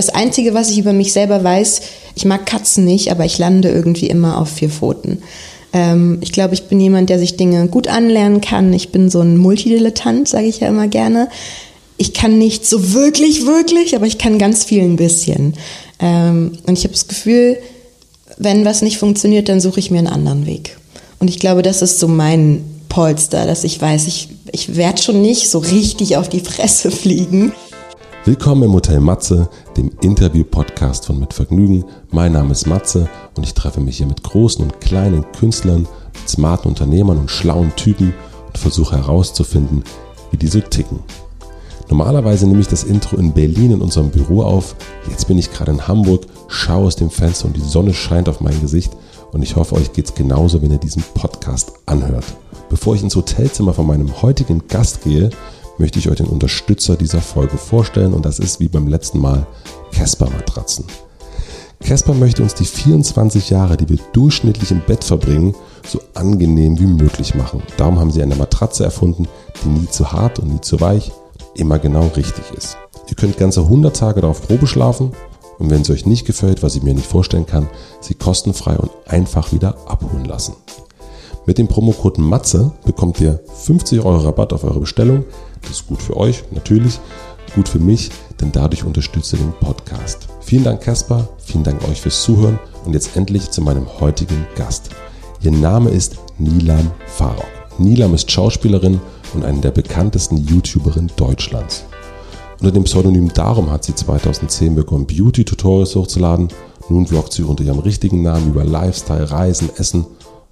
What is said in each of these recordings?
das Einzige, was ich über mich selber weiß, ich mag Katzen nicht, aber ich lande irgendwie immer auf vier Pfoten. Ähm, ich glaube, ich bin jemand, der sich Dinge gut anlernen kann. Ich bin so ein Multidilettant, sage ich ja immer gerne. Ich kann nicht so wirklich, wirklich, aber ich kann ganz viel ein bisschen. Ähm, und ich habe das Gefühl, wenn was nicht funktioniert, dann suche ich mir einen anderen Weg. Und ich glaube, das ist so mein Polster, dass ich weiß, ich, ich werde schon nicht so richtig auf die Fresse fliegen. Willkommen im Hotel Matze, dem Interview-Podcast von Mit Vergnügen. Mein Name ist Matze und ich treffe mich hier mit großen und kleinen Künstlern, mit smarten Unternehmern und schlauen Typen und versuche herauszufinden, wie die so ticken. Normalerweise nehme ich das Intro in Berlin in unserem Büro auf. Jetzt bin ich gerade in Hamburg, schaue aus dem Fenster und die Sonne scheint auf mein Gesicht und ich hoffe, euch geht es genauso, wenn ihr diesen Podcast anhört. Bevor ich ins Hotelzimmer von meinem heutigen Gast gehe, möchte ich euch den Unterstützer dieser Folge vorstellen und das ist wie beim letzten Mal Casper Matratzen. Casper möchte uns die 24 Jahre, die wir durchschnittlich im Bett verbringen, so angenehm wie möglich machen. Darum haben sie eine Matratze erfunden, die nie zu hart und nie zu weich, immer genau richtig ist. Ihr könnt ganze 100 Tage darauf Probe schlafen und wenn es euch nicht gefällt, was ich mir nicht vorstellen kann, sie kostenfrei und einfach wieder abholen lassen. Mit dem Promocode MATZE bekommt ihr 50 Euro Rabatt auf eure Bestellung das ist gut für euch, natürlich, gut für mich, denn dadurch unterstütze den Podcast. Vielen Dank, Caspar, vielen Dank euch fürs Zuhören und jetzt endlich zu meinem heutigen Gast. Ihr Name ist Nilam Farok. Nilam ist Schauspielerin und eine der bekanntesten YouTuberinnen Deutschlands. Unter dem Pseudonym Darum hat sie 2010 begonnen, Beauty-Tutorials hochzuladen. Nun vloggt sie unter ihrem richtigen Namen über Lifestyle, Reisen, Essen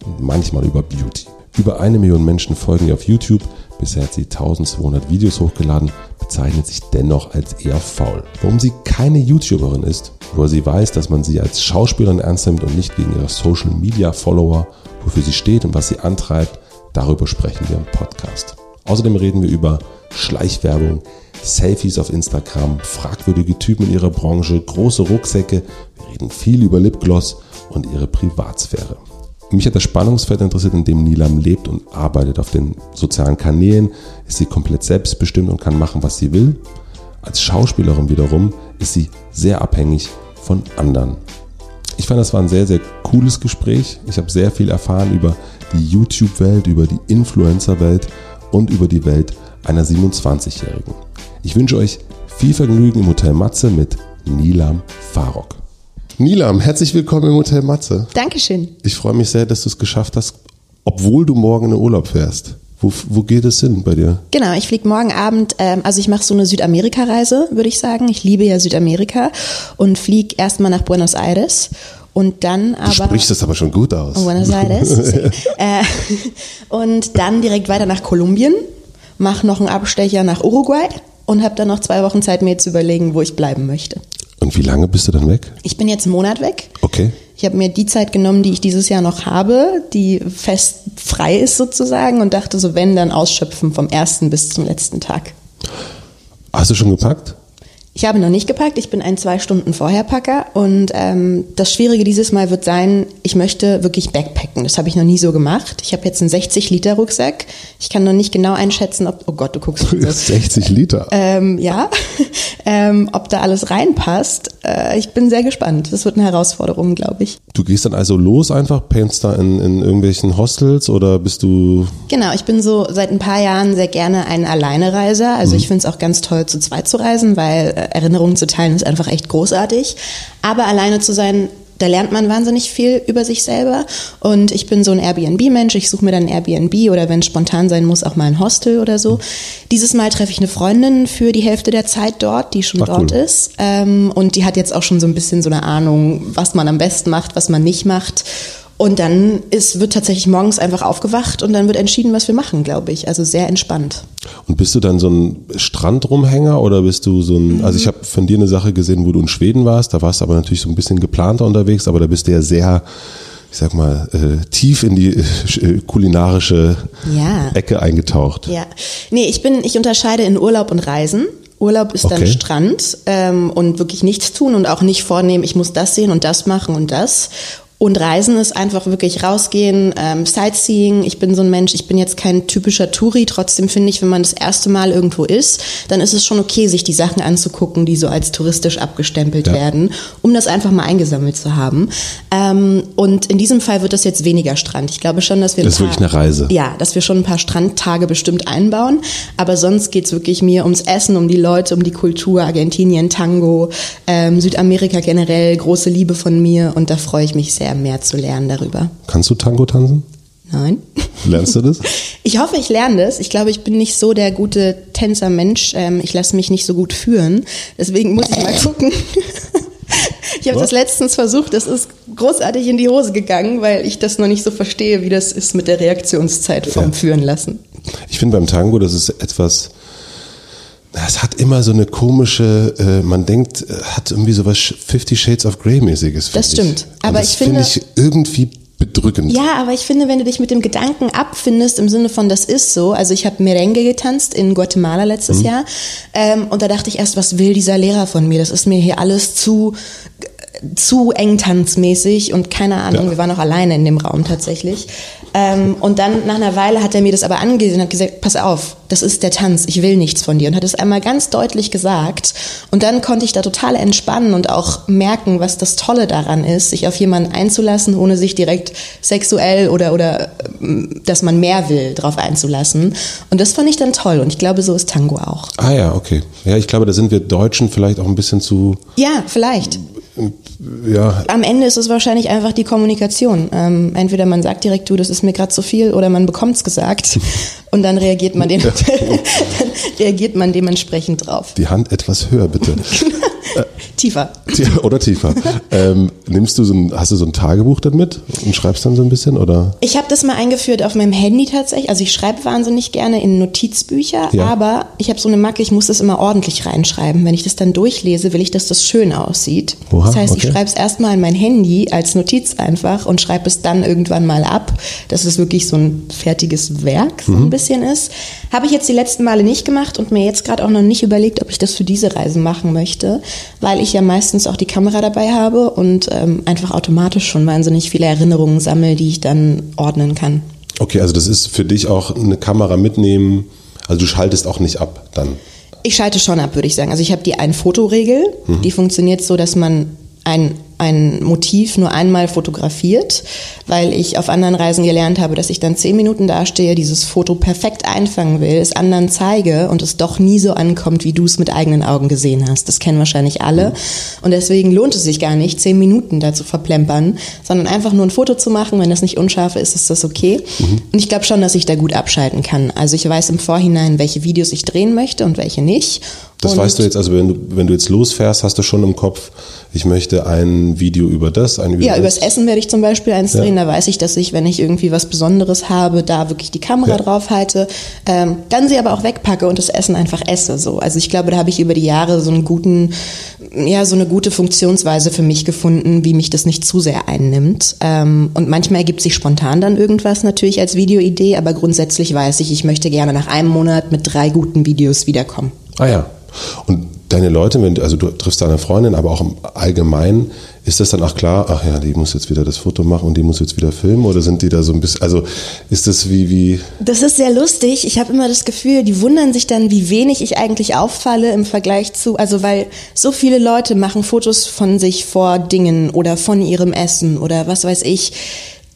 und manchmal über Beauty. Über eine Million Menschen folgen ihr auf YouTube. Bisher hat sie 1200 Videos hochgeladen, bezeichnet sich dennoch als eher faul. Warum sie keine YouTuberin ist, wo sie weiß, dass man sie als Schauspielerin ernst nimmt und nicht wegen ihrer Social Media Follower, wofür sie steht und was sie antreibt, darüber sprechen wir im Podcast. Außerdem reden wir über Schleichwerbung, Selfies auf Instagram, fragwürdige Typen in ihrer Branche, große Rucksäcke, wir reden viel über Lipgloss und ihre Privatsphäre. Mich hat das Spannungsfeld interessiert, in dem Nilam lebt und arbeitet. Auf den sozialen Kanälen ist sie komplett selbstbestimmt und kann machen, was sie will. Als Schauspielerin wiederum ist sie sehr abhängig von anderen. Ich fand, das war ein sehr, sehr cooles Gespräch. Ich habe sehr viel erfahren über die YouTube-Welt, über die Influencer-Welt und über die Welt einer 27-Jährigen. Ich wünsche euch viel Vergnügen im Hotel Matze mit Nilam Farok. Nilam, herzlich willkommen im Hotel Matze. Dankeschön. Ich freue mich sehr, dass du es geschafft hast, obwohl du morgen in den Urlaub fährst. Wo, wo geht es hin bei dir? Genau, ich fliege morgen Abend, ähm, also ich mache so eine Südamerika-Reise, würde ich sagen. Ich liebe ja Südamerika und fliege erstmal nach Buenos Aires und dann aber. Du sprichst das aber schon gut aus. Buenos Aires. äh, und dann direkt weiter nach Kolumbien, mache noch einen Abstecher nach Uruguay und habe dann noch zwei Wochen Zeit, mir zu überlegen, wo ich bleiben möchte. Und wie lange bist du dann weg? Ich bin jetzt einen Monat weg. Okay. Ich habe mir die Zeit genommen, die ich dieses Jahr noch habe, die fest frei ist sozusagen und dachte so, wenn, dann ausschöpfen vom ersten bis zum letzten Tag. Hast du schon gepackt? Ich habe noch nicht gepackt, ich bin ein zwei Stunden vorher Packer und ähm, das Schwierige dieses Mal wird sein, ich möchte wirklich backpacken. Das habe ich noch nie so gemacht. Ich habe jetzt einen 60 Liter Rucksack. Ich kann noch nicht genau einschätzen, ob, oh Gott, du guckst. So. 60 Liter? Ähm, ja, ähm, ob da alles reinpasst. Äh, ich bin sehr gespannt. Das wird eine Herausforderung, glaube ich. Du gehst dann also los einfach, pennst da in, in irgendwelchen Hostels oder bist du... Genau, ich bin so seit ein paar Jahren sehr gerne ein Alleinereiser. Also mhm. ich finde es auch ganz toll, zu zweit zu reisen, weil äh, Erinnerungen zu teilen ist einfach echt großartig. Aber alleine zu sein, da lernt man wahnsinnig viel über sich selber. Und ich bin so ein Airbnb-Mensch. Ich suche mir dann ein Airbnb oder wenn es spontan sein muss, auch mal ein Hostel oder so. Dieses Mal treffe ich eine Freundin für die Hälfte der Zeit dort, die schon Ach, dort cool. ist. Ähm, und die hat jetzt auch schon so ein bisschen so eine Ahnung, was man am besten macht, was man nicht macht. Und dann ist, wird tatsächlich morgens einfach aufgewacht und dann wird entschieden, was wir machen, glaube ich. Also sehr entspannt. Und bist du dann so ein Strandrumhänger oder bist du so ein, mhm. also ich habe von dir eine Sache gesehen, wo du in Schweden warst, da warst du aber natürlich so ein bisschen geplanter unterwegs, aber da bist du ja sehr, ich sag mal, äh, tief in die äh, kulinarische ja. Ecke eingetaucht. Ja. Nee, ich bin, ich unterscheide in Urlaub und Reisen. Urlaub ist okay. dann Strand ähm, und wirklich nichts tun und auch nicht vornehmen, ich muss das sehen und das machen und das. Und Reisen ist einfach wirklich rausgehen, ähm, Sightseeing. Ich bin so ein Mensch, ich bin jetzt kein typischer Touri. Trotzdem finde ich, wenn man das erste Mal irgendwo ist, dann ist es schon okay, sich die Sachen anzugucken, die so als touristisch abgestempelt ja. werden, um das einfach mal eingesammelt zu haben. Ähm, und in diesem Fall wird das jetzt weniger Strand. Ich glaube schon, dass wir das ist paar, wirklich eine Reise. Ja, dass wir schon ein paar Strandtage bestimmt einbauen. Aber sonst geht's wirklich mir ums Essen, um die Leute, um die Kultur, Argentinien, Tango, ähm, Südamerika generell, große Liebe von mir. Und da freue ich mich sehr sehr mehr zu lernen darüber. Kannst du Tango tanzen? Nein. Lernst du das? Ich hoffe, ich lerne das. Ich glaube, ich bin nicht so der gute Tänzermensch. Ähm, ich lasse mich nicht so gut führen. Deswegen muss ich mal gucken. Ich habe das letztens versucht, das ist großartig in die Hose gegangen, weil ich das noch nicht so verstehe, wie das ist mit der Reaktionszeit vom ja. Führen lassen. Ich finde beim Tango, das ist etwas, es hat immer so eine komische, äh, man denkt, äh, hat irgendwie so was Fifty Shades of Grey mäßiges. Das stimmt. Ich. Aber ich finde, find ich irgendwie bedrückend. Ja, aber ich finde, wenn du dich mit dem Gedanken abfindest im Sinne von das ist so, also ich habe Merengue getanzt in Guatemala letztes mhm. Jahr ähm, und da dachte ich erst, was will dieser Lehrer von mir? Das ist mir hier alles zu zu eng tanzmäßig und keine Ahnung, ja. wir waren auch alleine in dem Raum tatsächlich. Ähm, und dann nach einer Weile hat er mir das aber angesehen und hat gesagt, pass auf, das ist der Tanz, ich will nichts von dir. Und hat es einmal ganz deutlich gesagt. Und dann konnte ich da total entspannen und auch merken, was das Tolle daran ist, sich auf jemanden einzulassen, ohne sich direkt sexuell oder, oder ähm, dass man mehr will, drauf einzulassen. Und das fand ich dann toll. Und ich glaube, so ist Tango auch. Ah ja, okay. Ja, ich glaube, da sind wir Deutschen vielleicht auch ein bisschen zu. Ja, vielleicht ja. Am Ende ist es wahrscheinlich einfach die Kommunikation. Ähm, entweder man sagt direkt, du, das ist mir gerade zu viel, oder man bekommt es gesagt und dann reagiert man, den, dann reagiert man dementsprechend drauf. Die Hand etwas höher, bitte. tiefer. Oder tiefer. ähm, nimmst du so ein, hast du so ein Tagebuch dann mit und schreibst dann so ein bisschen oder? Ich habe das mal eingeführt auf meinem Handy tatsächlich. Also ich schreibe wahnsinnig gerne in Notizbücher, ja. aber ich habe so eine Macke, ich muss das immer ordentlich reinschreiben. Wenn ich das dann durchlese, will ich, dass das schön aussieht. Oha, das heißt, okay. ich schreibe es erstmal in mein Handy als Notiz einfach und schreibe es dann irgendwann mal ab, dass es wirklich so ein fertiges Werk so mhm. ein bisschen ist. Habe ich jetzt die letzten Male nicht gemacht und mir jetzt gerade auch noch nicht überlegt, ob ich das für diese Reisen machen möchte, weil ich ja meistens auch die Kamera dabei habe und ähm, einfach automatisch schon wahnsinnig viele Erinnerungen sammle, die ich dann ordnen kann. Okay, also das ist für dich auch eine Kamera mitnehmen, also du schaltest auch nicht ab dann. Ich schalte schon ab, würde ich sagen. Also ich habe die Ein-Foto-Regel, mhm. die funktioniert so, dass man ein ein Motiv nur einmal fotografiert, weil ich auf anderen Reisen gelernt habe, dass ich dann zehn Minuten dastehe, dieses Foto perfekt einfangen will, es anderen zeige und es doch nie so ankommt, wie du es mit eigenen Augen gesehen hast. Das kennen wahrscheinlich alle. Und deswegen lohnt es sich gar nicht, zehn Minuten da zu verplempern, sondern einfach nur ein Foto zu machen. Wenn das nicht unscharf ist, ist das okay. Mhm. Und ich glaube schon, dass ich da gut abschalten kann. Also ich weiß im Vorhinein, welche Videos ich drehen möchte und welche nicht. Das und weißt du jetzt, also wenn du, wenn du jetzt losfährst, hast du schon im Kopf, ich möchte ein Video über das, ein Video Ja, übers Essen werde ich zum Beispiel eins ja. drehen. Da weiß ich, dass ich, wenn ich irgendwie was Besonderes habe, da wirklich die Kamera ja. drauf halte. Ähm, dann sie aber auch wegpacke und das Essen einfach esse. So. Also ich glaube, da habe ich über die Jahre so einen guten, ja, so eine gute Funktionsweise für mich gefunden, wie mich das nicht zu sehr einnimmt. Ähm, und manchmal ergibt sich spontan dann irgendwas natürlich als Videoidee, aber grundsätzlich weiß ich, ich möchte gerne nach einem Monat mit drei guten Videos wiederkommen. Ah ja, und deine Leute, wenn du, also du triffst deine Freundin, aber auch im Allgemeinen, ist das dann auch klar, ach ja, die muss jetzt wieder das Foto machen und die muss jetzt wieder filmen oder sind die da so ein bisschen, also ist das wie, wie? Das ist sehr lustig. Ich habe immer das Gefühl, die wundern sich dann, wie wenig ich eigentlich auffalle im Vergleich zu, also weil so viele Leute machen Fotos von sich vor Dingen oder von ihrem Essen oder was weiß ich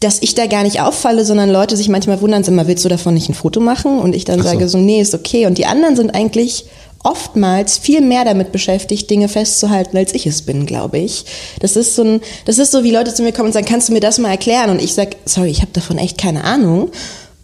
dass ich da gar nicht auffalle, sondern Leute sich manchmal wundern, immer willst du davon nicht ein Foto machen? Und ich dann so. sage so, nee, ist okay. Und die anderen sind eigentlich oftmals viel mehr damit beschäftigt, Dinge festzuhalten, als ich es bin, glaube ich. Das ist so ein, das ist so, wie Leute zu mir kommen und sagen, kannst du mir das mal erklären? Und ich sage, sorry, ich habe davon echt keine Ahnung.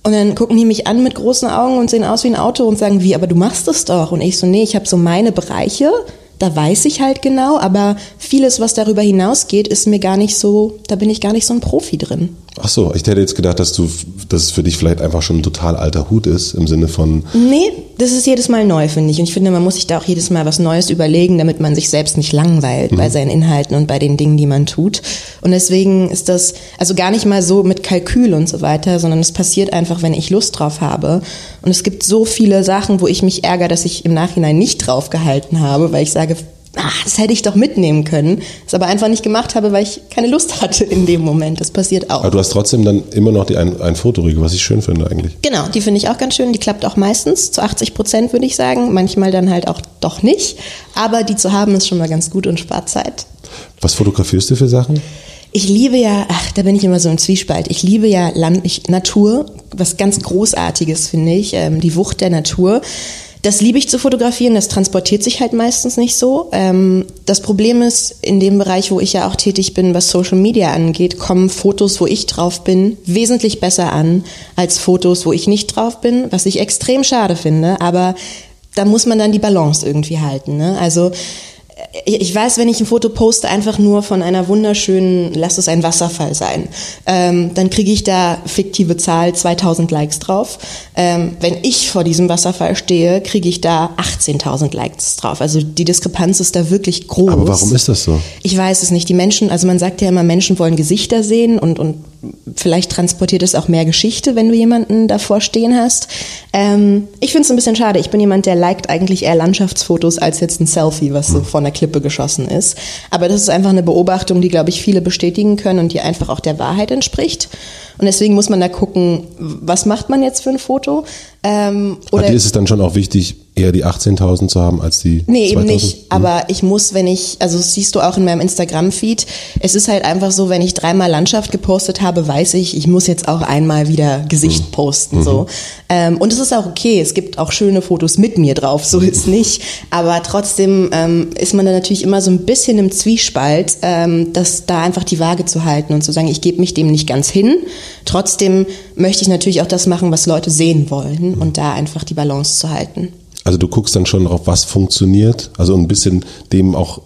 Und dann gucken die mich an mit großen Augen und sehen aus wie ein Auto und sagen, wie, aber du machst das doch. Und ich so, nee, ich habe so meine Bereiche, da weiß ich halt genau, aber vieles, was darüber hinausgeht, ist mir gar nicht so, da bin ich gar nicht so ein Profi drin. Ach so, ich hätte jetzt gedacht, dass du, dass es für dich vielleicht einfach schon ein total alter Hut ist, im Sinne von. Nee, das ist jedes Mal neu, finde ich. Und ich finde, man muss sich da auch jedes Mal was Neues überlegen, damit man sich selbst nicht langweilt mhm. bei seinen Inhalten und bei den Dingen, die man tut. Und deswegen ist das, also gar nicht mal so mit Kalkül und so weiter, sondern es passiert einfach, wenn ich Lust drauf habe. Und es gibt so viele Sachen, wo ich mich ärgere, dass ich im Nachhinein nicht drauf gehalten habe, weil ich sage, ach, das hätte ich doch mitnehmen können. Das aber einfach nicht gemacht habe, weil ich keine Lust hatte in dem Moment. Das passiert auch. Aber du hast trotzdem dann immer noch die ein, ein Fotoriegel, was ich schön finde eigentlich. Genau, die finde ich auch ganz schön. Die klappt auch meistens zu 80 Prozent, würde ich sagen. Manchmal dann halt auch doch nicht. Aber die zu haben ist schon mal ganz gut und spart Zeit. Was fotografierst du für Sachen? Ich liebe ja, ach, da bin ich immer so im Zwiespalt. Ich liebe ja Land, ich, Natur, was ganz Großartiges finde ich, ähm, die Wucht der Natur. Das liebe ich zu fotografieren, das transportiert sich halt meistens nicht so. Ähm, das Problem ist, in dem Bereich, wo ich ja auch tätig bin, was Social Media angeht, kommen Fotos, wo ich drauf bin, wesentlich besser an als Fotos, wo ich nicht drauf bin, was ich extrem schade finde. Aber da muss man dann die Balance irgendwie halten. Ne? Also ich weiß, wenn ich ein Foto poste, einfach nur von einer wunderschönen, lass es ein Wasserfall sein, ähm, dann kriege ich da fiktive Zahl 2000 Likes drauf. Ähm, wenn ich vor diesem Wasserfall stehe, kriege ich da 18.000 Likes drauf. Also die Diskrepanz ist da wirklich groß. Aber warum ist das so? Ich weiß es nicht. Die Menschen, also man sagt ja immer, Menschen wollen Gesichter sehen und, und vielleicht transportiert es auch mehr Geschichte, wenn du jemanden davor stehen hast. Ähm, ich finde es ein bisschen schade. Ich bin jemand, der liked eigentlich eher Landschaftsfotos als jetzt ein Selfie, was so von der Klippe geschossen ist. Aber das ist einfach eine Beobachtung, die, glaube ich, viele bestätigen können und die einfach auch der Wahrheit entspricht. Und deswegen muss man da gucken, was macht man jetzt für ein Foto? Ähm, oder Bei dir ist es dann schon auch wichtig, eher die 18.000 zu haben als die Nee, 2000? eben nicht. Hm. Aber ich muss, wenn ich, also siehst du auch in meinem Instagram-Feed, es ist halt einfach so, wenn ich dreimal Landschaft gepostet habe, weiß ich, ich muss jetzt auch einmal wieder Gesicht hm. posten. Mhm. so. Ähm, und es ist auch okay, es gibt auch schöne Fotos mit mir drauf, so ist nicht. Aber trotzdem ähm, ist man da natürlich immer so ein bisschen im Zwiespalt, ähm, das da einfach die Waage zu halten und zu sagen, ich gebe mich dem nicht ganz hin. Trotzdem möchte ich natürlich auch das machen, was Leute sehen wollen und da einfach die Balance zu halten. Also du guckst dann schon drauf, was funktioniert, also ein bisschen dem auch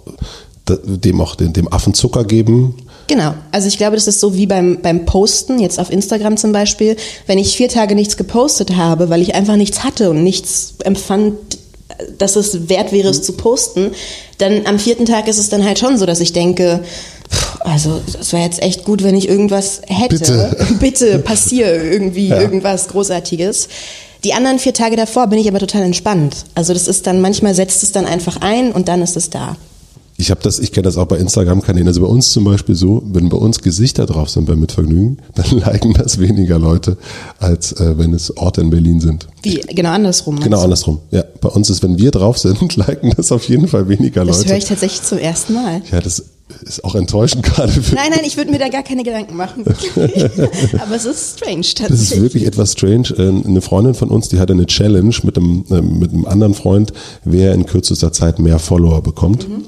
dem auch dem Affen Zucker geben. Genau. Also ich glaube, das ist so wie beim, beim Posten, jetzt auf Instagram zum Beispiel. Wenn ich vier Tage nichts gepostet habe, weil ich einfach nichts hatte und nichts empfand, dass es wert wäre, es zu posten, dann am vierten Tag ist es dann halt schon so, dass ich denke, also es wäre jetzt echt gut, wenn ich irgendwas hätte. Bitte, Bitte passier irgendwie ja. irgendwas Großartiges. Die anderen vier Tage davor bin ich aber total entspannt. Also das ist dann, manchmal setzt es dann einfach ein und dann ist es da. Ich habe das, ich kenne das auch bei Instagram-Kanälen. Also bei uns zum Beispiel so, wenn bei uns Gesichter drauf sind bei Mitvergnügen, dann liken das weniger Leute, als äh, wenn es Orte in Berlin sind. Wie, genau andersrum. Genau du? andersrum. Ja, bei uns ist, wenn wir drauf sind, liken das auf jeden Fall weniger Leute. Das höre ich tatsächlich zum ersten Mal. Ja, das ist auch enttäuschend gerade. Für nein, nein, ich würde mir da gar keine Gedanken machen. Aber es ist strange tatsächlich. Das ist wirklich etwas strange. Äh, eine Freundin von uns, die hatte eine Challenge mit einem, äh, mit einem anderen Freund, wer in kürzester Zeit mehr Follower bekommt. Mhm.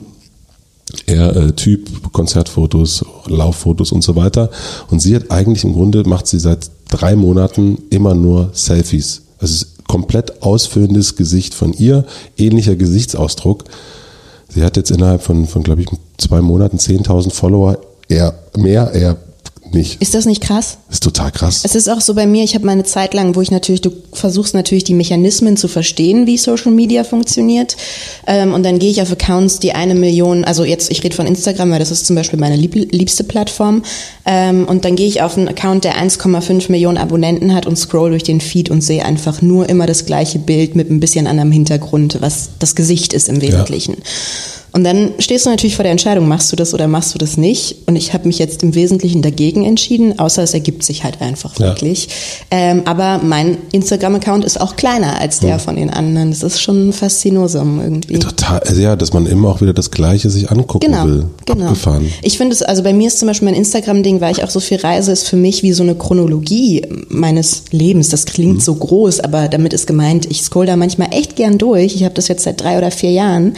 Er äh, Typ, Konzertfotos, Lauffotos und so weiter. Und sie hat eigentlich im Grunde, macht sie seit drei Monaten immer nur Selfies. Es ist komplett ausfüllendes Gesicht von ihr, ähnlicher Gesichtsausdruck. Sie hat jetzt innerhalb von, von glaube ich, zwei Monaten 10.000 Follower. Eher mehr, eher nicht. Ist das nicht krass? Das ist total krass. Es ist auch so bei mir, ich habe meine Zeit lang, wo ich natürlich, du versuchst natürlich die Mechanismen zu verstehen, wie Social Media funktioniert. Ähm, und dann gehe ich auf Accounts, die eine Million, also jetzt, ich rede von Instagram, weil das ist zum Beispiel meine lieb, liebste Plattform. Ähm, und dann gehe ich auf einen Account, der 1,5 Millionen Abonnenten hat und scroll durch den Feed und sehe einfach nur immer das gleiche Bild mit ein bisschen anderem Hintergrund, was das Gesicht ist im Wesentlichen. Ja. Und dann stehst du natürlich vor der Entscheidung, machst du das oder machst du das nicht? Und ich habe mich jetzt im Wesentlichen dagegen entschieden, außer es ergibt sich halt einfach ja. wirklich. Ähm, aber mein Instagram-Account ist auch kleiner als der hm. von den anderen. Das ist schon faszinosum irgendwie. Total, also ja, dass man immer auch wieder das Gleiche sich angucken genau, will. Genau. Abgefahren. Ich finde es, also bei mir ist zum Beispiel mein Instagram-Ding, weil ich auch so viel reise, ist für mich wie so eine Chronologie meines Lebens. Das klingt hm. so groß, aber damit ist gemeint, ich scroll da manchmal echt gern durch. Ich habe das jetzt seit drei oder vier Jahren.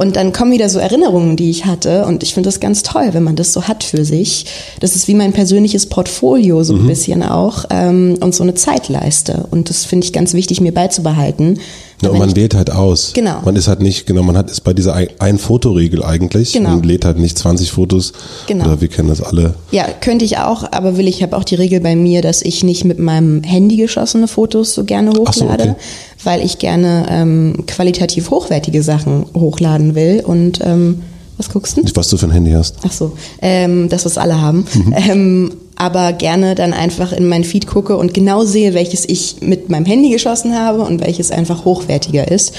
Und dann kommen wieder so Erinnerungen, die ich hatte. Und ich finde das ganz toll, wenn man das so hat für sich. Das ist wie mein persönliches Portfolio so ein mhm. bisschen auch ähm, und so eine Zeitleiste. Und das finde ich ganz wichtig, mir beizubehalten. Ja, und man wählt halt aus. Genau. Man ist halt nicht, genau, man hat ist bei dieser Ein-Fotoregel eigentlich. Genau. Man lädt halt nicht 20 Fotos. Genau. Oder wir kennen das alle. Ja, könnte ich auch, aber will ich habe auch die Regel bei mir, dass ich nicht mit meinem Handy geschossene Fotos so gerne hochlade, so, okay. Weil ich gerne ähm, qualitativ hochwertige Sachen hochladen will und ähm, was guckst du? Was du für ein Handy hast. Ach so, ähm, das, was alle haben. Mhm. Ähm, aber gerne dann einfach in mein Feed gucke und genau sehe, welches ich mit meinem Handy geschossen habe und welches einfach hochwertiger ist.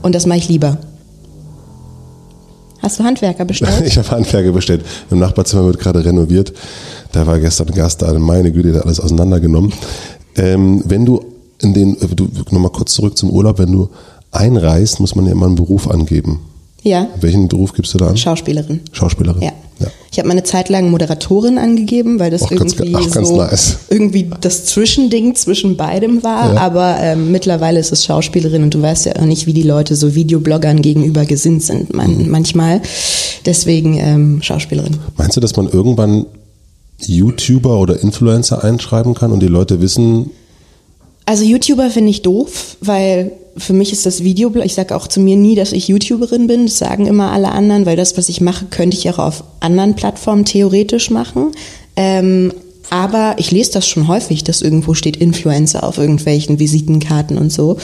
Und das mache ich lieber. Hast du Handwerker bestellt? Ich habe Handwerker bestellt. Im Nachbarzimmer wird gerade renoviert. Da war gestern ein Gast da, meine Güte, der hat alles auseinandergenommen. Ähm, wenn du in den, du, nochmal kurz zurück zum Urlaub, wenn du einreist, muss man ja immer einen Beruf angeben. Ja. Welchen Beruf gibst du da an? Schauspielerin. Schauspielerin. Ja. ja. Ich habe meine Zeit lang Moderatorin angegeben, weil das ganz- irgendwie ach, ganz so nice. irgendwie das Zwischending zwischen beidem war. Ja. Aber ähm, mittlerweile ist es Schauspielerin und du weißt ja auch nicht, wie die Leute so Videobloggern gegenüber gesinnt sind man, Mhm. manchmal. Deswegen ähm, Schauspielerin. Meinst du, dass man irgendwann YouTuber oder Influencer einschreiben kann und die Leute wissen, Also YouTuber finde ich doof, weil für mich ist das Video, ich sage auch zu mir nie, dass ich YouTuberin bin, das sagen immer alle anderen, weil das, was ich mache, könnte ich auch auf anderen Plattformen theoretisch machen. Ähm, aber ich lese das schon häufig, dass irgendwo steht Influencer auf irgendwelchen Visitenkarten und so.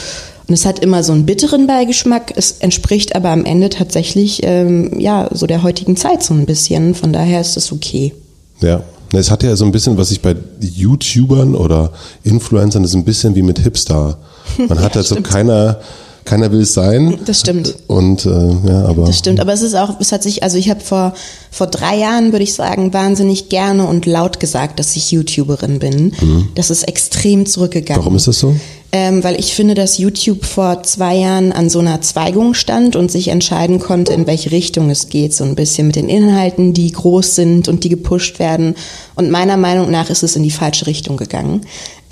Und es hat immer so einen bitteren Beigeschmack. Es entspricht aber am Ende tatsächlich ähm, ja so der heutigen Zeit so ein bisschen. Von daher ist das okay. ja, es hat ja so ein bisschen, was ich bei YouTubern oder Influencern, das ist ein bisschen wie mit Hipster. Man hat Ja, halt so stimmt. keiner, keiner will es sein. Das stimmt. Und äh, ja, aber Das stimmt, aber es ist auch, es hat sich, also ich habe vor, vor drei Jahren, würde ich sagen, wahnsinnig gerne und laut gesagt, dass ich YouTuberin bin. Das ist extrem zurückgegangen. warum ist das so? Ähm, weil ich finde, dass YouTube vor zwei Jahren an so einer Zweigung stand und sich entscheiden konnte, in welche Richtung es geht. So ein bisschen mit den Inhalten, die groß sind und die gepusht werden. Und meiner Meinung nach ist es in die falsche Richtung gegangen.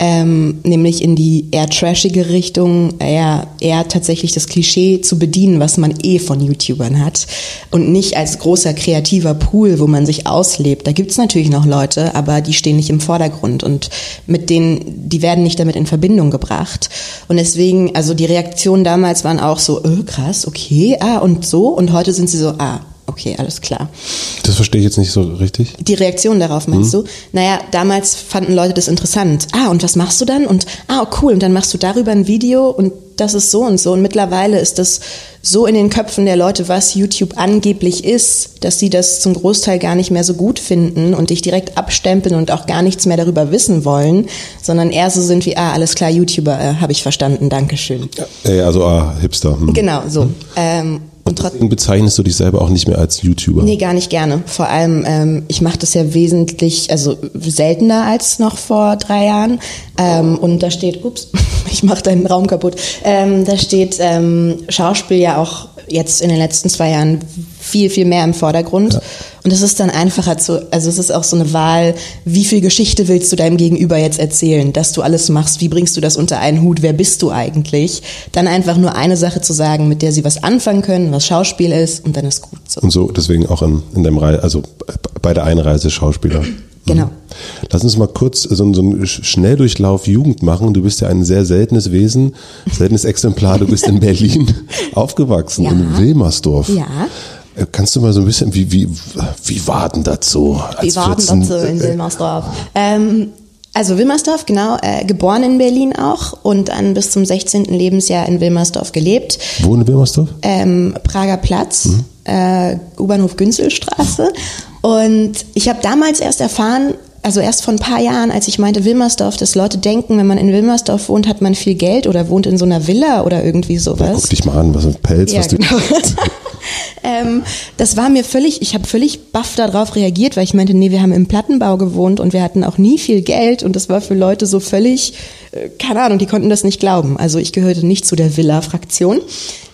Ähm, nämlich in die eher trashige Richtung, eher, eher tatsächlich das Klischee zu bedienen, was man eh von YouTubern hat. Und nicht als großer kreativer Pool, wo man sich auslebt. Da gibt's natürlich noch Leute, aber die stehen nicht im Vordergrund. Und mit denen, die werden nicht damit in Verbindung gebracht. Und deswegen, also die Reaktionen damals waren auch so, äh, krass, okay, ah, und so. Und heute sind sie so, ah, okay, alles klar. Das verstehe ich jetzt nicht so richtig. Die Reaktion darauf meinst du? Naja, damals fanden Leute das interessant. Ah, und was machst du dann? Und ah, cool, und dann machst du darüber ein Video und das ist so und so. Und mittlerweile ist das so in den Köpfen der Leute, was YouTube angeblich ist, dass sie das zum Großteil gar nicht mehr so gut finden und dich direkt abstempeln und auch gar nichts mehr darüber wissen wollen, sondern eher so sind wie, ah, alles klar, YouTuber, äh, habe ich verstanden, Dankeschön. Äh, also ah, Hipster. Hm. Genau, so. Ähm, und trotzdem. Bezeichnest du dich selber auch nicht mehr als YouTuber. Nee, gar nicht gerne. Vor allem, ähm, ich mache das ja wesentlich, also seltener als noch vor drei Jahren. Ähm, und da steht, ups, ich mache deinen Raum kaputt. Ähm, da steht ähm, Schauspiel ja auch jetzt in den letzten zwei Jahren viel, viel mehr im Vordergrund. Und es ist dann einfacher zu, also es ist auch so eine Wahl, wie viel Geschichte willst du deinem Gegenüber jetzt erzählen, dass du alles machst, wie bringst du das unter einen Hut, wer bist du eigentlich? Dann einfach nur eine Sache zu sagen, mit der sie was anfangen können, was Schauspiel ist und dann ist gut so. Und so deswegen auch in, in deinem Reise, also bei der Einreise Schauspieler. Genau. Lass uns mal kurz so, einen- so einen Schnelldurchlauf Jugend machen. Du bist ja ein sehr seltenes Wesen, seltenes Exemplar. Du bist in Berlin aufgewachsen, Ja. in Wilmersdorf. Ja. Äh, Kannst du mal so ein bisschen, wie, wie, wie war denn das so? Wie war denn 14 das so in Wilmersdorf? Ähm, also Wilmersdorf, genau, äh, geboren in Berlin auch und dann bis zum 16. Lebensjahr in Wilmersdorf gelebt. Wo in Wilmersdorf? Ähm, Prager Platz, äh, U-Bahnhof Günzelstraße. Und ich habe damals erst erfahren, also erst vor ein paar Jahren, als ich meinte Wilmersdorf, dass Leute denken, wenn man in Wilmersdorf wohnt, hat man viel Geld oder wohnt in so einer Villa oder irgendwie sowas. Guck dich mal an, was ein Pelz, Ja, was du. genau. ähm, das war mir völlig, ich habe völlig baff darauf reagiert, weil ich meinte, nee, wir haben im Plattenbau gewohnt und wir hatten auch nie viel Geld und das war für Leute so völlig, äh, keine Ahnung, die konnten das nicht glauben. Also ich gehörte nicht zu der Villa-Fraktion.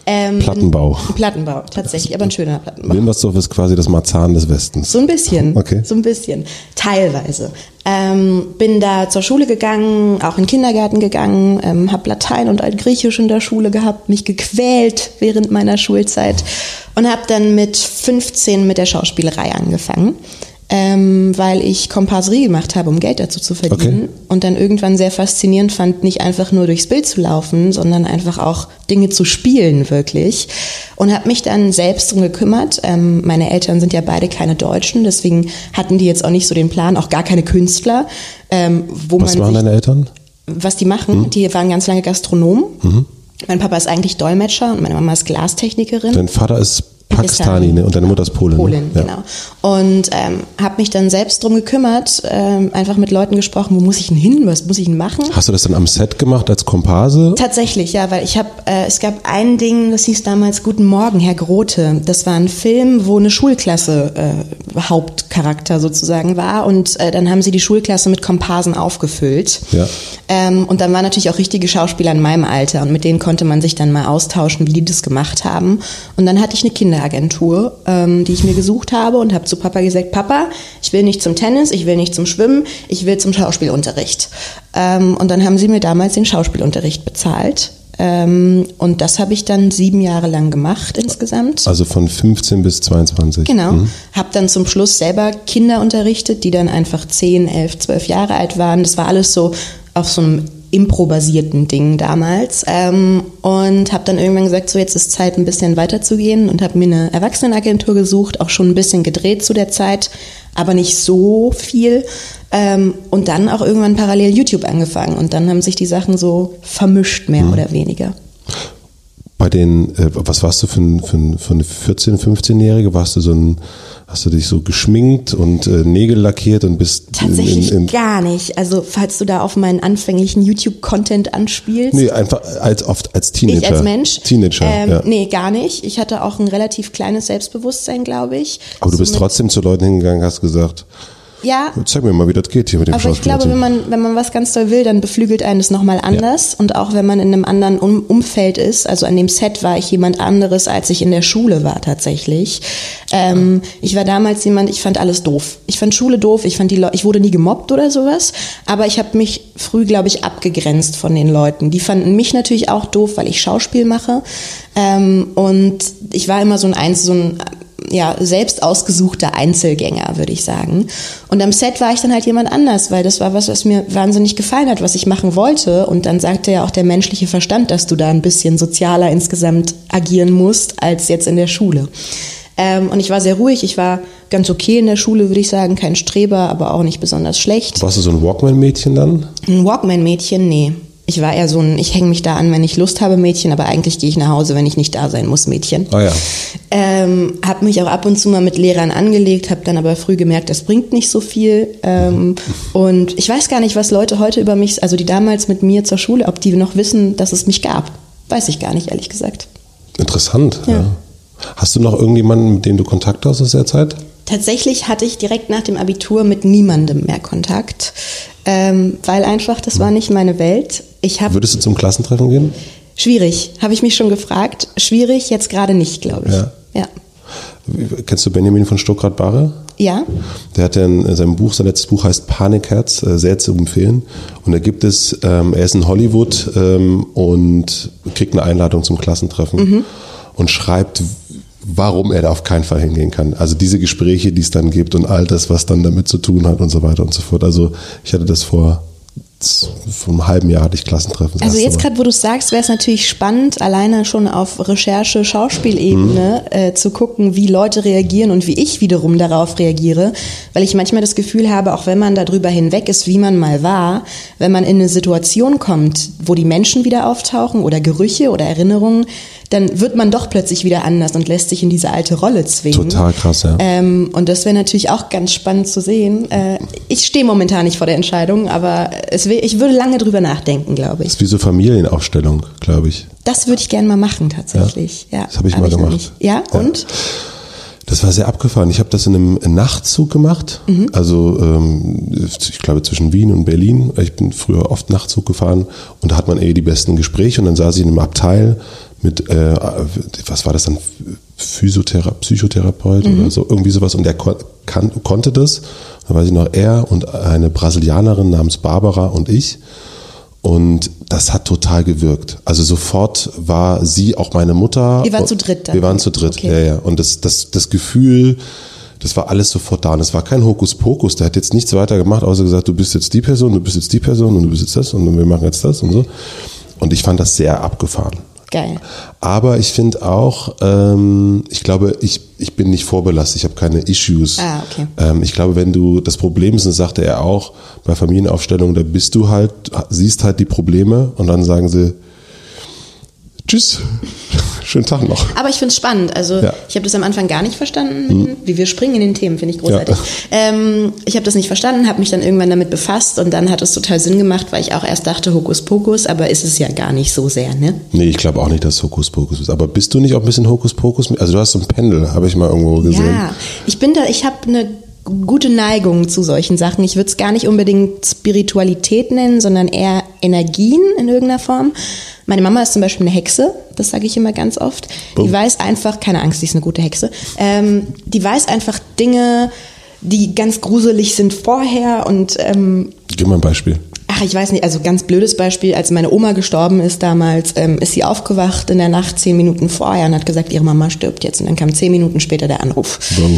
Ähm, Plattenbau. Plattenbau, tatsächlich, aber ein schöner Plattenbau. Wilmersdorf ist quasi das Marzahn des Westens. So ein bisschen. Okay. So ein bisschen. Teilweise. Ähm, bin da zur Schule gegangen, auch in den Kindergarten gegangen, ähm, habe Latein und Altgriechisch in der Schule gehabt, mich gequält während meiner Schulzeit und habe dann mit 15 mit der Schauspielerei angefangen. Ähm, weil ich Komparserie gemacht habe, um Geld dazu zu verdienen. Okay. Und dann irgendwann sehr faszinierend fand, nicht einfach nur durchs Bild zu laufen, sondern einfach auch Dinge zu spielen, wirklich. Und habe mich dann selbst drum gekümmert. Ähm, meine Eltern sind ja beide keine Deutschen, deswegen hatten die jetzt auch nicht so den Plan, auch gar keine Künstler. Ähm, wo Was man machen sich, deine Eltern? was die machen, die waren ganz lange Gastronomen. Mein Papa ist eigentlich Dolmetscher und meine Mama ist Glastechnikerin. Dein Vater ist Pakistani, ne? Und deine Mutter ist Polin. Polin, ne? genau. Und ähm, habe mich dann selbst drum gekümmert, ähm, einfach mit Leuten gesprochen, wo muss ich denn hin, was muss ich denn machen? Hast du das dann am Set gemacht als Komparse? Tatsächlich, ja, weil ich habe, äh, es gab ein Ding, das hieß damals Guten Morgen, Herr Grote. Das war ein Film, wo eine Schulklasse äh, Hauptcharakter sozusagen war und äh, dann haben sie die Schulklasse mit Komparsen aufgefüllt. Ja. Ähm, und dann waren natürlich auch richtige Schauspieler in meinem Alter und mit denen konnte man sich dann mal austauschen, wie die das gemacht haben. Und dann hatte ich eine Kinderagentur, ähm, die ich mir gesucht habe und habe zu Papa gesagt, Papa, ich will nicht zum Tennis, ich will nicht zum Schwimmen, ich will zum Schauspielunterricht. Ähm, und dann haben sie mir damals den Schauspielunterricht bezahlt. Ähm, und das habe ich dann sieben Jahre lang gemacht insgesamt. Also von 15 bis 22. Genau. Habe dann zum Schluss selber Kinder unterrichtet, die dann einfach 10, 11, 12 Jahre alt waren. Das war alles so auf so einem impro-basierten Ding damals. Ähm, und habe dann irgendwann gesagt, so jetzt ist Zeit, ein bisschen weiterzugehen und habe mir eine Erwachsenenagentur gesucht, auch schon ein bisschen gedreht zu der Zeit, aber nicht so viel. Ähm, und dann auch irgendwann parallel YouTube angefangen. Und dann haben sich die Sachen so vermischt, mehr oder weniger. Bei den, äh, was warst du für, ein, für, ein, für eine 14-, 15-Jährige? Warst du so ein, hast du dich so geschminkt und äh, Nägel lackiert und bist Tatsächlich in, in, in, gar nicht. Also falls du da auf meinen anfänglichen YouTube-Content anspielst. Nee, einfach als oft als Teenager. Ich als Mensch? Teenager, ähm, ja. Nee, gar nicht. Ich hatte auch ein relativ kleines Selbstbewusstsein, glaube ich. Aber du bist Somit- trotzdem zu Leuten hingegangen, hast gesagt, Ja, zeig mir mal, wie das geht hier mit dem aber ich glaube, wenn man, wenn man was ganz doll will, dann beflügelt einen das nochmal anders. Und auch wenn man in einem anderen um Umfeld ist, also an dem Set war ich jemand anderes, als ich in der Schule war tatsächlich. Ähm, ich war damals jemand, ich fand alles doof. Ich fand Schule doof, ich fand die Leute, ich wurde nie gemobbt oder sowas, aber ich habe mich früh, glaube ich, abgegrenzt von den Leuten. Die fanden mich natürlich auch doof, weil ich Schauspiel mache. Ähm, und ich war immer so ein, Einzel- so ein ja, selbst ausgesuchter Einzelgänger, würde ich sagen. Und am Set war ich dann halt jemand anders, weil das war was, was mir wahnsinnig gefallen hat, was ich machen wollte. Und dann sagte ja auch der menschliche Verstand, dass du da ein bisschen sozialer insgesamt agieren musst, als jetzt in der Schule. Ähm, und ich war sehr ruhig, ich war ganz okay in der Schule, würde ich sagen, kein Streber, aber auch nicht besonders schlecht. warst du so ein Walkman-Mädchen dann? Ein Walkman-Mädchen, nee. Ich war eher so ein, ich hänge mich da an, wenn ich Lust habe, Mädchen, aber eigentlich gehe ich nach Hause, wenn ich nicht da sein muss, Mädchen. Ah ja. Ähm, habe mich auch ab und zu mal mit Lehrern angelegt, habe dann aber früh gemerkt, das bringt nicht so viel. Ähm, und ich weiß gar nicht, was Leute heute über mich, also die damals mit mir zur Schule, ob die noch wissen, dass es mich gab. Weiß ich gar nicht, ehrlich gesagt. Interessant, ja. Ja. Hast du noch irgendjemanden, mit dem du Kontakt hast aus der Zeit? Tatsächlich hatte ich direkt nach dem Abitur mit niemandem mehr Kontakt, ähm, weil einfach das war nicht meine Welt. Ich habe Würdest du zum Klassentreffen gehen? schwierig, habe ich mich schon gefragt. Schwierig jetzt gerade nicht, glaube ich. Ja. ja. Kennst du Benjamin von Stuckrad-Barre? Ja. Der hat ja in seinem Buch, sein letztes Buch heißt Panikherz, äh, sehr zu empfehlen. Und da gibt es, ähm, er ist in Hollywood ähm, und kriegt eine Einladung zum Klassentreffen und schreibt, warum er da auf keinen Fall hingehen kann. Also diese Gespräche, die es dann gibt und all das, was dann damit zu tun hat und so weiter und so fort. Also ich hatte das vor, vor einem halben Jahr hatte ich Klassentreffen. Also jetzt gerade, wo du es sagst, wäre es natürlich spannend, alleine schon auf Recherche, Schauspielebene Mhm. äh, zu gucken, wie Leute reagieren und wie ich wiederum darauf reagiere, weil ich manchmal das Gefühl habe, auch wenn man darüber hinweg ist, wie man mal war, wenn man in eine Situation kommt, wo die Menschen wieder auftauchen oder Gerüche oder Erinnerungen, dann wird man doch plötzlich wieder anders und lässt sich in diese alte Rolle zwingen. Total krass, ja. Ähm, und das wäre natürlich auch ganz spannend zu sehen. Äh, ich stehe momentan nicht vor der Entscheidung, aber es will, ich würde lange drüber nachdenken, glaube ich. Das ist wie so Familienaufstellung, glaube ich. Das würde ich gerne mal machen, tatsächlich. Ja, Das habe ich hab mal noch gemacht. nicht. Ja, und? Das war sehr abgefahren. Ich habe das in einem Nachtzug gemacht. Also ähm, ich glaube zwischen Wien und Berlin. Ich bin früher oft Nachtzug gefahren und da hat man eh die besten Gespräche und dann saß ich in einem Abteil mit, äh, was war das dann, Physiothera Psychotherapeut oder so, irgendwie sowas und der kon kann, konnte das. Da weiß ich noch, er und eine Brasilianerin namens Barbara und ich. Und das hat total gewirkt. Also sofort war sie auch meine Mutter. Ihr wart zu dritt dann? Wir waren zu dritt, Okay. ja, ja. Und das, das, das Gefühl, das war alles sofort da. Und es war kein Hokuspokus. Der hat jetzt nichts weiter gemacht, außer gesagt, du bist jetzt die Person, du bist jetzt die Person und du bist jetzt das und wir machen jetzt das und so. Und ich fand das sehr abgefahren. Geil. Aber ich finde auch, ähm, ich glaube, ich, ich bin nicht vorbelastet, ich habe keine Issues. Ah, okay. Ähm, ich glaube, wenn du, das Problem ist, und das sagte er auch, bei Familienaufstellungen, da bist du halt, siehst halt die Probleme und dann sagen sie, tschüss, schönen Tag noch. Aber ich finde es spannend. Also Ja. ich habe das am Anfang gar nicht verstanden, wie wir springen in den Themen, finde ich großartig. Ähm, ich habe das nicht verstanden, habe mich dann irgendwann damit befasst und dann hat es total Sinn gemacht, weil ich auch erst dachte Hokuspokus, aber ist es ja gar nicht so sehr, ne? Nee, ich glaube auch nicht, dass es Hokuspokus ist. Aber bist du nicht auch ein bisschen Hokuspokus? Also du hast so ein Pendel, habe ich mal irgendwo gesehen. Ja, ich bin da, ich habe eine gute Neigung zu solchen Sachen. Ich würde es gar nicht unbedingt Spiritualität nennen, sondern eher Energien in irgendeiner Form. Meine Mama ist zum Beispiel eine Hexe, das sage ich immer ganz oft. Die Bumm. weiß einfach, keine Angst, sie ist eine gute Hexe, ähm, die weiß einfach Dinge, die ganz gruselig sind vorher und ähm, Gib mal ein Beispiel. Ach, ich weiß nicht, also ganz blödes Beispiel, als meine Oma gestorben ist damals, ähm, ist sie aufgewacht in der Nacht zehn Minuten vorher und hat gesagt, ihre Mama stirbt jetzt. Und dann kam zehn Minuten später der Anruf. Wow.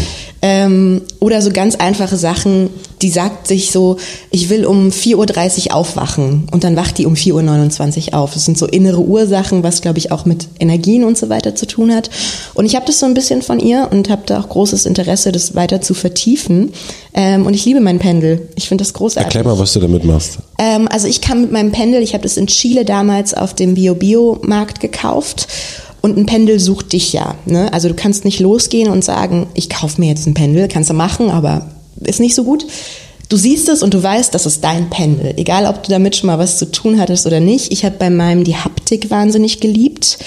Ähm, oder so ganz einfache Sachen, die sagt sich so, ich will um 4.30 Uhr aufwachen und dann wacht die um 4.29 Uhr auf. Das sind so innere Ursachen, was glaube ich auch mit Energien und so weiter zu tun hat. Und ich habe das so ein bisschen von ihr und habe da auch großes Interesse, das weiter zu vertiefen. Ähm, und ich liebe mein Pendel. Ich finde das großartig. Erklär mal, was du damit machst. Ähm, also ich kann mit meinem Pendel, ich habe das in Chile damals auf dem Bio-Bio-Markt gekauft. Und ein Pendel sucht dich ja. Ne? Also du kannst nicht losgehen und sagen, ich kaufe mir jetzt ein Pendel. Kannst du machen, aber ist nicht so gut. Du siehst es und du weißt, das ist dein Pendel. Egal, ob du damit schon mal was zu tun hattest oder nicht. Ich habe bei meinem die Haptik wahnsinnig geliebt.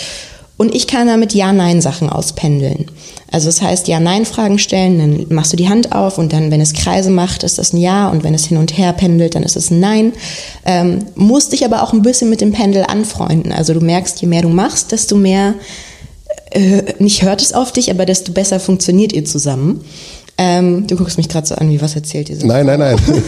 Und ich kann damit Ja-Nein-Sachen auspendeln. Also das heißt, Ja-Nein-Fragen stellen, dann machst du die Hand auf und dann, wenn es Kreise macht, ist das ein Ja und wenn es hin und her pendelt, dann ist es ein Nein. Ähm, musst dich aber auch ein bisschen mit dem Pendel anfreunden. Also du merkst, je mehr du machst, desto mehr, äh, nicht hört es auf dich, aber desto besser funktioniert ihr zusammen. Ähm, du guckst mich gerade so an, wie was erzählt ihr so. Nein, nein, nein.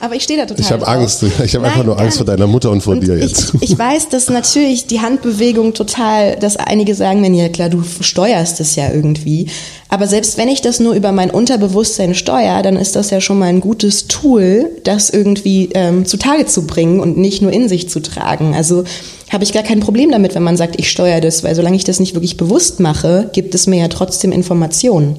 Aber ich stehe da total Ich habe. Angst. Ich habe einfach nur Angst vor nicht. deiner Mutter und vor Und dir ich, jetzt. Ich weiß, dass natürlich die Handbewegung total, dass einige sagen, wenn ja klar, du steuerst es ja irgendwie. Aber selbst wenn ich das nur über mein Unterbewusstsein steuere, dann ist das ja schon mal ein gutes Tool, das irgendwie ähm, zutage zu bringen und nicht nur in sich zu tragen. Also habe ich gar kein Problem damit, wenn man sagt, ich steuere das, weil solange ich das nicht wirklich bewusst mache, gibt es mir ja trotzdem Informationen.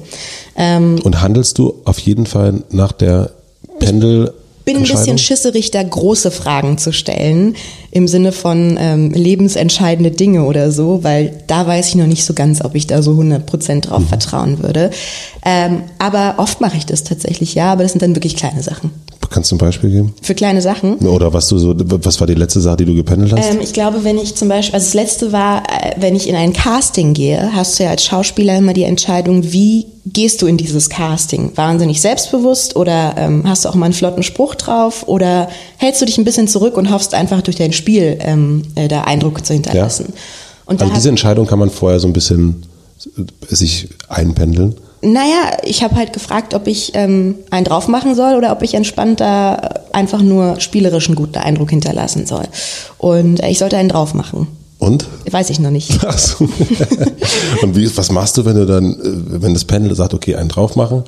Ähm, Und handelst du auf jeden Fall nach der Pendel? Bin ein bisschen schisserig, da große Fragen zu stellen, im Sinne von ähm, lebensentscheidende Dinge oder so, weil da weiß ich noch nicht so ganz, ob ich da so 100% drauf vertrauen würde. Ähm, aber oft mache ich das tatsächlich, ja, aber das sind dann wirklich kleine Sachen. Kannst du ein Beispiel geben? Für kleine Sachen. Oder was du so, was war die letzte Sache, die du gependelt hast? Ähm, ich glaube, wenn ich zum Beispiel, also das letzte war, äh, wenn ich in ein Casting gehe, hast du ja als Schauspieler immer die Entscheidung, wie gehst du in dieses Casting? Wahnsinnig selbstbewusst oder ähm, hast du auch mal einen flotten Spruch drauf oder hältst du dich ein bisschen zurück und hoffst einfach durch dein Spiel ähm, äh, da Eindruck zu hinterlassen? Und da also diese Entscheidung kann man vorher so ein bisschen äh, sich einpendeln. Naja, ich habe halt gefragt, ob ich ähm, einen drauf machen soll oder ob ich entspannt da einfach nur spielerisch einen guten Eindruck hinterlassen soll. Und äh, ich sollte einen drauf machen. Und? Weiß ich noch nicht. Ach so. Und wie, was machst du, wenn du dann, äh, wenn das Pendel sagt, okay, einen drauf machen?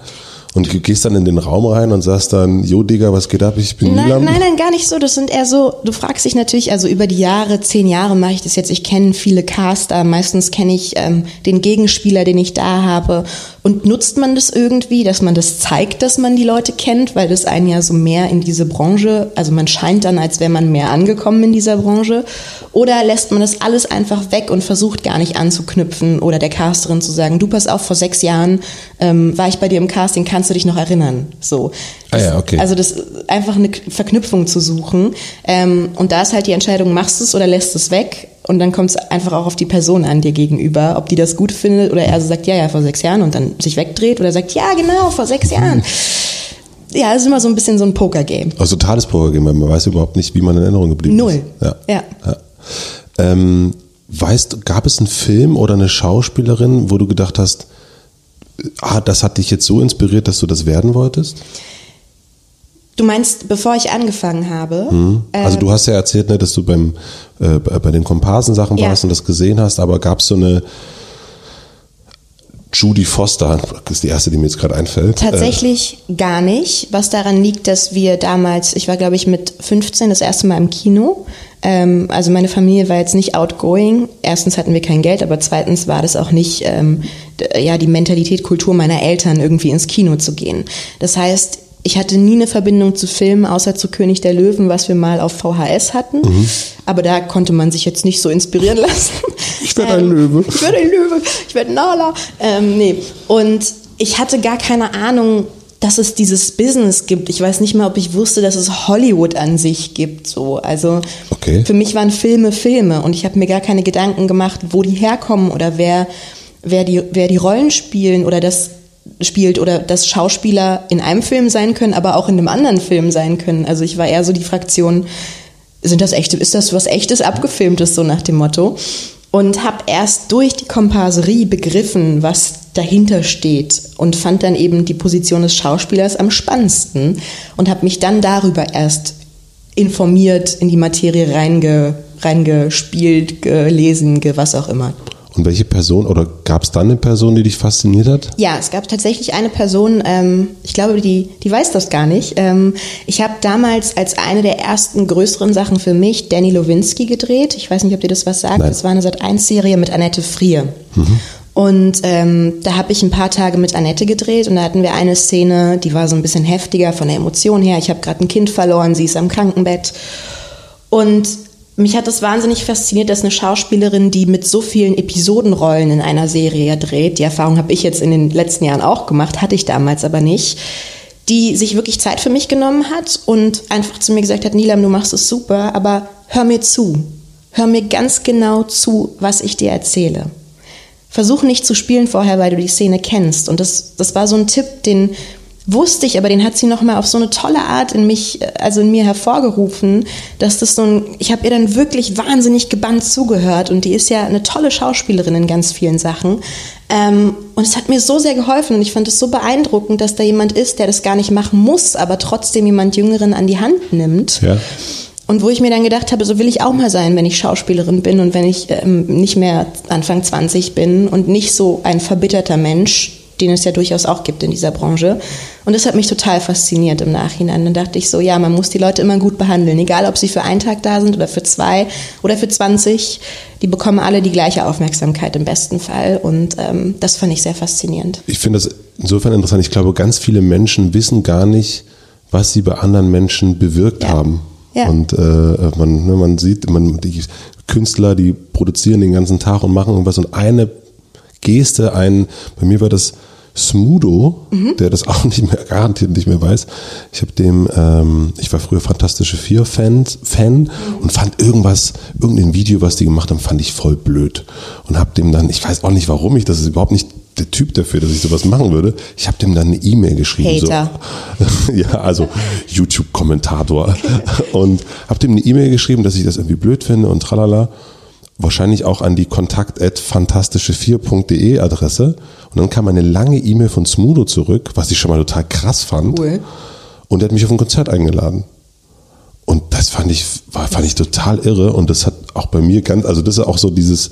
Und du gehst dann in den Raum rein und sagst dann, jo Digga, was geht ab? Ich bin Nein, Milan. nein, nein, gar nicht so. Das sind eher so, du fragst dich natürlich, also über die Jahre, zehn Jahre mache ich das jetzt, ich kenne viele Caster, meistens kenne ich ähm, den Gegenspieler, den ich da habe. Und nutzt man das irgendwie, dass man das zeigt, dass man die Leute kennt, weil das einen ja so mehr in diese Branche, also man scheint dann, als wäre man mehr angekommen in dieser Branche. Oder lässt man das alles einfach weg und versucht gar nicht anzuknüpfen oder der Casterin zu sagen, du pass auf, vor sechs Jahren ähm, war ich bei dir im Casting, kannst du dich noch erinnern? So. Ah ja, okay. Also das einfach eine Verknüpfung zu suchen. Ähm, und da ist halt die Entscheidung, machst du es oder lässt es weg? Und dann kommt es einfach auch auf die Person an dir gegenüber, ob die das gut findet oder er so sagt, ja, ja, vor sechs Jahren und dann sich wegdreht oder sagt, ja, genau, vor sechs Jahren. Ja, es ist immer so ein bisschen so ein Poker-Game. Also totales Pokergame, weil man weiß überhaupt nicht, wie man in Erinnerung geblieben Null. ist. Ja. Ja. ja. Ähm, weißt du, gab es einen Film oder eine Schauspielerin, wo du gedacht hast, ah, das hat dich jetzt so inspiriert, dass du das werden wolltest? Du meinst, bevor ich angefangen habe? Also ähm, du hast ja erzählt, ne, dass du beim äh, bei den Komparsensachen Ja. warst und das gesehen hast, aber gab es so eine Judy Foster, das ist die erste, die mir jetzt gerade einfällt. Tatsächlich gar nicht, was daran liegt, dass wir damals, ich war glaube ich mit 15 das erste Mal im Kino. Ähm, also meine Familie war jetzt nicht outgoing. Erstens hatten wir kein Geld, aber zweitens war das auch nicht ähm, ja die Mentalität, Kultur meiner Eltern irgendwie ins Kino zu gehen. Das heißt, ich hatte nie eine Verbindung zu Filmen, außer zu König der Löwen, was wir mal auf VHS hatten. Mhm. Aber da konnte man sich jetzt nicht so inspirieren lassen. Ich werde ein ähm, Löwe. Ich werde ein Löwe. Ich werde Nala. Ähm, nee. Und ich hatte gar keine Ahnung, dass es dieses Business gibt. Ich weiß nicht mal, ob ich wusste, dass es Hollywood an sich gibt. So, also okay. für mich waren Filme Filme und ich habe mir gar keine Gedanken gemacht, wo die herkommen oder wer wer die wer die Rollen spielen oder das spielt oder dass Schauspieler in einem Film sein können, aber auch in einem anderen Film sein können. Also ich war eher so die Fraktion, sind das echte, ist das was echtes abgefilmtes so nach dem Motto und habe erst durch die Komparserie begriffen, was dahinter steht und fand dann eben die Position des Schauspielers am spannendsten und habe mich dann darüber erst informiert, in die Materie reinge, reingespielt, gelesen, ge, was auch immer. Und welche Person oder gab es dann eine Person, die dich fasziniert hat? Ja, es gab tatsächlich eine Person, ähm, ich glaube, die, die weiß das gar nicht. Ähm, ich habe damals als eine der ersten größeren Sachen für mich Danny Lowinski gedreht. Ich weiß nicht, ob dir das was sagt. Nein. Das war eine Sat1-Serie mit Annette Frier. Mhm. Und ähm, da habe ich ein paar Tage mit Annette gedreht und da hatten wir eine Szene, die war so ein bisschen heftiger von der Emotion her. Ich habe gerade ein Kind verloren, sie ist am Krankenbett. Und mich hat es wahnsinnig fasziniert, dass eine Schauspielerin, die mit so vielen Episodenrollen in einer Serie dreht, die Erfahrung habe ich jetzt in den letzten Jahren auch gemacht, hatte ich damals aber nicht, die sich wirklich Zeit für mich genommen hat und einfach zu mir gesagt hat, Nilam, du machst es super, aber hör mir zu. Hör mir ganz genau zu, was ich dir erzähle. Versuch nicht zu spielen vorher, weil du die Szene kennst. Und das, das war so ein Tipp, den wusste ich, aber den hat sie nochmal auf so eine tolle Art in mich, also in mir hervorgerufen, dass das so ein, ich habe ihr dann wirklich wahnsinnig gebannt zugehört und die ist ja eine tolle Schauspielerin in ganz vielen Sachen. Ähm, und es hat mir so sehr geholfen und ich fand es so beeindruckend, dass da jemand ist, der das gar nicht machen muss, aber trotzdem jemand Jüngeren an die Hand nimmt. Ja. Und wo ich mir dann gedacht habe, so will ich auch mal sein, wenn ich Schauspielerin bin und wenn ich ähm, nicht mehr Anfang 20 bin und nicht so ein verbitterter Mensch, den es ja durchaus auch gibt in dieser Branche. Und das hat mich total fasziniert im Nachhinein. Dann dachte ich so, ja, man muss die Leute immer gut behandeln, egal ob sie für einen Tag da sind oder für zwei oder für 20. Die bekommen alle die gleiche Aufmerksamkeit im besten Fall. Und ähm, das fand ich sehr faszinierend. Ich finde das insofern interessant. Ich glaube, ganz viele Menschen wissen gar nicht, was sie bei anderen Menschen bewirkt ja. haben. Ja. Und äh, man, ne, man sieht, man, die Künstler, die produzieren den ganzen Tag und machen irgendwas und eine Geste, ein, bei mir war das Smudo, mhm. der das auch nicht mehr garantiert nicht mehr weiß. Ich habe dem, ähm, ich war früher Fantastische Vier Fan, Fan mhm. und fand irgendwas, irgendein Video, was die gemacht haben, fand ich voll blöd und habe dem dann, ich weiß auch nicht, warum ich, das ist überhaupt nicht der Typ dafür, dass ich sowas machen würde. Ich habe dem dann eine E-Mail geschrieben. Hater. So, ja, also YouTube-Kommentator und habe dem eine E-Mail geschrieben, dass ich das irgendwie blöd finde und tralala wahrscheinlich auch an die kontakt.fantastische4.de Adresse. Und dann kam eine lange E-Mail von Smudo zurück, was ich schon mal total krass fand. Cool. Und er hat mich auf ein Konzert eingeladen. Und das fand ich, war, fand ich total irre. Und das hat auch bei mir ganz, also das ist auch so dieses,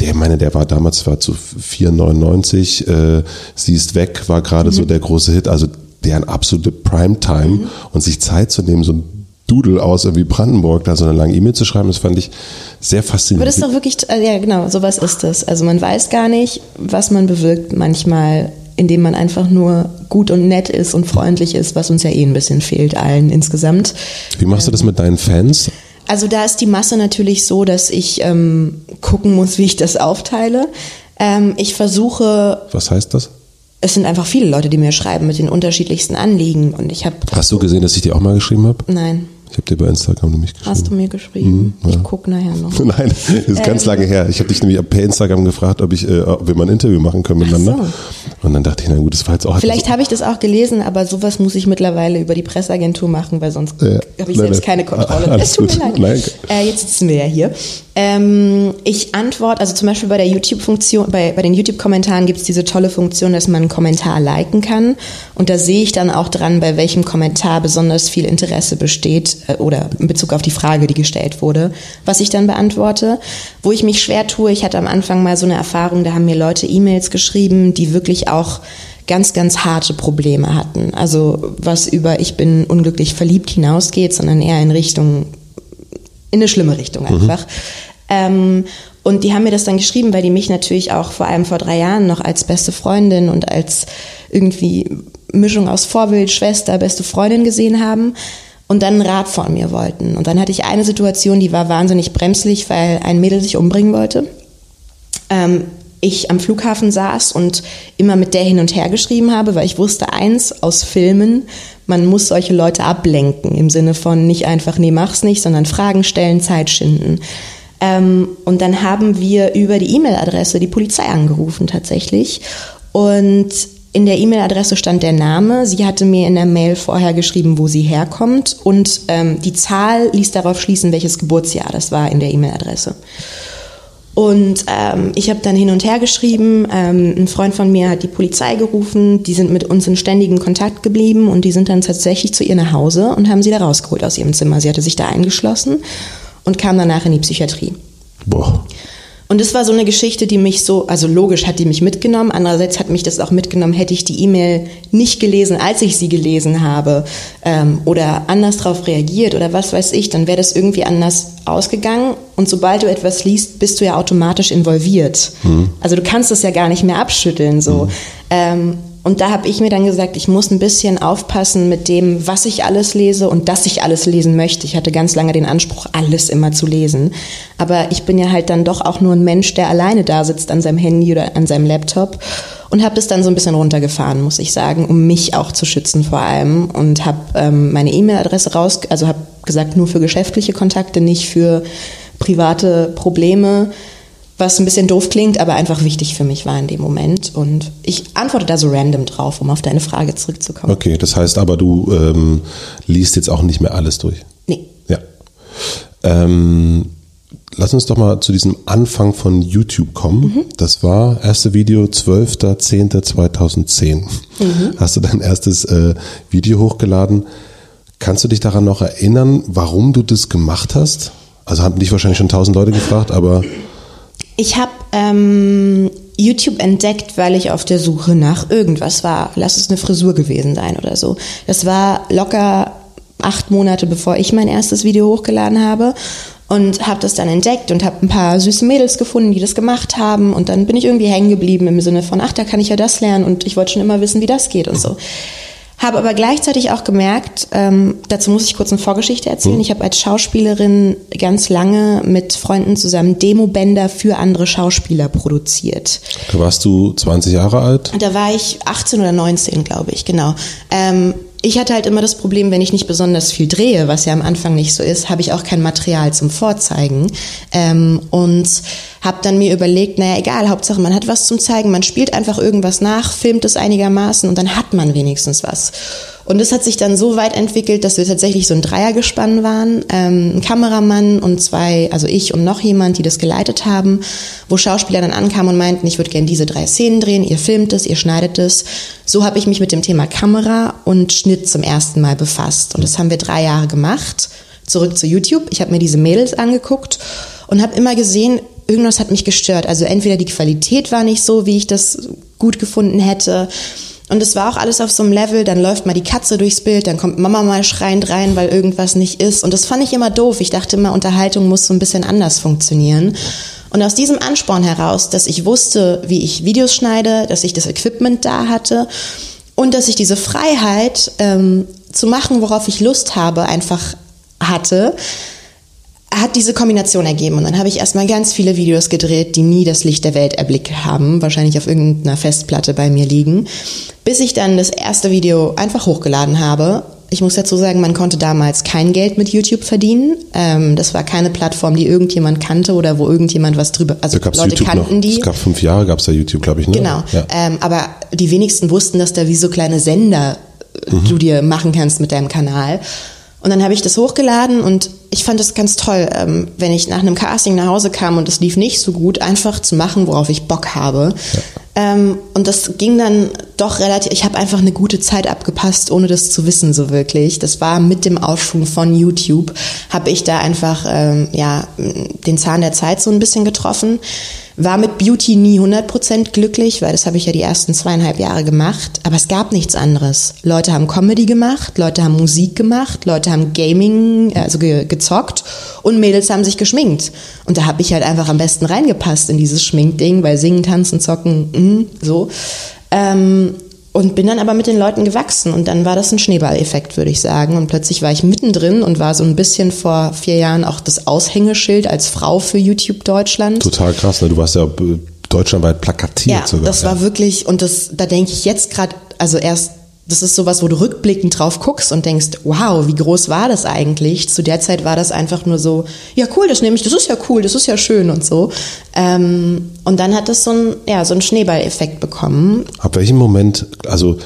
der meine, der war damals war zu 4,99, äh, sie ist weg, war gerade mhm. so der große Hit, also deren absolute Primetime mhm. und sich Zeit zu nehmen, so ein Dudel aus irgendwie Brandenburg da so eine lange E-Mail zu schreiben, das fand ich sehr faszinierend. Aber das ist doch wirklich, äh, ja genau, sowas ist es. Also man weiß gar nicht, was man bewirkt manchmal, indem man einfach nur gut und nett ist und freundlich ist, was uns ja eh ein bisschen fehlt allen insgesamt. Wie machst du das mit deinen Fans? Also da ist die Masse natürlich so, dass ich ähm, gucken muss, wie ich das aufteile. Ähm, ich versuche. Was heißt das? Es sind einfach viele Leute, die mir schreiben mit den unterschiedlichsten Anliegen und ich habe. Hast du gesehen, dass ich dir auch mal geschrieben habe? Nein. Ich habe dir bei Instagram nämlich geschrieben. Hast du mir geschrieben? Mhm, ja. Ich gucke nachher noch. Nein, das ist ganz ähm. lange her. Ich habe dich nämlich per Instagram gefragt, ob ich, äh, ob wir mal ein Interview machen können miteinander. So. Und dann dachte ich, na gut, das war jetzt auch. Vielleicht habe ich das auch gelesen, aber sowas muss ich mittlerweile über die Presseagentur machen, weil sonst ja. habe ich selbst keine Kontrolle. Alles es tut gut. mir leid. Nein. Äh, jetzt sitzen wir ja hier. Ähm, ich antworte, also zum Beispiel bei der YouTube-Funktion, bei, bei den YouTube-Kommentaren gibt es diese tolle Funktion, dass man einen Kommentar liken kann. Und da sehe ich dann auch dran, bei welchem Kommentar besonders viel Interesse besteht äh, oder in Bezug auf die Frage, die gestellt wurde, was ich dann beantworte. Wo ich mich schwer tue, ich hatte am Anfang mal so eine Erfahrung, da haben mir Leute E-Mails geschrieben, die wirklich auch ganz, ganz harte Probleme hatten. Also was über ich bin unglücklich verliebt hinausgeht, sondern eher in Richtung in eine schlimme Richtung mhm. einfach. Mhm. Ähm, und die haben mir das dann geschrieben, weil die mich natürlich auch vor allem vor drei Jahren noch als beste Freundin und als irgendwie Mischung aus Vorbild, Schwester, beste Freundin gesehen haben und dann einen Rat von mir wollten. Und dann hatte ich eine Situation, die war wahnsinnig bremslich, weil ein Mädel sich umbringen wollte. Ähm, ich am Flughafen saß und immer mit der hin und her geschrieben habe, weil ich wusste eins aus Filmen, man muss solche Leute ablenken im Sinne von nicht einfach, nee, mach's nicht, sondern Fragen stellen, Zeit schinden. Ähm, und dann haben wir über die E-Mail-Adresse die Polizei angerufen tatsächlich. Und in der E-Mail-Adresse stand der Name. Sie hatte mir in der Mail vorher geschrieben, wo sie herkommt. Und ähm, die Zahl ließ darauf schließen, welches Geburtsjahr das war in der E-Mail-Adresse. Und ähm, ich habe dann hin und her geschrieben. Ähm, ein Freund von mir hat die Polizei gerufen. Die sind mit uns in ständigem Kontakt geblieben und die sind dann tatsächlich zu ihr nach Hause und haben sie da rausgeholt aus ihrem Zimmer. Sie hatte sich da eingeschlossen und kam danach in die Psychiatrie. Boah. Und das war so eine Geschichte, die mich so, also logisch hat die mich mitgenommen, andererseits hat mich das auch mitgenommen, hätte ich die E-Mail nicht gelesen, als ich sie gelesen habe ähm, oder anders darauf reagiert oder was weiß ich, dann wäre das irgendwie anders ausgegangen. Und sobald du etwas liest, bist du ja automatisch involviert. Mhm. Also du kannst das ja gar nicht mehr abschütteln so. Mhm. Ähm, und da habe ich mir dann gesagt, ich muss ein bisschen aufpassen mit dem, was ich alles lese und dass ich alles lesen möchte. Ich hatte ganz lange den Anspruch, alles immer zu lesen. Aber ich bin ja halt dann doch auch nur ein Mensch, der alleine da sitzt an seinem Handy oder an seinem Laptop und habe das dann so ein bisschen runtergefahren, muss ich sagen, um mich auch zu schützen vor allem und habe ähm, meine E-Mail-Adresse raus, also habe gesagt, nur für geschäftliche Kontakte, nicht für private Probleme was ein bisschen doof klingt, aber einfach wichtig für mich war in dem Moment. Und ich antworte da so random drauf, um auf deine Frage zurückzukommen. Okay, das heißt aber, du ähm, liest jetzt auch nicht mehr alles durch. Nee. Ja. Ähm, lass uns doch mal zu diesem Anfang von YouTube kommen. Mhm. Das war erste Video 12.10.2010. Mhm. Hast du dein erstes äh, Video hochgeladen? Kannst du dich daran noch erinnern, warum du das gemacht hast? Also haben dich wahrscheinlich schon tausend Leute gefragt, aber ich habe ähm, YouTube entdeckt, weil ich auf der Suche nach irgendwas war. Lass es eine Frisur gewesen sein oder so. Das war locker acht Monate, bevor ich mein erstes Video hochgeladen habe und habe das dann entdeckt und habe ein paar süße Mädels gefunden, die das gemacht haben und dann bin ich irgendwie hängen geblieben im Sinne von, ach, da kann ich ja das lernen und ich wollte schon immer wissen, wie das geht und so. Habe aber gleichzeitig auch gemerkt, ähm, dazu muss ich kurz eine Vorgeschichte erzählen. Hm. Ich habe als Schauspielerin ganz lange mit Freunden zusammen Demobänder für andere Schauspieler produziert. Da warst du 20 Jahre alt? Da war ich 18 oder 19, glaube ich, genau. Ähm, ich hatte halt immer das Problem, wenn ich nicht besonders viel drehe, was ja am Anfang nicht so ist, habe ich auch kein Material zum Vorzeigen. Ähm, und habe dann mir überlegt, naja, egal, Hauptsache man hat was zum Zeigen, man spielt einfach irgendwas nach, filmt es einigermaßen und dann hat man wenigstens was. Und es hat sich dann so weit entwickelt, dass wir tatsächlich so ein Dreiergespann waren, ähm, ein Kameramann und zwei, also ich und noch jemand, die das geleitet haben, wo Schauspieler dann ankamen und meinten, ich würde gerne diese drei Szenen drehen, ihr filmt es, ihr schneidet es. So habe ich mich mit dem Thema Kamera und Schnitt zum ersten Mal befasst. Und das haben wir drei Jahre gemacht. Zurück zu YouTube. Ich habe mir diese Mädels angeguckt und habe immer gesehen, irgendwas hat mich gestört. Also entweder die Qualität war nicht so, wie ich das gut gefunden hätte und es war auch alles auf so einem Level, dann läuft mal die Katze durchs Bild, dann kommt Mama mal schreiend rein, weil irgendwas nicht ist. Und das fand ich immer doof. Ich dachte immer, Unterhaltung muss so ein bisschen anders funktionieren. Und aus diesem Ansporn heraus, dass ich wusste, wie ich Videos schneide, dass ich das Equipment da hatte und dass ich diese Freiheit ähm, zu machen, worauf ich Lust habe, einfach hatte, hat diese Kombination ergeben. Und dann habe ich erstmal ganz viele Videos gedreht, die nie das Licht der Welt erblickt haben, wahrscheinlich auf irgendeiner Festplatte bei mir liegen, bis ich dann das erste Video einfach hochgeladen habe. Ich muss dazu sagen, man konnte damals kein Geld mit YouTube verdienen. Ähm, das war keine Plattform, die irgendjemand kannte oder wo irgendjemand was drüber. Also da Leute YouTube kannten noch, die. Es gab fünf Jahre, gab es da YouTube, glaube ich. Ne? Genau. Ja. Ähm, aber die wenigsten wussten, dass da wie so kleine Sender mhm. du dir machen kannst mit deinem Kanal. Und dann habe ich das hochgeladen und ich fand es ganz toll, ähm, wenn ich nach einem Casting nach Hause kam und es lief nicht so gut, einfach zu machen, worauf ich Bock habe. Ja. Ähm, und das ging dann doch relativ, ich habe einfach eine gute Zeit abgepasst, ohne das zu wissen so wirklich. Das war mit dem Aufschwung von YouTube, habe ich da einfach ähm, ja den Zahn der Zeit so ein bisschen getroffen. War mit Beauty nie 100% glücklich, weil das habe ich ja die ersten zweieinhalb Jahre gemacht. Aber es gab nichts anderes. Leute haben Comedy gemacht, Leute haben Musik gemacht, Leute haben Gaming, also ge gezockt und Mädels haben sich geschminkt. Und da habe ich halt einfach am besten reingepasst in dieses Schminkding, weil singen, tanzen, zocken, mh, so. Ähm, und bin dann aber mit den Leuten gewachsen und dann war das ein Schneeballeffekt, würde ich sagen. Und plötzlich war ich mittendrin und war so ein bisschen vor vier Jahren auch das Aushängeschild als Frau für YouTube Deutschland. Total krass, ne? Du warst ja äh, deutschlandweit plakatiert ja, sogar. Das war wirklich, und das, da denke ich jetzt gerade, also erst das ist sowas, wo du rückblickend drauf guckst und denkst, wow, wie groß war das eigentlich? Zu der Zeit war das einfach nur so, ja cool, das nehme ich, das ist ja cool, das ist ja schön und so. Ähm, und dann hat das so ein, ja, so einen Schneeballeffekt bekommen. Ab welchem Moment, also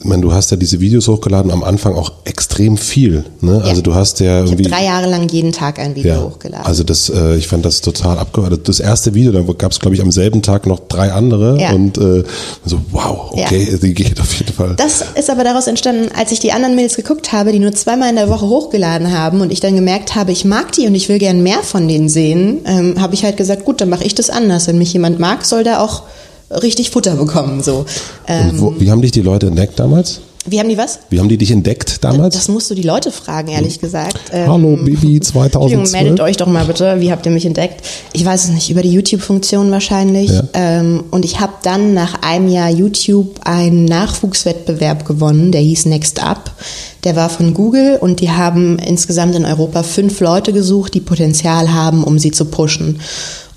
ich meine, du hast ja diese Videos hochgeladen, am Anfang auch extrem viel. Ne? Ja. Also du hast ja irgendwie. Ich drei Jahre lang jeden Tag ein Video ja, hochgeladen. Also das, äh, ich fand das total abgeordnet. Das erste Video, da gab es, glaube ich, am selben Tag noch drei andere. Ja. Und äh, so, wow, okay, die geht auf jeden Fall. Das ist aber daraus entstanden, als ich die anderen Mails geguckt habe, die nur zweimal in der Woche hochgeladen haben und ich dann gemerkt habe, ich mag die und ich will gern mehr von denen sehen, ähm, habe ich halt gesagt, gut, dann mache ich das anders. Wenn mich jemand mag, soll der auch richtig Futter bekommen. So. Ähm, wo, wie haben dich die Leute entdeckt damals? Wie haben die was? Wie haben die dich entdeckt damals? Das musst du die Leute fragen, ehrlich hm. gesagt. Hallo ähm, Bibi 2012. Meldet euch doch mal bitte, wie habt ihr mich entdeckt? Ich weiß es nicht, über die YouTube-Funktion wahrscheinlich. Ja. Ähm, und ich habe dann nach einem Jahr YouTube einen Nachwuchswettbewerb gewonnen, der hieß Next Up. Der war von Google und die haben insgesamt in Europa fünf Leute gesucht, die Potenzial haben, um sie zu pushen.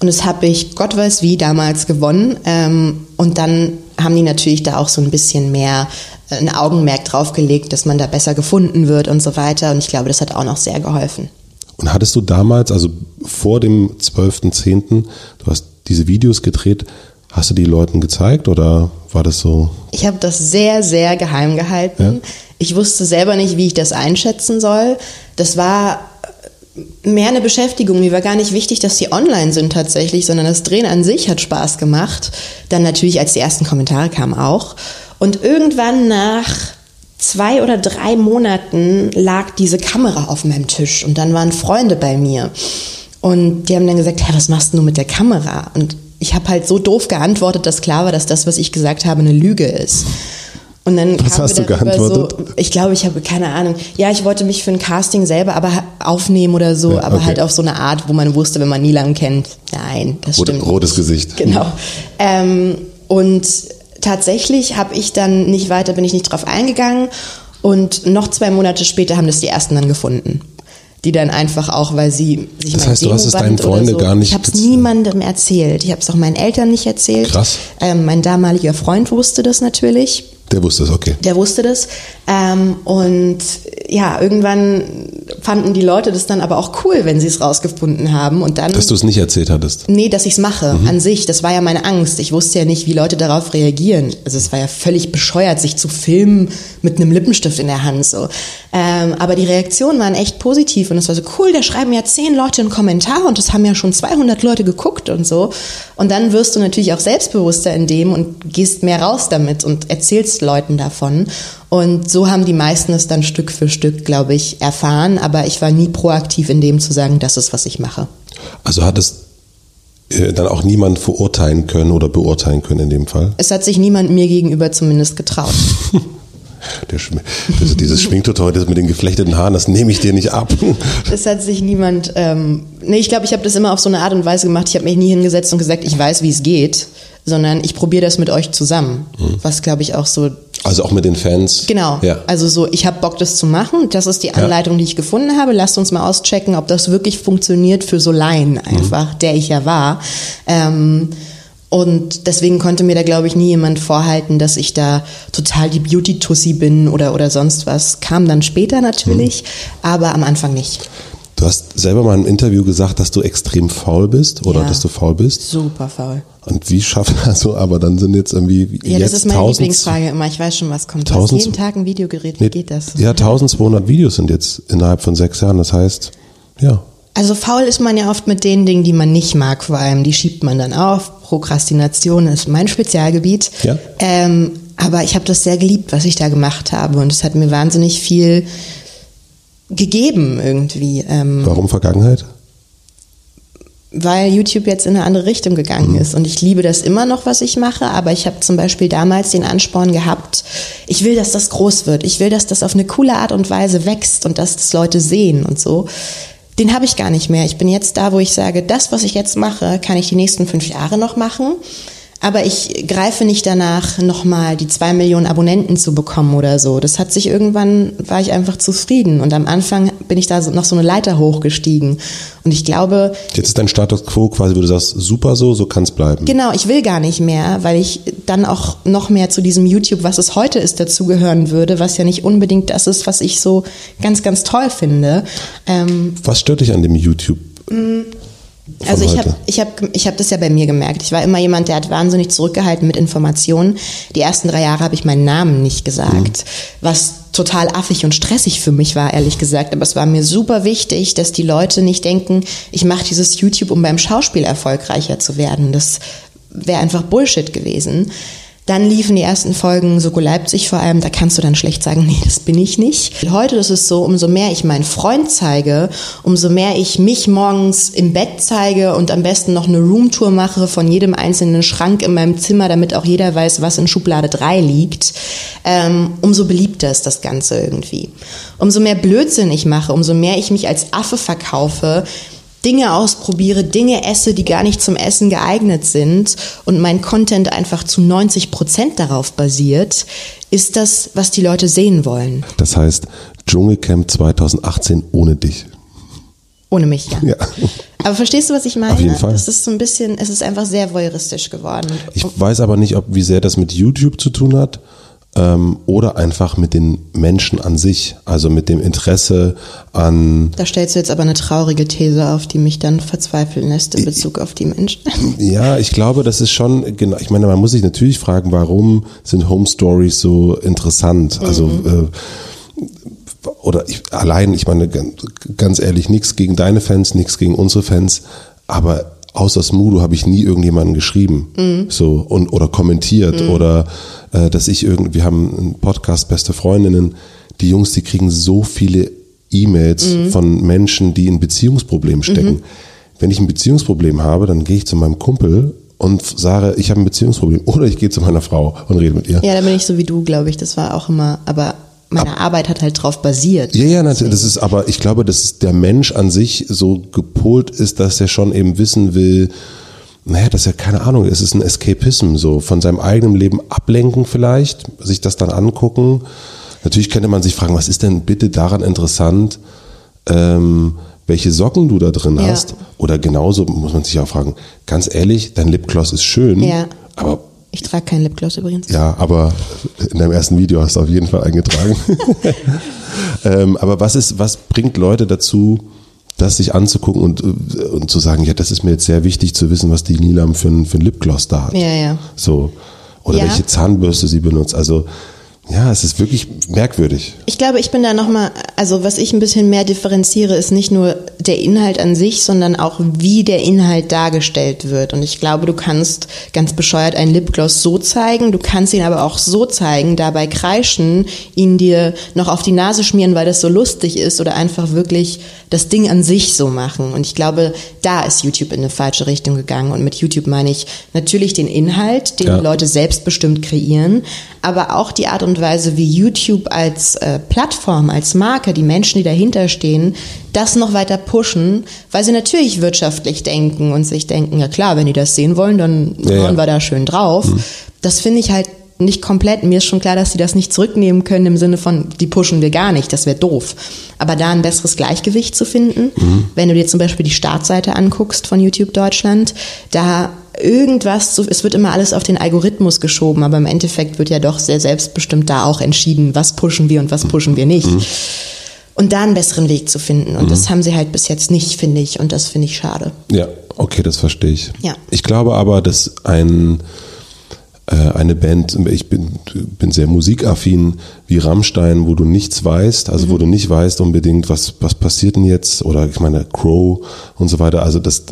Und das habe ich, Gott weiß wie, damals gewonnen. Ähm, und dann haben die natürlich da auch so ein bisschen mehr äh, ein Augenmerk draufgelegt, dass man da besser gefunden wird und so weiter. Und ich glaube, das hat auch noch sehr geholfen. Und hattest du damals, also vor dem 12.10., du hast diese Videos gedreht, hast du die Leuten gezeigt oder war das so? Ich habe das sehr, sehr geheim gehalten. Ja? Ich wusste selber nicht, wie ich das einschätzen soll. Das war mehr eine Beschäftigung. Mir war gar nicht wichtig, dass die online sind tatsächlich, sondern das Drehen an sich hat Spaß gemacht. Dann natürlich, als die ersten Kommentare kamen, auch. Und irgendwann nach zwei oder drei Monaten lag diese Kamera auf meinem Tisch und dann waren Freunde bei mir. Und die haben dann gesagt, hey, was machst du mit der Kamera? Und ich habe halt so doof geantwortet, dass klar war, dass das, was ich gesagt habe, eine Lüge ist. Und dann Was hast du geantwortet? So, ich glaube, ich habe keine Ahnung. Ja, ich wollte mich für ein Casting selber aber aufnehmen oder so, ja, aber okay. halt auf so eine Art, wo man wusste, wenn man Nilam kennt. Nein, das Rot, stimmt. Rotes nicht. Gesicht. Genau. Ähm, und tatsächlich habe ich dann nicht weiter, bin ich nicht drauf eingegangen. Und noch zwei Monate später haben das die ersten dann gefunden die dann einfach auch, weil sie sich Das heißt, du hast es deinen Freunden so. gar nicht Ich habe es niemandem erzählt. Ich habe es auch meinen Eltern nicht erzählt. Krass. Ähm, mein damaliger Freund wusste das natürlich. Der wusste es, okay. Der wusste das. Ähm, und ja, irgendwann fanden die Leute das dann aber auch cool, wenn sie es rausgefunden haben. Und dann, dass du es nicht erzählt hattest? Nee, dass ich es mache mhm. an sich. Das war ja meine Angst. Ich wusste ja nicht, wie Leute darauf reagieren. Also es war ja völlig bescheuert, sich zu filmen mit einem Lippenstift in der Hand. So. Ähm, aber die Reaktionen waren echt positiv. Und es war so cool, da schreiben ja zehn Leute einen Kommentar und das haben ja schon 200 Leute geguckt und so. Und dann wirst du natürlich auch selbstbewusster in dem und gehst mehr raus damit und erzählst Leuten davon. Und so haben die meisten es dann Stück für Stück, glaube ich, erfahren. Aber ich war nie proaktiv in dem zu sagen, das ist, was ich mache. Also hat es äh, dann auch niemand verurteilen können oder beurteilen können in dem Fall? Es hat sich niemand mir gegenüber zumindest getraut. Der Schm das, dieses Schminktutorial mit den geflechteten Haaren, das nehme ich dir nicht ab. Das hat sich niemand. Ähm, nee, ich glaube, ich habe das immer auf so eine Art und Weise gemacht. Ich habe mich nie hingesetzt und gesagt, ich weiß, wie es geht, sondern ich probiere das mit euch zusammen. Mhm. Was, glaube ich, auch so. Also auch mit den Fans. Genau. Ja. Also so, ich habe Bock, das zu machen. Das ist die Anleitung, ja. die ich gefunden habe. Lasst uns mal auschecken, ob das wirklich funktioniert für so Laien einfach, mhm. der ich ja war. Ähm, und deswegen konnte mir da, glaube ich, nie jemand vorhalten, dass ich da total die Beauty-Tussi bin oder, oder sonst was. Kam dann später natürlich, mhm. aber am Anfang nicht. Du hast selber mal im Interview gesagt, dass du extrem faul bist oder ja, dass du faul bist. Super faul. Und wie schafft also, aber dann sind jetzt irgendwie ja, jetzt das ist meine Lieblingsfrage immer. Ich weiß schon, was kommt. Du hast jeden Tag ein Video gerät. Wie nee, geht das? Ja, 1200 Videos sind jetzt innerhalb von sechs Jahren. Das heißt, ja, also faul ist man ja oft mit den Dingen, die man nicht mag, vor allem. Die schiebt man dann auf. Prokrastination ist mein Spezialgebiet. Ja. Ähm, aber ich habe das sehr geliebt, was ich da gemacht habe. Und es hat mir wahnsinnig viel gegeben irgendwie. Ähm, Warum Vergangenheit? weil YouTube jetzt in eine andere Richtung gegangen mhm. ist. Und ich liebe das immer noch, was ich mache, aber ich habe zum Beispiel damals den Ansporn gehabt, ich will, dass das groß wird. Ich will, dass das auf eine coole Art und Weise wächst und dass das Leute sehen und so. Den habe ich gar nicht mehr. Ich bin jetzt da, wo ich sage, das, was ich jetzt mache, kann ich die nächsten fünf Jahre noch machen. Aber ich greife nicht danach, nochmal die zwei Millionen Abonnenten zu bekommen oder so. Das hat sich irgendwann, war ich einfach zufrieden. Und am Anfang bin ich da noch so eine Leiter hochgestiegen. Und ich glaube. Jetzt ist dein Status quo quasi, wo du sagst, super so, so kann es bleiben. Genau, ich will gar nicht mehr, weil ich dann auch noch mehr zu diesem YouTube, was es heute ist, dazugehören würde, was ja nicht unbedingt das ist, was ich so ganz, ganz toll finde. Ähm, was stört dich an dem YouTube? Also ich habe ich hab, ich hab das ja bei mir gemerkt. Ich war immer jemand, der hat wahnsinnig zurückgehalten mit Informationen. Die ersten drei Jahre habe ich meinen Namen nicht gesagt, mhm. was total affig und stressig für mich war, ehrlich gesagt. Aber es war mir super wichtig, dass die Leute nicht denken, ich mache dieses YouTube, um beim Schauspiel erfolgreicher zu werden. Das wäre einfach Bullshit gewesen. Dann liefen die ersten Folgen Soko Leipzig vor allem, da kannst du dann schlecht sagen, nee, das bin ich nicht. Heute ist es so, umso mehr ich meinen Freund zeige, umso mehr ich mich morgens im Bett zeige und am besten noch eine Roomtour mache von jedem einzelnen Schrank in meinem Zimmer, damit auch jeder weiß, was in Schublade 3 liegt, ähm, umso beliebter ist das Ganze irgendwie. Umso mehr Blödsinn ich mache, umso mehr ich mich als Affe verkaufe, Dinge ausprobiere, Dinge esse, die gar nicht zum Essen geeignet sind und mein Content einfach zu 90 Prozent darauf basiert, ist das, was die Leute sehen wollen. Das heißt, Dschungelcamp 2018 ohne dich. Ohne mich, ja. ja. Aber verstehst du, was ich meine? Auf jeden Fall. Das ist so ein bisschen, es ist einfach sehr voyeuristisch geworden. Ich weiß aber nicht, ob wie sehr das mit YouTube zu tun hat ähm, oder einfach mit den Menschen an sich, also mit dem Interesse an. Da stellst du jetzt aber eine traurige These auf, die mich dann verzweifeln lässt in Bezug auf die Menschen. Ja, ich glaube, das ist schon, genau, ich meine, man muss sich natürlich fragen, warum sind Home Stories so interessant? Also, mhm. äh, oder ich, allein, ich meine, ganz ehrlich, nichts gegen deine Fans, nichts gegen unsere Fans, aber außer Smudo habe ich nie irgendjemanden geschrieben, mhm. so und oder kommentiert mhm. oder äh, dass ich irgendwie, wir haben einen Podcast Beste Freundinnen, die Jungs, die kriegen so viele E-Mails mhm. von Menschen, die in Beziehungsproblemen stecken. Mhm. Wenn ich ein Beziehungsproblem habe, dann gehe ich zu meinem Kumpel und sage, ich habe ein Beziehungsproblem. Oder ich gehe zu meiner Frau und rede mit ihr. Ja, da bin ich so wie du, glaube ich. Das war auch immer, aber meine Arbeit hat halt drauf basiert. Ja, ja, natürlich. Das ist, aber ich glaube, dass der Mensch an sich so gepolt ist, dass er schon eben wissen will, naja, das ist ja keine Ahnung, es ist ein Escapism, so von seinem eigenen Leben ablenken vielleicht, sich das dann angucken. Natürlich könnte man sich fragen, was ist denn bitte daran interessant, ähm, welche Socken du da drin ja. hast? Oder genauso muss man sich auch fragen, ganz ehrlich, dein Lipgloss ist schön, ja. aber ich trage keinen Lipgloss übrigens. Ja, aber in deinem ersten Video hast du auf jeden Fall eingetragen. ähm, aber was ist, was bringt Leute dazu, das sich anzugucken und, und zu sagen, ja, das ist mir jetzt sehr wichtig zu wissen, was die Nilam für ein, für ein Lipgloss da hat. Ja, ja. So. Oder ja. welche Zahnbürste sie benutzt. Also ja, es ist wirklich merkwürdig. Ich glaube, ich bin da nochmal, also was ich ein bisschen mehr differenziere, ist nicht nur der Inhalt an sich, sondern auch wie der Inhalt dargestellt wird. Und ich glaube, du kannst ganz bescheuert einen Lipgloss so zeigen, du kannst ihn aber auch so zeigen, dabei kreischen, ihn dir noch auf die Nase schmieren, weil das so lustig ist oder einfach wirklich das Ding an sich so machen. Und ich glaube, da ist YouTube in eine falsche Richtung gegangen. Und mit YouTube meine ich natürlich den Inhalt, den ja. Leute selbstbestimmt kreieren, aber auch die Art und und Weise, wie YouTube als äh, Plattform, als Marke, die Menschen, die dahinter stehen, das noch weiter pushen, weil sie natürlich wirtschaftlich denken und sich denken, ja klar, wenn die das sehen wollen, dann ja, hauen ja. wir da schön drauf. Mhm. Das finde ich halt nicht komplett. Mir ist schon klar, dass sie das nicht zurücknehmen können im Sinne von, die pushen wir gar nicht, das wäre doof. Aber da ein besseres Gleichgewicht zu finden, mhm. wenn du dir zum Beispiel die Startseite anguckst von YouTube Deutschland, da irgendwas, es wird immer alles auf den Algorithmus geschoben, aber im Endeffekt wird ja doch sehr selbstbestimmt da auch entschieden, was pushen wir und was pushen wir nicht. Mhm. Und da einen besseren Weg zu finden. Und mhm. das haben sie halt bis jetzt nicht, finde ich. Und das finde ich schade. Ja, okay, das verstehe ich. Ja. Ich glaube aber, dass ein, äh, eine Band, ich bin, bin sehr musikaffin, wie Rammstein, wo du nichts weißt, also mhm. wo du nicht weißt unbedingt, was, was passiert denn jetzt, oder ich meine Crow und so weiter, also das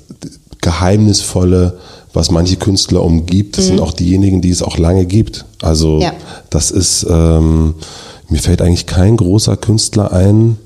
geheimnisvolle was manche Künstler umgibt, das mhm. sind auch diejenigen, die es auch lange gibt. Also ja. das ist, ähm, mir fällt eigentlich kein großer Künstler ein,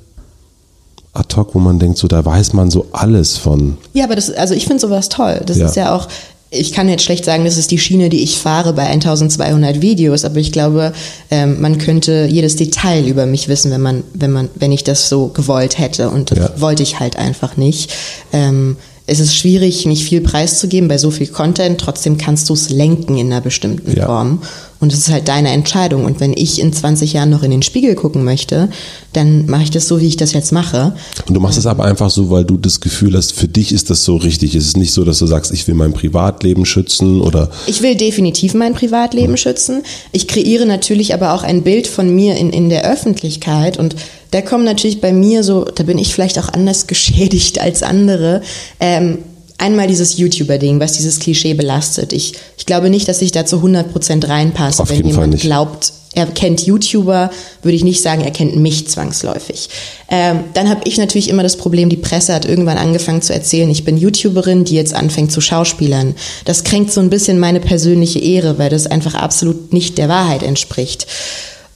ad hoc, wo man denkt, so da weiß man so alles von. Ja, aber das, also ich finde sowas toll. Das Ja. ist ja auch, ich kann jetzt schlecht sagen, das ist die Schiene, die ich fahre bei 1200 Videos, aber ich glaube, ähm, man könnte jedes Detail über mich wissen, wenn man, wenn man, wenn ich das so gewollt hätte und das Ja. wollte ich halt einfach nicht. Ähm, es ist schwierig, nicht viel preiszugeben bei so viel Content, trotzdem kannst du es lenken in einer bestimmten Ja. Form. Und es ist halt deine Entscheidung. Und wenn ich in 20 Jahren noch in den Spiegel gucken möchte, dann mache ich das so, wie ich das jetzt mache. Und du machst es aber einfach so, weil du das Gefühl hast, für dich ist das so richtig. Es ist nicht so, dass du sagst, ich will mein Privatleben schützen oder Ich will definitiv mein Privatleben schützen. Ich kreiere natürlich aber auch ein Bild von mir in, in der Öffentlichkeit und da kommen natürlich bei mir so, da bin ich vielleicht auch anders geschädigt als andere. Ähm, einmal dieses YouTuber-Ding, was dieses Klischee belastet. Ich, ich glaube nicht, dass ich da zu 100% reinpasse. Auf Wenn jeden Fall jemand nicht. glaubt, er kennt YouTuber, würde ich nicht sagen, er kennt mich zwangsläufig. Ähm, dann habe ich natürlich immer das Problem, die Presse hat irgendwann angefangen zu erzählen, ich bin YouTuberin, die jetzt anfängt zu Schauspielern. Das kränkt so ein bisschen meine persönliche Ehre, weil das einfach absolut nicht der Wahrheit entspricht.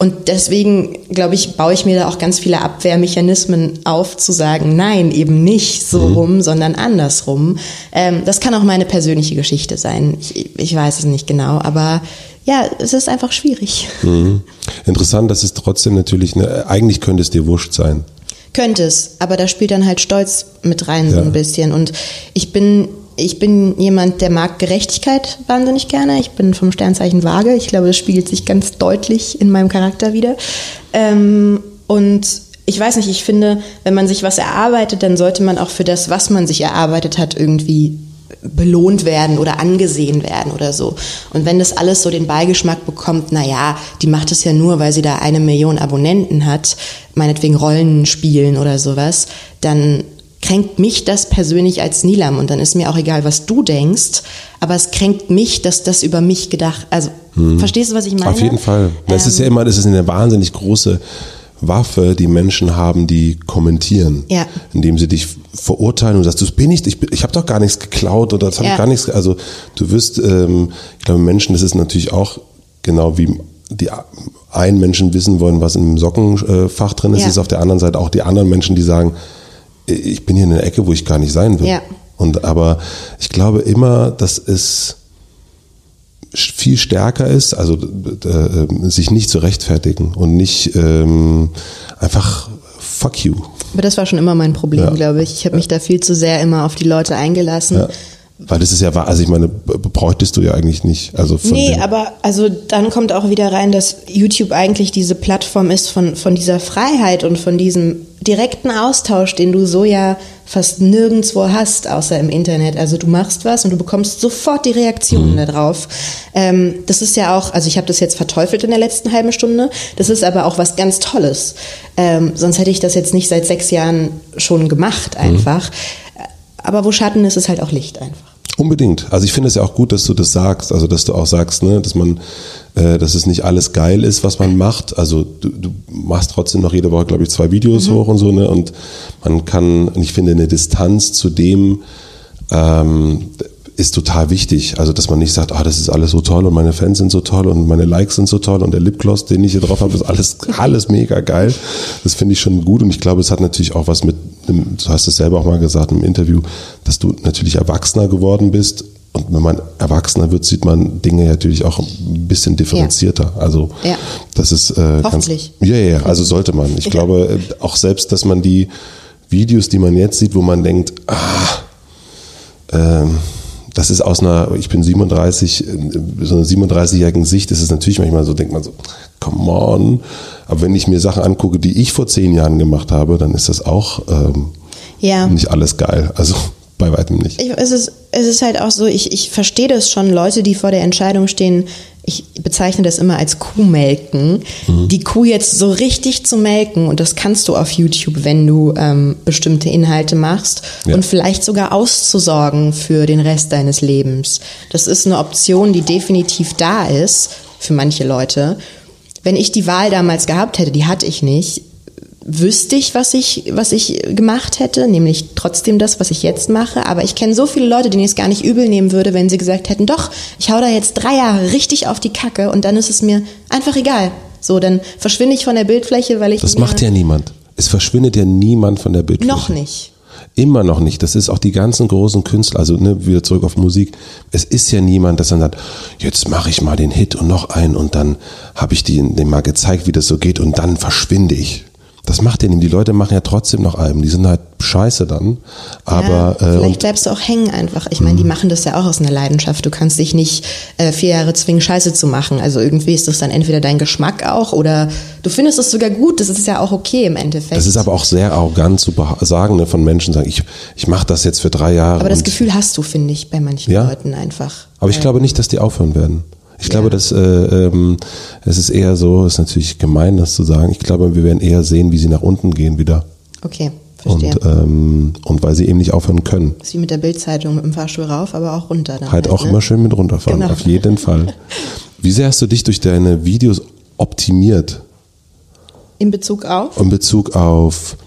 Und deswegen, glaube ich, baue ich mir da auch ganz viele Abwehrmechanismen auf, zu sagen, nein, eben nicht so rum, sondern andersrum. Ähm, das kann auch meine persönliche Geschichte sein. Ich, ich weiß es nicht genau, aber ja, es ist einfach schwierig. Mhm. interessant, dass es trotzdem natürlich, eine, eigentlich könnte es dir wurscht sein. Könnte es, aber da spielt dann halt Stolz mit rein so Ja. ein bisschen. Und ich bin, ich bin jemand, der mag Gerechtigkeit wahnsinnig gerne. Ich bin vom Sternzeichen Waage. Ich glaube, das spiegelt sich ganz deutlich in meinem Charakter wieder. Ähm, und ich weiß nicht, ich finde, wenn man sich was erarbeitet, dann sollte man auch für das, was man sich erarbeitet hat, irgendwie belohnt werden oder angesehen werden oder so. Und wenn das alles so den Beigeschmack bekommt, na ja, die macht es ja nur, weil sie da eine Million Abonnenten hat, meinetwegen Rollen spielen oder sowas, dann kränkt mich das persönlich als Nilam und dann ist mir auch egal, was du denkst, aber es kränkt mich, dass das über mich gedacht, also verstehst du, was ich meine? Mhm. Auf jeden Fall. Das ist ja immer, das ist eine wahnsinnig große Waffe, die Menschen haben, die kommentieren. Ja. Indem sie dich verurteilen und sagst, das bin ich, ich, ich habe doch gar nichts geklaut oder das habe Ja. ich gar nichts, also du wirst, ähm, ich glaube Menschen, das ist natürlich auch genau wie die einen Menschen wissen wollen, was im Sockenfach drin ist, Ja. ist auf der anderen Seite auch die anderen Menschen, die sagen, ich bin hier in einer Ecke, wo ich gar nicht sein will. Ja. Und aber ich glaube immer, dass es viel stärker ist, also äh, sich nicht zu rechtfertigen und nicht ähm, einfach fuck you. Aber das war schon immer mein Problem, Ja. glaube ich. Ich habe mich da viel zu sehr immer auf die Leute eingelassen. Ja. Weil das ist ja wahr, also ich meine, bräuchtest du ja eigentlich nicht. Also von Nee, aber also dann kommt auch wieder rein, dass YouTube eigentlich diese Plattform ist von, von dieser Freiheit und von diesem direkten Austausch, den du so ja fast nirgendwo hast, außer im Internet. Also du machst was und du bekommst sofort die Reaktionen darauf. Ähm, das ist ja auch, also ich habe das jetzt verteufelt in der letzten halben Stunde, das ist aber auch was ganz Tolles. Ähm, sonst hätte ich das jetzt nicht seit sechs Jahren schon gemacht einfach. Aber wo Schatten ist, ist halt auch Licht einfach. Unbedingt. Also ich finde es ja auch gut, dass du das sagst. Also dass du auch sagst, ne, dass man, äh, dass es nicht alles geil ist, was man macht. Also du, du machst trotzdem noch jede Woche, glaube ich, zwei Videos hoch und so, ne? Und man kann, und ich finde, eine Distanz zu dem ähm, ist total wichtig. Also dass man nicht sagt, ah, das ist alles so toll und meine Fans sind so toll und meine Likes sind so toll und der Lipgloss, den ich hier drauf habe, ist alles, alles mega geil. Das finde ich schon gut und ich glaube, es hat natürlich auch was mit, einem, du hast es selber auch mal gesagt im Interview, dass du natürlich erwachsener geworden bist und wenn man erwachsener wird, sieht man Dinge natürlich auch ein bisschen differenzierter. Also Ja. das ist äh, Hoffentlich. Ganz, ja, ja, ja, also sollte man. Ich Ja. glaube äh, auch selbst, dass man die Videos, die man jetzt sieht, wo man denkt, ah, ähm, das ist aus einer, ich bin 37, äh, so einer 37-jährigen Sicht ist es natürlich manchmal so, denkt man so, come on. Aber wenn ich mir Sachen angucke, die ich vor zehn Jahren gemacht habe, dann ist das auch ähm, Ja. nicht alles geil. Also bei weitem nicht. Ich, es, ist, es ist halt auch so, ich, ich verstehe das schon, Leute, die vor der Entscheidung stehen, ich bezeichne das immer als Kuhmelken, die Kuh jetzt so richtig zu melken und das kannst du auf YouTube, wenn du ähm, bestimmte Inhalte machst Ja. und vielleicht sogar auszusorgen für den Rest deines Lebens. Das ist eine Option, die definitiv da ist für manche Leute. Wenn ich die Wahl damals gehabt hätte, die hatte ich nicht, wüsste ich, was ich, was ich gemacht hätte, nämlich trotzdem das, was ich jetzt mache. Aber ich kenne so viele Leute, denen ich es gar nicht übel nehmen würde, wenn sie gesagt hätten, doch, ich hau da jetzt drei Jahre richtig auf die Kacke und dann ist es mir einfach egal. So, dann verschwinde ich von der Bildfläche, weil ich Das macht ja niemand. es verschwindet ja niemand von der Bildfläche. Noch nicht. Immer noch nicht. Das ist auch die ganzen großen Künstler, also ne, wieder zurück auf Musik. Es ist ja niemand, dass dann sagt, jetzt mache ich mal den Hit und noch einen und dann habe ich denen mal gezeigt, wie das so geht und dann verschwinde ich. Das macht ja nicht. Die Leute machen ja trotzdem noch Alben. Die sind halt scheiße dann. Aber ja, äh, vielleicht und, bleibst du auch hängen einfach. Ich meine, die machen das ja auch aus einer Leidenschaft. Du kannst dich nicht äh, vier Jahre zwingen, Scheiße zu machen. Also irgendwie ist das dann entweder dein Geschmack auch oder du findest es sogar gut. Das ist ja auch okay im Endeffekt. das ist aber auch sehr arrogant zu sagen ne, von Menschen, sagen, ich, ich mache das jetzt für drei Jahre. aber das Gefühl hast du, finde ich, bei manchen Ja? Leuten einfach. Aber ich glaube nicht, dass die aufhören werden. Ich Ja. glaube, dass äh, ähm, es ist eher so, ist natürlich gemein, das zu sagen. Ich glaube, wir werden eher sehen, wie sie nach unten gehen wieder. Okay, verstehe. Und, ähm, und weil sie eben nicht aufhören können. das ist wie mit der Bildzeitung mit dem Fahrstuhl rauf, aber auch runter. Dann Halt auch ne? immer schön mit runterfahren, Genau. auf jeden Fall. Wie sehr hast du dich durch deine Videos optimiert In Bezug auf? in Bezug auf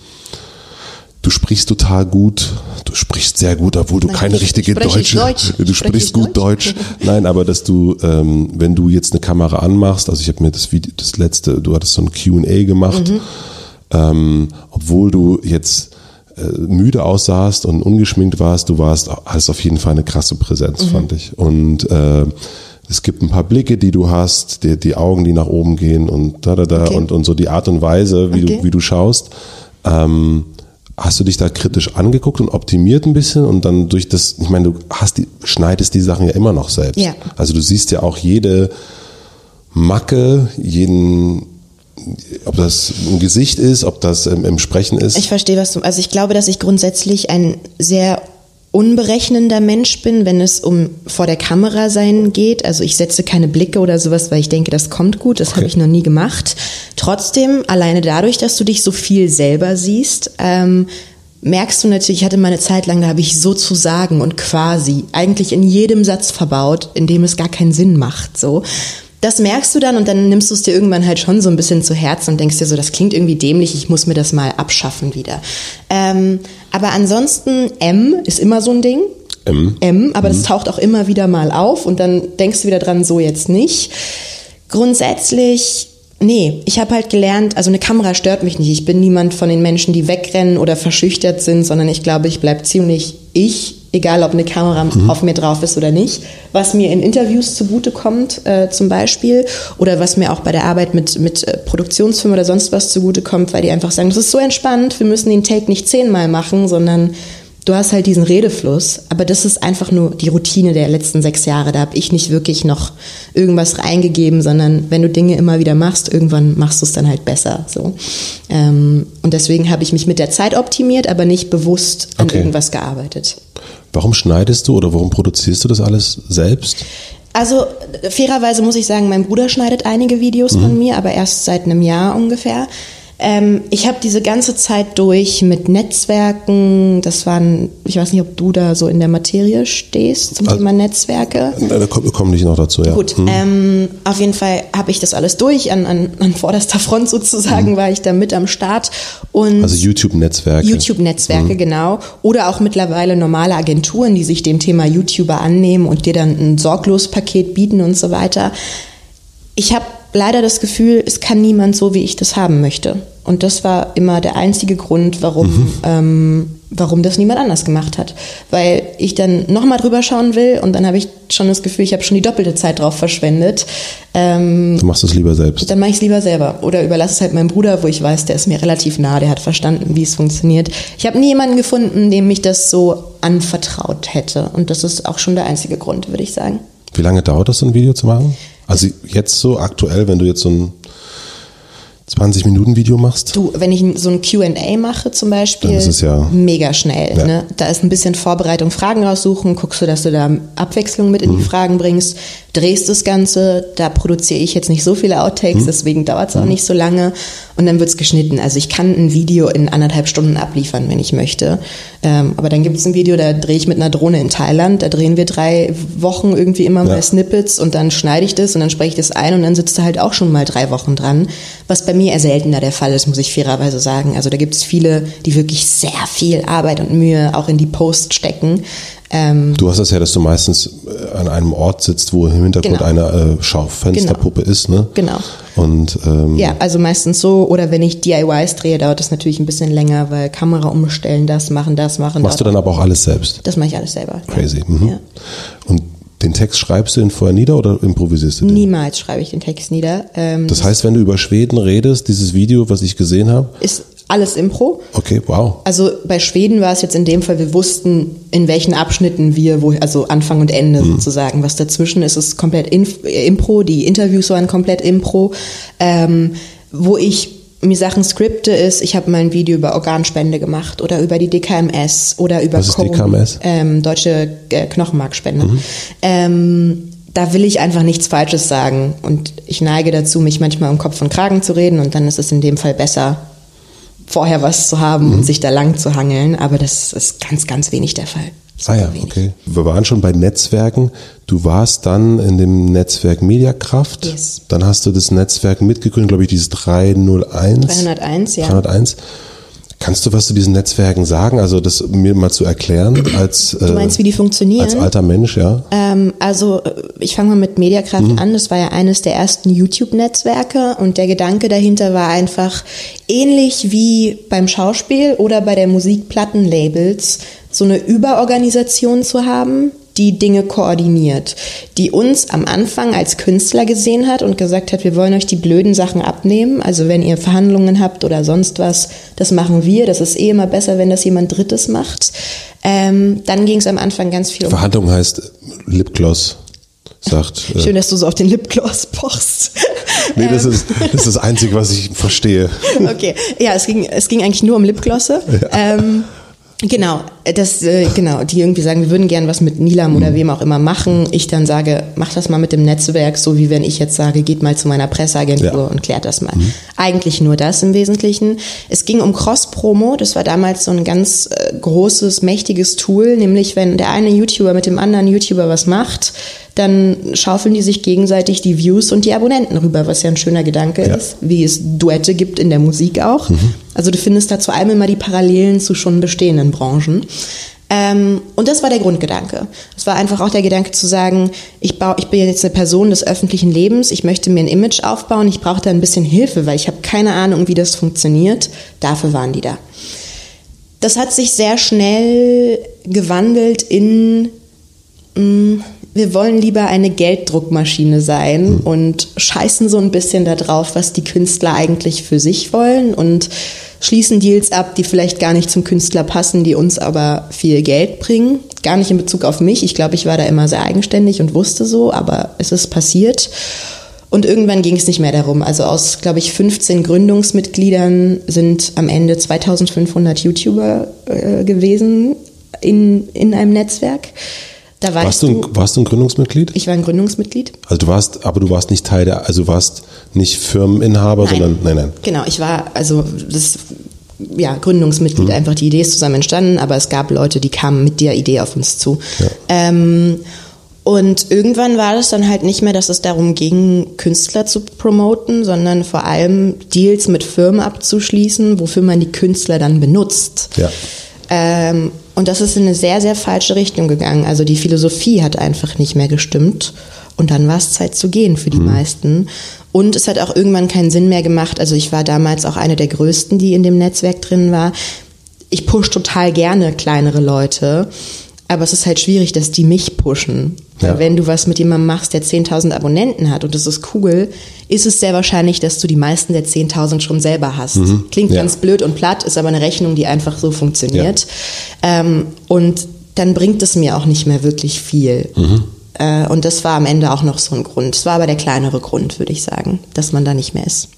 Du sprichst total gut, du sprichst sehr gut, obwohl du Nein, keine ich richtige Deutsche, Deutsch. du Spreche sprichst ich gut Deutsch. Deutsch? Nein, aber dass du, ähm, wenn du jetzt eine Kamera anmachst, also ich habe mir das Video, das letzte, du hattest so ein Q&A gemacht, Mhm. ähm, obwohl du jetzt äh, müde aussahst und ungeschminkt warst, du warst, hast auf jeden Fall eine krasse Mhm. Präsenz, fand ich. Und äh, es gibt ein paar Blicke, die du hast, die, die Augen, die nach oben gehen und da, da, da Okay. und, und so die Art und Weise, wie Okay. du, wie du schaust. Ähm, hast du dich da kritisch angeguckt und optimiert ein bisschen und dann durch das, ich meine, du hast die, schneidest die Sachen ja immer noch selbst. Ja. Also du siehst ja auch jede Macke, jeden, ob das ein Gesicht ist, ob das im, im Sprechen ist. Ich verstehe, was du. Also ich glaube, dass ich grundsätzlich ein sehr unberechnender Mensch bin, wenn es um vor der Kamera sein geht. Also ich setze keine Blicke oder sowas, weil ich denke, das kommt gut. Das habe ich noch nie gemacht. Trotzdem, alleine dadurch, dass du dich so viel selber siehst, ähm, merkst du natürlich, ich hatte mal eine Zeit lang, da habe ich sozusagen und quasi eigentlich in jedem Satz verbaut, in dem es gar keinen Sinn macht. So. Das merkst du dann und dann nimmst du es dir irgendwann halt schon so ein bisschen zu Herzen und denkst dir so, das klingt irgendwie dämlich, ich muss mir das mal abschaffen wieder. Ähm, aber ansonsten, M ist immer so ein Ding. M. M, aber das taucht auch immer wieder mal auf und dann denkst du wieder dran, so jetzt nicht. Grundsätzlich, nee, ich habe halt gelernt, also eine Kamera stört mich nicht. Ich bin niemand von den Menschen, die wegrennen oder verschüchtert sind, sondern ich glaube, ich bleib ziemlich ich, egal ob eine Kamera auf mir drauf ist oder nicht. Was mir in Interviews zugutekommt, äh, zum Beispiel, oder was mir auch bei der Arbeit mit, mit äh, Produktionsfirmen oder sonst was zugutekommt, weil die einfach sagen, das ist so entspannt, wir müssen den Take nicht zehnmal machen, sondern du hast halt diesen Redefluss, aber das ist einfach nur die Routine der letzten sechs Jahre. Da habe ich nicht wirklich noch irgendwas reingegeben, sondern wenn du Dinge immer wieder machst, irgendwann machst du es dann halt besser. So. Ähm, und deswegen habe ich mich mit der Zeit optimiert, aber nicht bewusst an Okay. irgendwas gearbeitet. Warum schneidest du oder warum produzierst du das alles selbst? Also fairerweise muss ich sagen, mein Bruder schneidet einige Videos von mir, aber erst seit einem Jahr ungefähr. Ähm, ich habe diese ganze Zeit durch mit Netzwerken, das waren, ich weiß nicht, ob du da so in der Materie stehst zum Also- Thema Netzwerke. Da da komme komm ich noch dazu, ja. Gut, ähm, auf jeden Fall habe ich das alles durch. An, an, an vorderster Front sozusagen war ich da mit am Start. Und Also YouTube-Netzwerke. YouTube-Netzwerke, genau. Oder auch mittlerweile normale Agenturen, die sich dem Thema YouTuber annehmen und dir dann ein Sorglospaket bieten und so weiter. Ich habe leider das Gefühl, es kann niemand so, wie ich das haben möchte. Und das war immer der einzige Grund, warum, ähm, warum das niemand anders gemacht hat. Weil ich dann nochmal drüber schauen will und dann habe ich schon das Gefühl, ich habe schon die doppelte Zeit drauf verschwendet. Ähm, Du machst es lieber selbst. dann mache ich es lieber selber oder überlasse es halt meinem Bruder, wo ich weiß, der ist mir relativ nah, der hat verstanden, wie es funktioniert. Ich habe nie jemanden gefunden, dem ich das so anvertraut hätte und das ist auch schon der einzige Grund, würde ich sagen. Wie lange dauert das, so ein Video zu machen? Also jetzt so aktuell, wenn du jetzt so ein 20-Minuten-Video machst? Du, wenn ich so ein Q&A mache zum Beispiel, Dann ist es ja- mega schnell. Ja. Ne? Da ist ein bisschen Vorbereitung, Fragen raussuchen, guckst du, dass du da Abwechslung mit in Mhm. die Fragen bringst, drehst das Ganze, da produziere ich jetzt nicht so viele. Outtakes, deswegen dauert es auch nicht so lange und dann wird's geschnitten. Also ich kann ein Video in anderthalb Stunden abliefern, wenn ich möchte. Ähm, aber dann gibt es ein Video, da drehe ich mit einer Drohne in Thailand, da drehen wir drei Wochen irgendwie immer Ja. mal Snippets und dann schneide ich das und dann spreche ich das ein und dann sitzt du halt auch schon mal drei Wochen dran, was bei mir eher seltener der Fall ist, muss ich fairerweise sagen. Also da gibt es viele, die wirklich sehr viel Arbeit und Mühe auch in die Post stecken. Ähm, Du hast das ja, dass du meistens äh, an einem Ort sitzt, wo im Hintergrund Genau. eine äh, Schaufensterpuppe ist, ne? Genau. Und ähm, ja, also meistens so. Oder wenn ich DIYs drehe, dauert das natürlich ein bisschen länger, weil Kamera umstellen, das machen, das machen. machst du dann aber auch alles selbst. Das mache ich alles selber. ja. Crazy. Mhm. Ja. Und den Text schreibst du ihn vorher nieder oder improvisierst du den? Niemals schreibe ich den Text nieder. Ähm, Das heißt, wenn du über Schweden redest, dieses Video, was ich gesehen habe, ist alles Impro. okay, wow. Also bei Schweden war es jetzt in dem Fall, wir wussten, in welchen Abschnitten wir, wo, also Anfang und Ende Mhm. sozusagen. Was dazwischen ist, ist komplett Impro. Die Interviews waren komplett Impro. Ähm, wo ich mir Sachen skripte ist, ich habe mal ein Video über Organspende gemacht oder über die DKMS oder über Was ist DKMS? Ähm, deutsche äh, Knochenmarkspende. Ähm, da will ich einfach nichts Falsches sagen und ich neige dazu, mich manchmal um Kopf und Kragen zu reden und dann ist es in dem Fall besser, vorher was zu haben Mhm. und sich da lang zu hangeln, aber das ist ganz, ganz wenig der Fall. Ah ja, wenig. okay. Wir waren schon bei Netzwerken. Du warst dann in dem Netzwerk Mediakraft. Yes. Dann hast du das Netzwerk mitgegründet, glaube ich, dieses 301. 301, ja. 301. Kannst du was zu diesen Netzwerken sagen? Also das mir mal zu erklären als Du meinst, wie die funktionieren? als alter Mensch, ja. Ähm, also äh, ich fange mal mit Mediakraft Mhm. an. Das war ja eines der ersten YouTube-Netzwerke und der Gedanke dahinter war einfach ähnlich wie beim Schauspiel oder bei der Musikplattenlabels so eine Überorganisation zu haben, die Dinge koordiniert, die uns am Anfang als Künstler gesehen hat und gesagt hat, wir wollen euch die blöden Sachen abnehmen. Also wenn ihr Verhandlungen habt oder sonst was, das machen wir. Das ist eh immer besser, wenn das jemand Drittes macht. Ähm, dann ging es am Anfang ganz viel um Verhandlung heißt Lipgloss, sagt. Äh, Schön, dass du so auf den Lipgloss pochst. nee, das ist, das ist das Einzige, was ich verstehe. okay, ja, es ging, es ging eigentlich nur um Lipglosse. Ähm, genau, das, äh, genau, die irgendwie sagen, wir würden gern was mit Nilam oder wem auch immer machen. Ich dann sage, mach das mal mit dem Netzwerk, so wie wenn ich jetzt sage, geht mal zu meiner Presseagentur Ja. und klärt das mal. Eigentlich nur das im Wesentlichen. Es ging um Cross-Promo, das war damals so ein ganz äh, großes, mächtiges Tool, nämlich wenn der eine YouTuber mit dem anderen YouTuber was macht, dann schaufeln die sich gegenseitig die Views und die Abonnenten rüber, was ja ein schöner Gedanke Ja. ist, wie es Duette gibt in der Musik auch. Also du findest da zu allem immer die Parallelen zu schon bestehenden Branchen. Ähm, und das war der Grundgedanke. Es war einfach auch der Gedanke zu sagen, ich, baue, ich bin jetzt eine Person des öffentlichen Lebens, ich möchte mir ein Image aufbauen, ich brauche da ein bisschen Hilfe, weil ich habe keine Ahnung, wie das funktioniert. Dafür waren die da. Das hat sich sehr schnell gewandelt in Mm, wir wollen lieber eine Gelddruckmaschine sein und scheißen so ein bisschen darauf, was die Künstler eigentlich für sich wollen und schließen Deals ab, die vielleicht gar nicht zum Künstler passen, die uns aber viel Geld bringen. Gar nicht in Bezug auf mich. Ich glaube, ich war da immer sehr eigenständig und wusste so, aber es ist passiert. Und irgendwann ging es nicht mehr darum. Also aus, glaube ich, 15 Gründungsmitgliedern sind am Ende 2500 YouTuber äh, gewesen in, in einem Netzwerk. Da weißt Warst du, ein, warst du ein Gründungsmitglied? ich war ein Gründungsmitglied. Also du warst, aber du warst nicht Teil der, also du warst nicht Firmeninhaber, sondern nein, nein. Genau, ich war, also das ja, Gründungsmitglied, Mhm. einfach die Idee ist zusammen entstanden, aber es gab Leute, die kamen mit der Idee auf uns zu. Ähm, und irgendwann war das dann halt nicht mehr, dass es darum ging, Künstler zu promoten, sondern vor allem Deals mit Firmen abzuschließen, wofür man die Künstler dann benutzt. Ja. Ähm, und das ist in eine sehr, sehr falsche Richtung gegangen. Also die Philosophie hat einfach nicht mehr gestimmt. Und dann war es Zeit zu gehen für die meisten. Und es hat auch irgendwann keinen Sinn mehr gemacht. Also ich war damals auch eine der größten, die in dem Netzwerk drin war. Ich push total gerne kleinere Leute. Aber es ist halt schwierig, dass die mich pushen. Ja. Wenn du was mit jemandem machst, der 10.000 Abonnenten hat und das ist cool, ist es sehr wahrscheinlich, dass du die meisten der 10.000 schon selber hast. Klingt Ja. ganz blöd und platt, ist aber eine Rechnung, die einfach so funktioniert. Ähm, und dann bringt es mir auch nicht mehr wirklich viel. Äh, und das war am Ende auch noch so ein Grund. Es war aber der kleinere Grund, würde ich sagen, dass man da nicht mehr ist.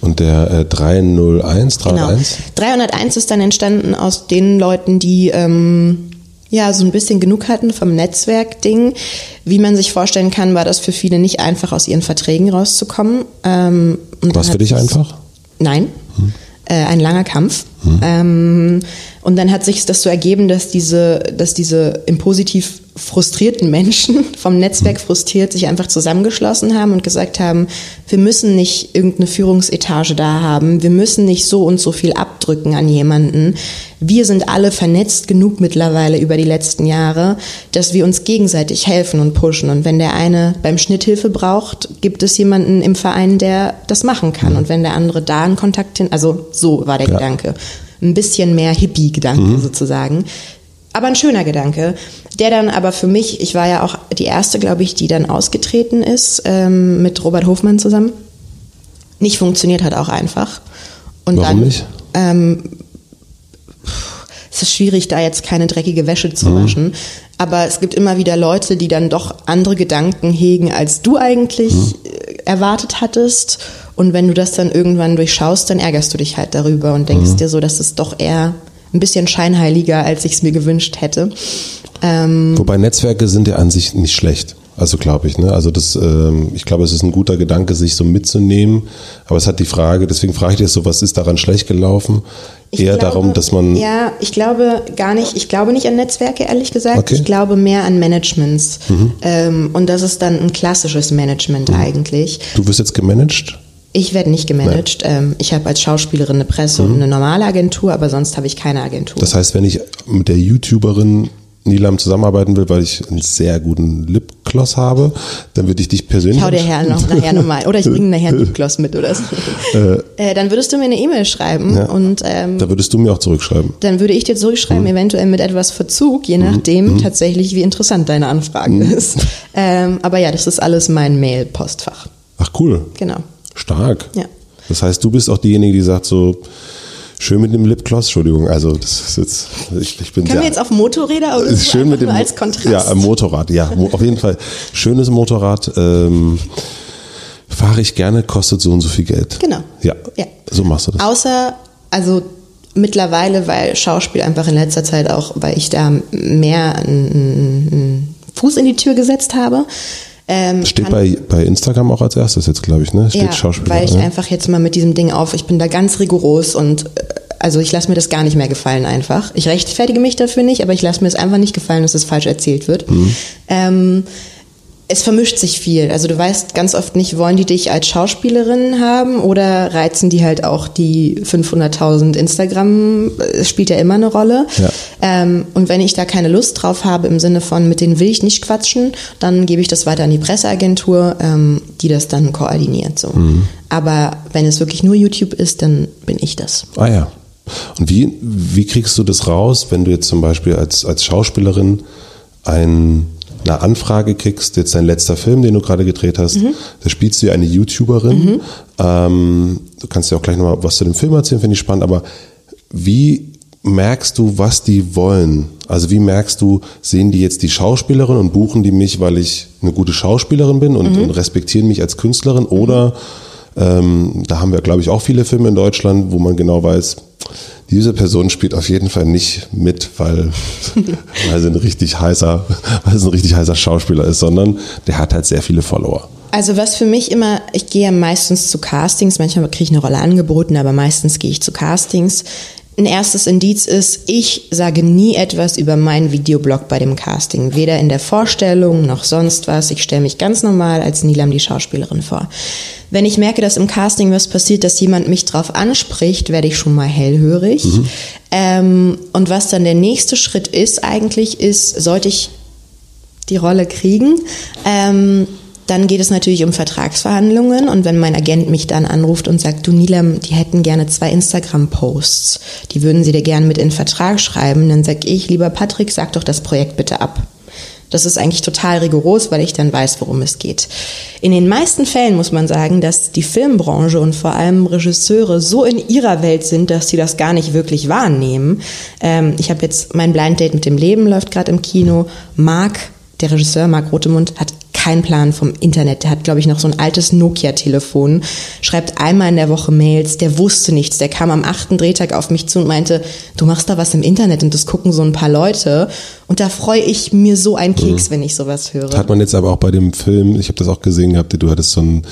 Und der äh, 301, 301? Genau. 301 ist dann entstanden aus den Leuten, die ähm, ja so ein bisschen genug hatten vom Netzwerk-Ding. Wie man sich vorstellen kann, war das für viele nicht einfach, aus ihren Verträgen rauszukommen. Ähm, War es für dich einfach? Nein. Äh, ein langer Kampf. Ähm, und dann hat sich das so ergeben, dass diese, dass diese im Positiv frustrierten Menschen, vom Netzwerk frustriert, sich einfach zusammengeschlossen haben und gesagt haben, wir müssen nicht irgendeine Führungsetage da haben, wir müssen nicht so und so viel abdrücken an jemanden. Wir sind alle vernetzt genug mittlerweile über die letzten Jahre, dass wir uns gegenseitig helfen und pushen. Und wenn der eine beim Schnitt Hilfe braucht, gibt es jemanden im Verein, der das machen kann. Und wenn der andere da einen Kontakt hin, also so war der ja. Gedanke. Ein bisschen mehr Hippie-Gedanke mhm. sozusagen aber ein schöner Gedanke, der dann aber für mich, ich war ja auch die erste, glaube ich, die dann ausgetreten ist ähm, mit Robert Hofmann zusammen, nicht funktioniert hat auch einfach. Und Warum dann, nicht? Ähm, es ist schwierig, da jetzt keine dreckige Wäsche zu mhm. waschen. Aber es gibt immer wieder Leute, die dann doch andere Gedanken hegen, als du eigentlich mhm. erwartet hattest. Und wenn du das dann irgendwann durchschaust, dann ärgerst du dich halt darüber und denkst mhm. dir so, dass es doch eher ein bisschen scheinheiliger, als ich es mir gewünscht hätte. Ähm Wobei Netzwerke sind ja an sich nicht schlecht. Also glaube ich, ne? Also das, ähm, ich glaube, es ist ein guter Gedanke, sich so mitzunehmen. Aber es hat die Frage, deswegen frage ich dich so, was ist daran schlecht gelaufen? Ich Eher glaube, darum, dass man. Ja, ich glaube gar nicht, ich glaube nicht an Netzwerke, ehrlich gesagt. Okay. Ich glaube mehr an Managements. Mhm. Ähm, und das ist dann ein klassisches Management mhm. eigentlich. Du wirst jetzt gemanagt? Ich werde nicht gemanagt. Ähm, ich habe als Schauspielerin eine Presse mhm. und eine normale Agentur, aber sonst habe ich keine Agentur. Das heißt, wenn ich mit der YouTuberin Nilam zusammenarbeiten will, weil ich einen sehr guten Lipgloss habe, dann würde ich dich persönlich. Schau dir her noch, nachher nochmal. Oder ich bringe nachher einen Lipgloss mit oder so. Äh, äh, dann würdest du mir eine E-Mail schreiben ja, und ähm, da würdest du mir auch zurückschreiben. Dann würde ich dir zurückschreiben, mhm. eventuell mit etwas Verzug, je nachdem mhm. tatsächlich, wie interessant deine Anfrage mhm. ist. Ähm, aber ja, das ist alles mein Mail-Postfach. Ach cool. Genau. Stark. Ja. Das heißt, du bist auch diejenige, die sagt so, schön mit dem Lipgloss, Entschuldigung, also das ist jetzt, ich, ich bin Können sehr, wir jetzt auf Motorräder oder ist schön mit dem, als Kontrast? Ja, Motorrad, ja, auf jeden Fall. Schönes Motorrad, ähm, fahre ich gerne, kostet so und so viel Geld. Genau. Ja, ja. so machst du das. Außer, also mittlerweile, weil Schauspiel einfach in letzter Zeit auch, weil ich da mehr einen Fuß in die Tür gesetzt habe, ähm, Steht bei, bei Instagram auch als erstes jetzt, glaube ich, ne? Steht ja, Schauspieler. Weil ich ne? einfach jetzt mal mit diesem Ding auf, ich bin da ganz rigoros und äh, also ich lasse mir das gar nicht mehr gefallen einfach. Ich rechtfertige mich dafür nicht, aber ich lasse mir es einfach nicht gefallen, dass es das falsch erzählt wird. Mhm. Ähm, es vermischt sich viel. Also du weißt ganz oft nicht, wollen die dich als Schauspielerin haben oder reizen die halt auch die 500.000 Instagram? Es spielt ja immer eine Rolle. Ja. Ähm, und wenn ich da keine Lust drauf habe im Sinne von, mit denen will ich nicht quatschen, dann gebe ich das weiter an die Presseagentur, ähm, die das dann koordiniert. So. Mhm. Aber wenn es wirklich nur YouTube ist, dann bin ich das. Ah ja. Und wie, wie kriegst du das raus, wenn du jetzt zum Beispiel als, als Schauspielerin ein eine Anfrage kriegst, jetzt dein letzter Film, den du gerade gedreht hast, mhm. da spielst du ja eine YouTuberin. Mhm. Ähm, du kannst ja auch gleich nochmal was zu dem Film erzählen, finde ich spannend, aber wie merkst du, was die wollen? Also wie merkst du, sehen die jetzt die Schauspielerin und buchen die mich, weil ich eine gute Schauspielerin bin und, mhm. und respektieren mich als Künstlerin? Oder ähm, da haben wir, glaube ich, auch viele Filme in Deutschland, wo man genau weiß, diese Person spielt auf jeden Fall nicht mit, weil, weil, sie ein richtig heißer, weil sie ein richtig heißer Schauspieler ist, sondern der hat halt sehr viele Follower. Also was für mich immer, ich gehe meistens zu Castings, manchmal kriege ich eine Rolle angeboten, aber meistens gehe ich zu Castings. Ein erstes Indiz ist, ich sage nie etwas über meinen Videoblog bei dem Casting. Weder in der Vorstellung noch sonst was. Ich stelle mich ganz normal als Nilam die Schauspielerin vor. Wenn ich merke, dass im Casting was passiert, dass jemand mich drauf anspricht, werde ich schon mal hellhörig. Mhm. Ähm, und was dann der nächste Schritt ist eigentlich, ist, sollte ich die Rolle kriegen, ähm, dann geht es natürlich um Vertragsverhandlungen und wenn mein Agent mich dann anruft und sagt, du Nilam, die hätten gerne zwei Instagram-Posts, die würden sie dir gerne mit in den Vertrag schreiben, dann sag ich, lieber Patrick, sag doch das Projekt bitte ab. Das ist eigentlich total rigoros, weil ich dann weiß, worum es geht. In den meisten Fällen muss man sagen, dass die Filmbranche und vor allem Regisseure so in ihrer Welt sind, dass sie das gar nicht wirklich wahrnehmen. Ähm, ich habe jetzt mein Blind Date mit dem Leben läuft gerade im Kino. Marc, der Regisseur Marc Rotemund, hat keinen Plan vom Internet. Der hat, glaube ich, noch so ein altes Nokia-Telefon, schreibt einmal in der Woche Mails, der wusste nichts. Der kam am achten Drehtag auf mich zu und meinte, du machst da was im Internet und das gucken so ein paar Leute. Und da freue ich mir so einen Keks, mhm. wenn ich sowas höre. Hat man jetzt aber auch bei dem Film, ich habe das auch gesehen gehabt, du hattest so ein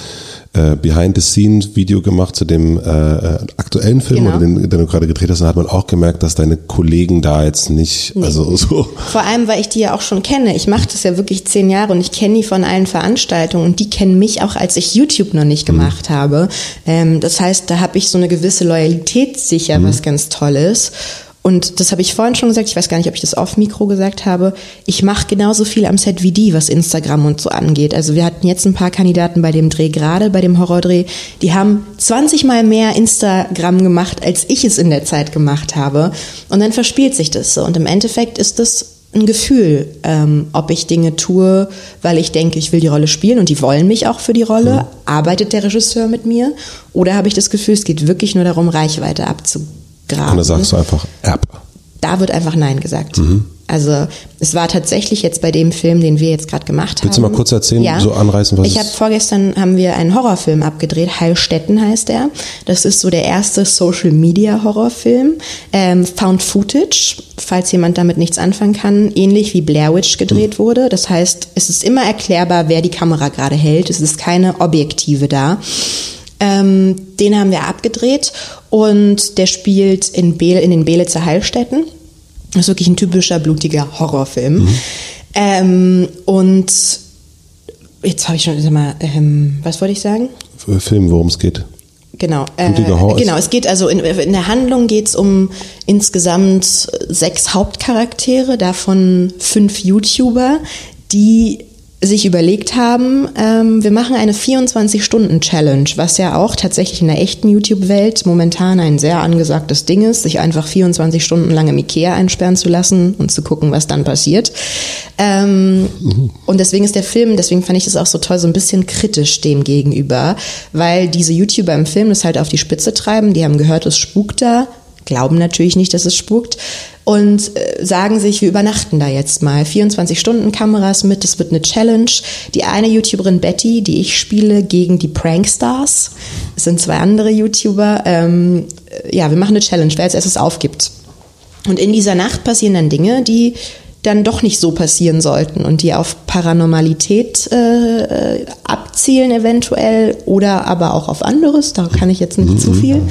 äh, Behind-the-Scenes-Video gemacht zu dem äh, äh aktuellen Film, genau. den, den, du gerade gedreht hast. Und hat man auch gemerkt, dass deine Kollegen da jetzt nicht, nee. also so. Vor allem, weil ich die ja auch schon kenne. Ich mache das ja wirklich zehn Jahre und ich kenne die von allen Veranstaltungen und die kennen mich auch, als ich YouTube noch nicht gemacht mhm. habe. Ähm, das heißt, da habe ich so eine gewisse Loyalität sicher, mhm. was ganz toll ist. Und das habe ich vorhin schon gesagt, ich weiß gar nicht, ob ich das auf Mikro gesagt habe. Ich mache genauso viel am Set wie die, was Instagram und so angeht. Also wir hatten jetzt ein paar Kandidaten bei dem Dreh, gerade bei dem Horrordreh, die haben 20 mal mehr Instagram gemacht, als ich es in der Zeit gemacht habe. Und dann verspielt sich das so. Und im Endeffekt ist das ein Gefühl, ähm, ob ich Dinge tue, weil ich denke, ich will die Rolle spielen und die wollen mich auch für die Rolle. Mhm. Arbeitet der Regisseur mit mir? Oder habe ich das Gefühl, es geht wirklich nur darum, Reichweite abzubauen? Graben. Und da sagst du einfach App. Da wird einfach Nein gesagt. Mhm. Also es war tatsächlich jetzt bei dem Film, den wir jetzt gerade gemacht haben. Willst du mal kurz erzählen, ja. so anreißen, was Ich habe vorgestern haben wir einen Horrorfilm abgedreht, Heilstätten heißt er. Das ist so der erste Social Media Horrorfilm, ähm, Found Footage, falls jemand damit nichts anfangen kann, ähnlich wie Blair Witch gedreht mhm. wurde. Das heißt, es ist immer erklärbar, wer die Kamera gerade hält. Es ist keine Objektive da. Ähm, den haben wir abgedreht und der spielt in, Be in den Belitzer Heilstätten. Das ist wirklich ein typischer blutiger Horrorfilm. Mhm. Ähm, und jetzt habe ich schon, mal, ähm, was wollte ich sagen? Film, worum es geht. Genau, äh, genau. Es geht also in, in der Handlung geht es um insgesamt sechs Hauptcharaktere, davon fünf YouTuber, die sich überlegt haben, ähm, wir machen eine 24-Stunden-Challenge, was ja auch tatsächlich in der echten YouTube-Welt momentan ein sehr angesagtes Ding ist, sich einfach 24 Stunden lang im Ikea einsperren zu lassen und zu gucken, was dann passiert. Ähm, mhm. Und deswegen ist der Film, deswegen fand ich das auch so toll, so ein bisschen kritisch dem gegenüber, weil diese YouTuber im Film das halt auf die Spitze treiben, die haben gehört, es spukt da, glauben natürlich nicht, dass es spukt und äh, sagen sich, wir übernachten da jetzt mal. 24 Stunden Kameras mit, es wird eine Challenge. Die eine YouTuberin Betty, die ich spiele, gegen die Prankstars. Es sind zwei andere YouTuber. Ähm, äh, ja, wir machen eine Challenge, wer als erstes aufgibt. Und in dieser Nacht passieren dann Dinge, die dann doch nicht so passieren sollten und die auf Paranormalität äh, äh abzielen eventuell oder aber auch auf anderes. Da kann ich jetzt nicht mhm. zu viel.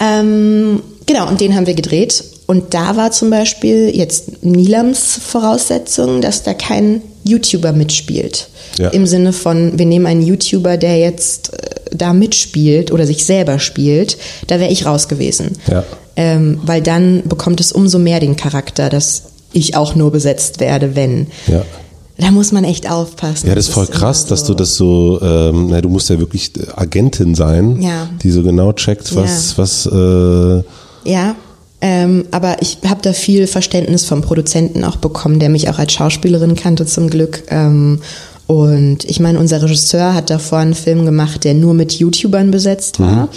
Ähm, genau, und den haben wir gedreht und da war zum Beispiel jetzt Nilams Voraussetzung, dass da kein YouTuber mitspielt. Ja. Im Sinne von, wir nehmen einen YouTuber, der jetzt äh, da mitspielt oder sich selber spielt, da wäre ich raus gewesen. Ja. Ähm, weil dann bekommt es umso mehr den Charakter, dass ich auch nur besetzt werde, wenn. Ja. Da muss man echt aufpassen. Ja, das ist voll krass, so. dass du das so, ähm, na, du musst ja wirklich Agentin sein, ja. die so genau checkt, was, ja. was, äh, ja, ähm, aber ich habe da viel Verständnis vom Produzenten auch bekommen, der mich auch als Schauspielerin kannte zum Glück. Ähm, und ich meine, unser Regisseur hat davor einen Film gemacht, der nur mit YouTubern besetzt war. Mhm.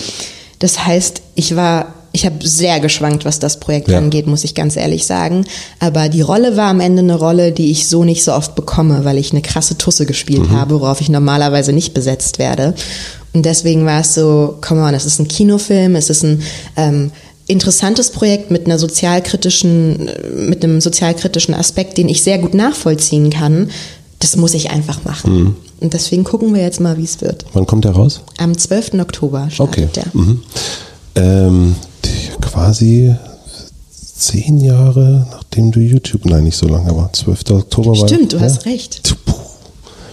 Das heißt, ich war, ich habe sehr geschwankt, was das Projekt ja. angeht, muss ich ganz ehrlich sagen. Aber die Rolle war am Ende eine Rolle, die ich so nicht so oft bekomme, weil ich eine krasse Tusse gespielt mhm. habe, worauf ich normalerweise nicht besetzt werde. Und deswegen war es so, come on, es ist ein Kinofilm, es ist ein ähm, interessantes Projekt mit einer sozialkritischen, mit einem sozialkritischen Aspekt, den ich sehr gut nachvollziehen kann. Das muss ich einfach machen. Mhm. Und deswegen gucken wir jetzt mal, wie es wird. Wann kommt der raus? Am 12. Oktober startet okay. der. Mhm. Ähm, quasi zehn Jahre, nachdem du YouTube, nein, nicht so lange, aber 12. Oktober war. Stimmt, du ja. hast recht.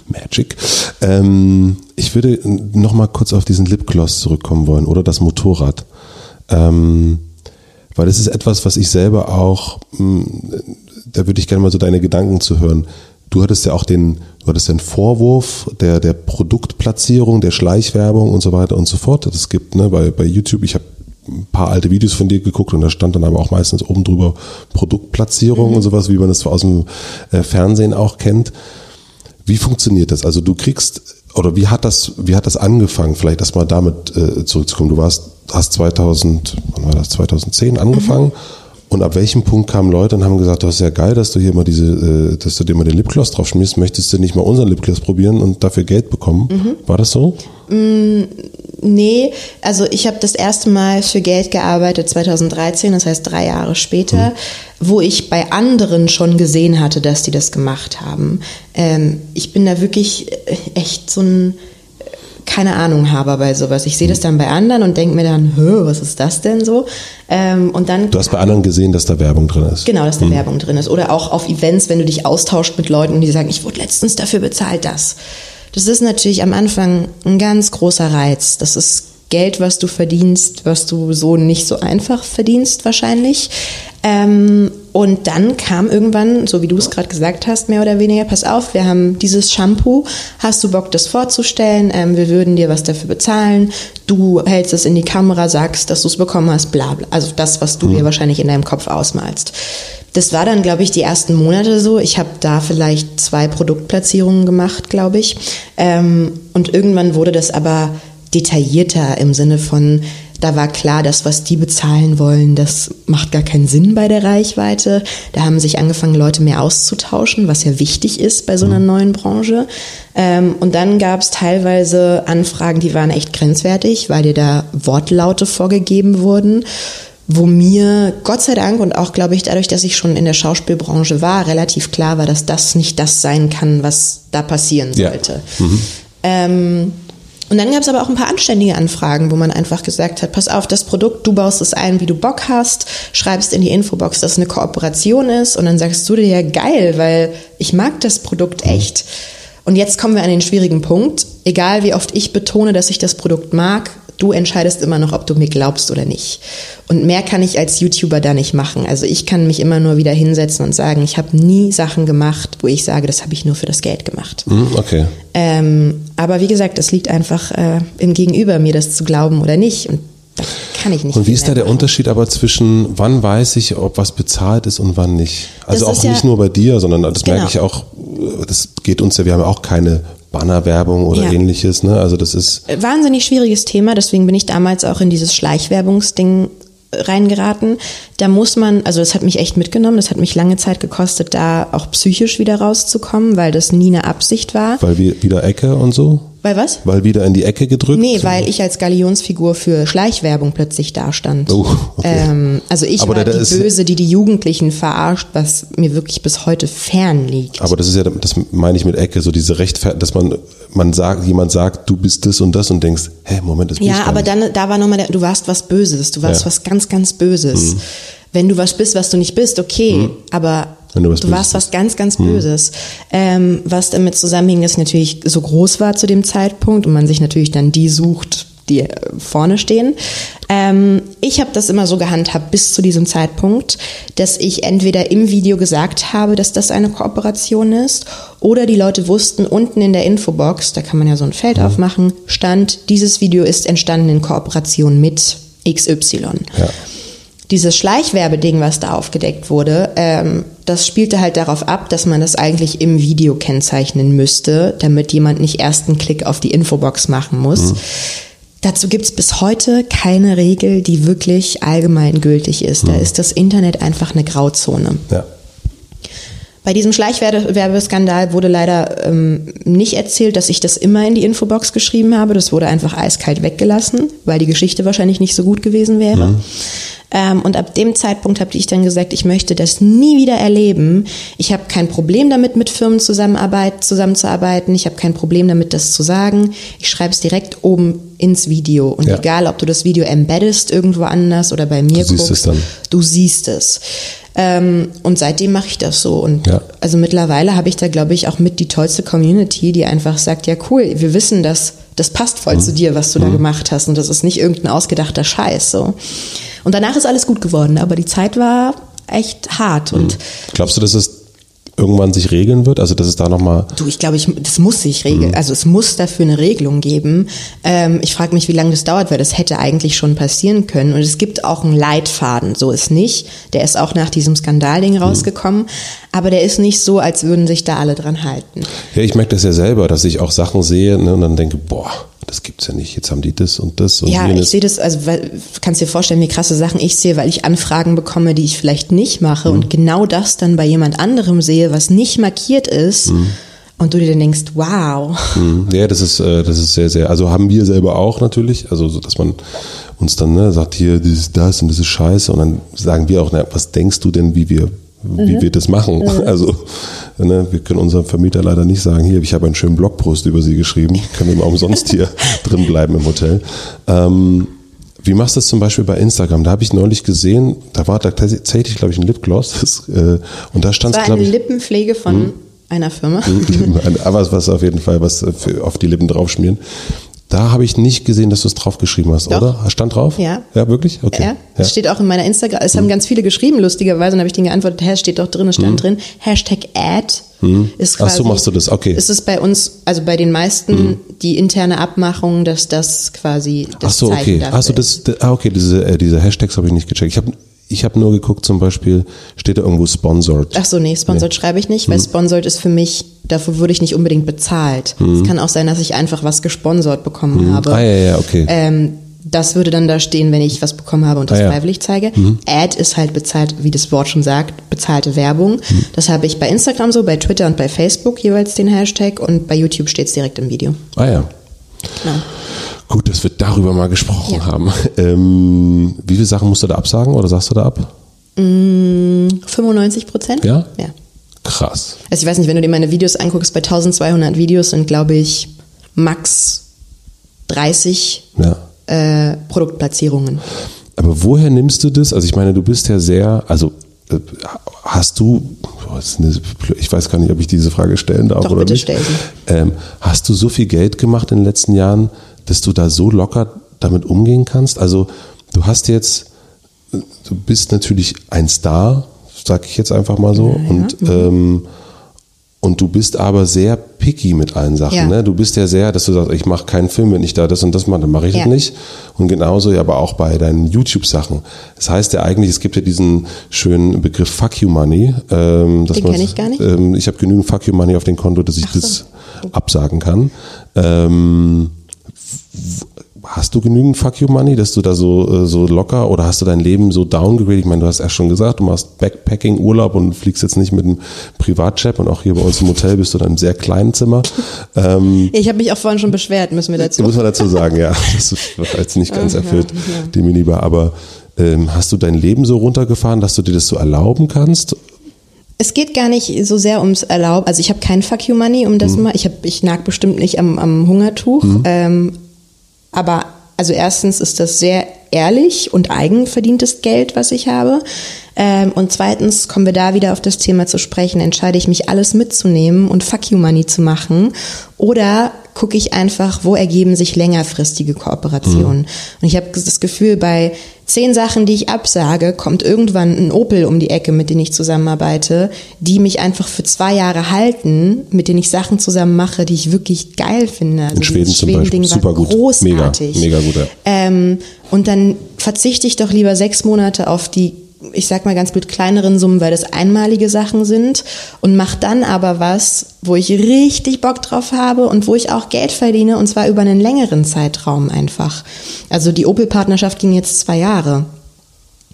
Magic. Ähm, ich würde noch mal kurz auf diesen Lipgloss zurückkommen wollen oder das Motorrad. Ähm, weil es ist etwas, was ich selber auch, hm, da würde ich gerne mal so deine Gedanken zu hören. Du hattest ja auch den, du hattest den Vorwurf der, der Produktplatzierung, der Schleichwerbung und so weiter und so fort. Das gibt, ne, bei, bei YouTube, ich habe ein paar alte Videos von dir geguckt und da stand dann aber auch meistens oben drüber Produktplatzierung mhm. und sowas, wie man das aus dem äh, Fernsehen auch kennt. Wie funktioniert das? Also du kriegst, oder wie hat das, wie hat das angefangen? Vielleicht erstmal damit äh, zurückzukommen. Du warst hast 2000, wann war das, 2010 angefangen. Mhm. Und ab welchem Punkt kamen Leute und haben gesagt, das ist ja geil, dass du hier mal diese, äh, dass du dir mal den Lipgloss drauf schmierst. Möchtest du nicht mal unseren Lipgloss probieren und dafür Geld bekommen? Mhm. War das so? Mm, nee, also ich habe das erste Mal für Geld gearbeitet 2013, das heißt drei Jahre später, mhm. wo ich bei anderen schon gesehen hatte, dass die das gemacht haben. Ähm, ich bin da wirklich echt so ein keine Ahnung habe bei sowas. Ich sehe das dann bei anderen und denke mir dann, was ist das denn so? Ähm, und dann Du hast bei anderen gesehen, dass da Werbung drin ist. Genau, dass da Werbung drin ist. Oder auch auf Events, wenn du dich austauscht mit Leuten und die sagen, ich wurde letztens dafür bezahlt, das. Das ist natürlich am Anfang ein ganz großer Reiz. Das ist Geld, was du verdienst, was du so nicht so einfach verdienst wahrscheinlich. Ähm, und dann kam irgendwann, so wie du es gerade gesagt hast, mehr oder weniger, pass auf, wir haben dieses Shampoo, hast du Bock, das vorzustellen? Ähm, wir würden dir was dafür bezahlen. Du hältst es in die Kamera, sagst, dass du es bekommen hast, bla bla. Also das, was du dir wahrscheinlich in deinem Kopf ausmalst. Das war dann, glaube ich, die ersten Monate so. Ich habe da vielleicht zwei Produktplatzierungen gemacht, glaube ich. Ähm, und irgendwann wurde das aber detaillierter im Sinne von, da war klar, das, was die bezahlen wollen, das macht gar keinen Sinn bei der Reichweite. Da haben sich angefangen, Leute mehr auszutauschen, was ja wichtig ist bei so einer neuen Branche. Ähm, und dann gab es teilweise Anfragen, die waren echt grenzwertig, weil dir da Wortlaute vorgegeben wurden wo mir Gott sei Dank und auch, glaube ich, dadurch, dass ich schon in der Schauspielbranche war, relativ klar war, dass das nicht das sein kann, was da passieren Ja. sollte. Ähm, und dann gab es aber auch ein paar anständige Anfragen, wo man einfach gesagt hat, pass auf, das Produkt, du baust es ein, wie du Bock hast, schreibst in die Infobox, dass es eine Kooperation ist und dann sagst du dir ja geil, weil ich mag das Produkt echt. Und jetzt kommen wir an den schwierigen Punkt. Egal wie oft ich betone, dass ich das Produkt mag, du entscheidest immer noch, ob du mir glaubst oder nicht. Und mehr kann ich als YouTuber da nicht machen. Also ich kann mich immer nur wieder hinsetzen und sagen, ich habe nie Sachen gemacht, wo ich sage, das habe ich nur für das Geld gemacht. Hm, okay. Ähm, aber wie gesagt, es liegt einfach äh, im Gegenüber, mir das zu glauben oder nicht. Und da kann ich nicht. Und wie ist da der machen. Unterschied aber zwischen, wann weiß ich, ob was bezahlt ist und wann nicht? Also Das auch ja- nicht nur bei dir, sondern das Genau. merke ich auch, das geht uns ja, wir haben ja auch keine Bannerwerbung oder Ja. ähnliches, ne? Also das ist, Wahnsinnig schwieriges Thema, deswegen bin ich damals auch in dieses Schleichwerbungsding reingeraten. Da muss man, also das hat mich echt mitgenommen, das hat mich lange Zeit gekostet, da auch psychisch wieder rauszukommen, weil das nie eine Absicht war. weil wir wieder Ecke und so? Weil was? Weil wieder in die Ecke gedrückt? Nee, weil ich als Galionsfigur für Schleichwerbung plötzlich dastand. Oh, okay. ähm, also ich Aber war da- da die Böse, die die Jugendlichen verarscht, was mir wirklich bis heute fern liegt. Aber das ist ja, das meine ich mit Ecke, so diese Rechtfertigung, dass man, man sagt, jemand sagt, du bist das und das und denkst, hä, Moment, das bin Ja, aber dann, da war nochmal, der- du warst was Böses, du warst Ja. was ganz, ganz Böses. Wenn du was bist, was du nicht bist, okay, aber Wenn du was du warst was ganz, ganz Böses. Ähm, was damit zusammenhing, dass ich natürlich so groß war zu dem Zeitpunkt und man sich natürlich dann die sucht, die äh, vorne stehen. Ähm, ich habe das immer so gehandhabt bis zu diesem Zeitpunkt, dass ich entweder im Video gesagt habe, dass das eine Kooperation ist, oder die Leute wussten, unten in der Infobox, da kann man ja so ein Feld aufmachen, stand, dieses Video ist entstanden in Kooperation mit XY. Ja. Dieses Schleichwerbeding, was da aufgedeckt wurde, ähm, das spielte halt darauf ab, dass man das eigentlich im Video kennzeichnen müsste, damit jemand nicht erst einen Klick auf die Infobox machen muss. Dazu gibt's bis heute keine Regel, die wirklich allgemein gültig ist. Da ist das Internet einfach eine Grauzone. Ja. Bei diesem Schleichwerbeskandal wurde leider ähm, nicht erzählt, dass ich das immer in die Infobox geschrieben habe. Das wurde einfach eiskalt weggelassen, weil die Geschichte wahrscheinlich nicht so gut gewesen wäre. Ähm, und ab dem Zeitpunkt habe ich dann gesagt, ich möchte das nie wieder erleben. Ich habe kein Problem damit, mit Firmen zusammenarbeit, zusammenzuarbeiten. Ich habe kein Problem damit, das zu sagen. Ich schreibe es direkt oben ins Video. Und Ja. egal, ob du das Video embeddest irgendwo anders oder bei mir Du siehst guckst, es dann. du siehst es. Ähm, und seitdem mache ich das so. Und Ja. also mittlerweile habe ich da, glaube ich, auch mit die tollste Community, die einfach sagt, ja cool, wir wissen, dass das passt voll Mhm. zu dir, was du da gemacht hast. Und das ist nicht irgendein ausgedachter Scheiß. So. Und danach ist alles gut geworden. Aber die Zeit war echt hart. Und Glaubst du, dass es irgendwann sich regeln wird? Also, dass es da nochmal, Du, ich glaube, ich, das muss sich regeln. Mhm. Also es muss dafür eine Regelung geben. Ähm, ich frage mich, wie lange das dauert, weil das hätte eigentlich schon passieren können. Und es gibt auch einen Leitfaden, so ist nicht. Der ist auch nach diesem Skandalding Mhm. rausgekommen. Aber der ist nicht so, als würden sich da alle dran halten. ja, ich merke das ja selber, dass ich auch Sachen sehe ne, und dann denke, boah, das gibt's ja nicht. Jetzt haben die das und das und Ja, jenes. ich sehe das, also weil, kannst dir vorstellen, wie krasse Sachen ich sehe, weil ich Anfragen bekomme, die ich vielleicht nicht mache Mhm. und genau das dann bei jemand anderem sehe, was nicht markiert ist. Und du dir dann denkst, wow. Mhm. Ja, das ist, äh, das ist sehr, sehr, also haben wir selber auch natürlich, also so, dass man uns dann ne, sagt, hier, das ist das und das ist scheiße und dann sagen wir auch, na, was denkst du denn, wie wir wie wir das machen. Also ne, wir können unserem Vermieter leider nicht sagen, hier, ich habe einen schönen Blogpost über Sie geschrieben, können wir mal umsonst hier drin bleiben im Hotel. Ähm, wie machst du das zum Beispiel bei Instagram? Da habe ich neulich gesehen, da war da tatsächlich, glaube ich, ein Lipgloss das, äh, und da stand es, war eine glaube ich, Lippenpflege von einer Firma. aber was auf jeden Fall was für, auf die Lippen draufschmieren. Da habe ich nicht gesehen, dass du es draufgeschrieben hast, Doch. oder? Stand drauf? Ja. Ja, wirklich? Okay. Ja, das steht auch in meiner Instagram. Es haben ganz viele geschrieben, lustigerweise, und habe ich denen geantwortet, Hä, steht doch drin, es stand drin. Hashtag Ad ist Ach quasi. so, machst du das, okay. Ist es bei uns, also bei den meisten, die interne Abmachung, dass das quasi das Ach so, okay. Ach so, das, ist. ah, okay, diese, äh, diese Hashtags habe ich nicht gecheckt. Ich habe ich hab nur geguckt, zum Beispiel, steht da irgendwo sponsored. Ach so, nee, sponsored schreibe ich nicht, weil sponsored ist für mich, dafür würde ich nicht unbedingt bezahlt. Es kann auch sein, dass ich einfach was gesponsert bekommen habe. Ah, ja, ja, okay. Ähm, das würde dann da stehen, wenn ich was bekommen habe und das Ah, ja. freiwillig zeige. Ad ist halt bezahlt, wie das Wort schon sagt, bezahlte Werbung. Mhm. Das habe ich bei Instagram so, bei Twitter und bei Facebook jeweils den Hashtag und bei YouTube steht es direkt im Video. Ah ja. Genau. Gut, dass wir darüber mal gesprochen Ja. haben. Ähm, wie viele Sachen musst du da absagen oder sagst du da ab? 95 Prozent? Ja? Ja. Krass. Also ich weiß nicht, wenn du dir meine Videos anguckst, bei 1200 Videos sind, glaube ich, max 30 Ja. äh, Produktplatzierungen. Aber woher nimmst du das? Also ich meine, du bist ja sehr, also hast du, ich weiß gar nicht, ob ich diese Frage stellen darf Doch, oder bitte nicht. stell sie. Ähm, hast du so viel Geld gemacht in den letzten Jahren, dass du da so locker damit umgehen kannst? Also du hast jetzt, du bist natürlich ein Star, sag ich jetzt einfach mal so, und mhm. ähm, und du bist aber sehr picky mit allen Sachen. Ja. Ne? Du bist ja sehr, dass du sagst, ich mache keinen Film, wenn ich da das und das mache, dann mache ich Ja. das nicht. Und genauso ja aber auch bei deinen YouTube-Sachen. Das heißt ja eigentlich, es gibt ja diesen schönen Begriff Fuck You Money. Ähm, dass Den man- kenn ich gar nicht. Ähm, ich habe genügend Fuck You Money auf dem Konto, dass ich das absagen kann. Ähm, Hast du genügend Fuck You Money, dass du da so, äh, so locker oder hast du dein Leben so downgegradet? Ich meine, du hast erst schon gesagt, du machst Backpacking, Urlaub und fliegst jetzt nicht mit einem Privatjet und auch hier bei uns im Hotel bist du in einem sehr kleinen Zimmer. Ähm, Ich habe mich auch vorhin schon beschwert, müssen wir dazu. muss man dazu sagen, ja. Das war jetzt nicht ganz erfüllt, die Minibar. Aber ähm, hast du dein Leben so runtergefahren, dass du dir das so erlauben kannst? Es geht gar nicht so sehr ums Erlauben. Also ich habe kein Fuck you Money, um das Mhm. mal. Ich, hab, ich nag bestimmt nicht am, am Hungertuch. Ähm, aber also erstens ist das sehr ehrlich und eigenverdientes Geld, was ich habe. Ähm, und zweitens kommen wir da wieder auf das Thema zu sprechen. Entscheide ich mich alles mitzunehmen und Fuck you Money zu machen oder gucke ich einfach, wo ergeben sich längerfristige Kooperationen. Und ich habe das Gefühl, bei zehn Sachen, die ich absage, kommt irgendwann ein Opel um die Ecke, mit denen ich zusammenarbeite, die mich einfach für zwei Jahre halten, mit denen ich Sachen zusammen mache, die ich wirklich geil finde. Also In Schweden dieses zum Beispiel. War Super gut. großartig. Mega, mega gut, ja. Ähm, und dann verzichte ich doch lieber sechs Monate auf die, ich sag mal ganz blöd, kleineren Summen, weil das einmalige Sachen sind und mach dann aber was, wo ich richtig Bock drauf habe und wo ich auch Geld verdiene und zwar über einen längeren Zeitraum einfach. Also die Opel-Partnerschaft ging jetzt zwei Jahre.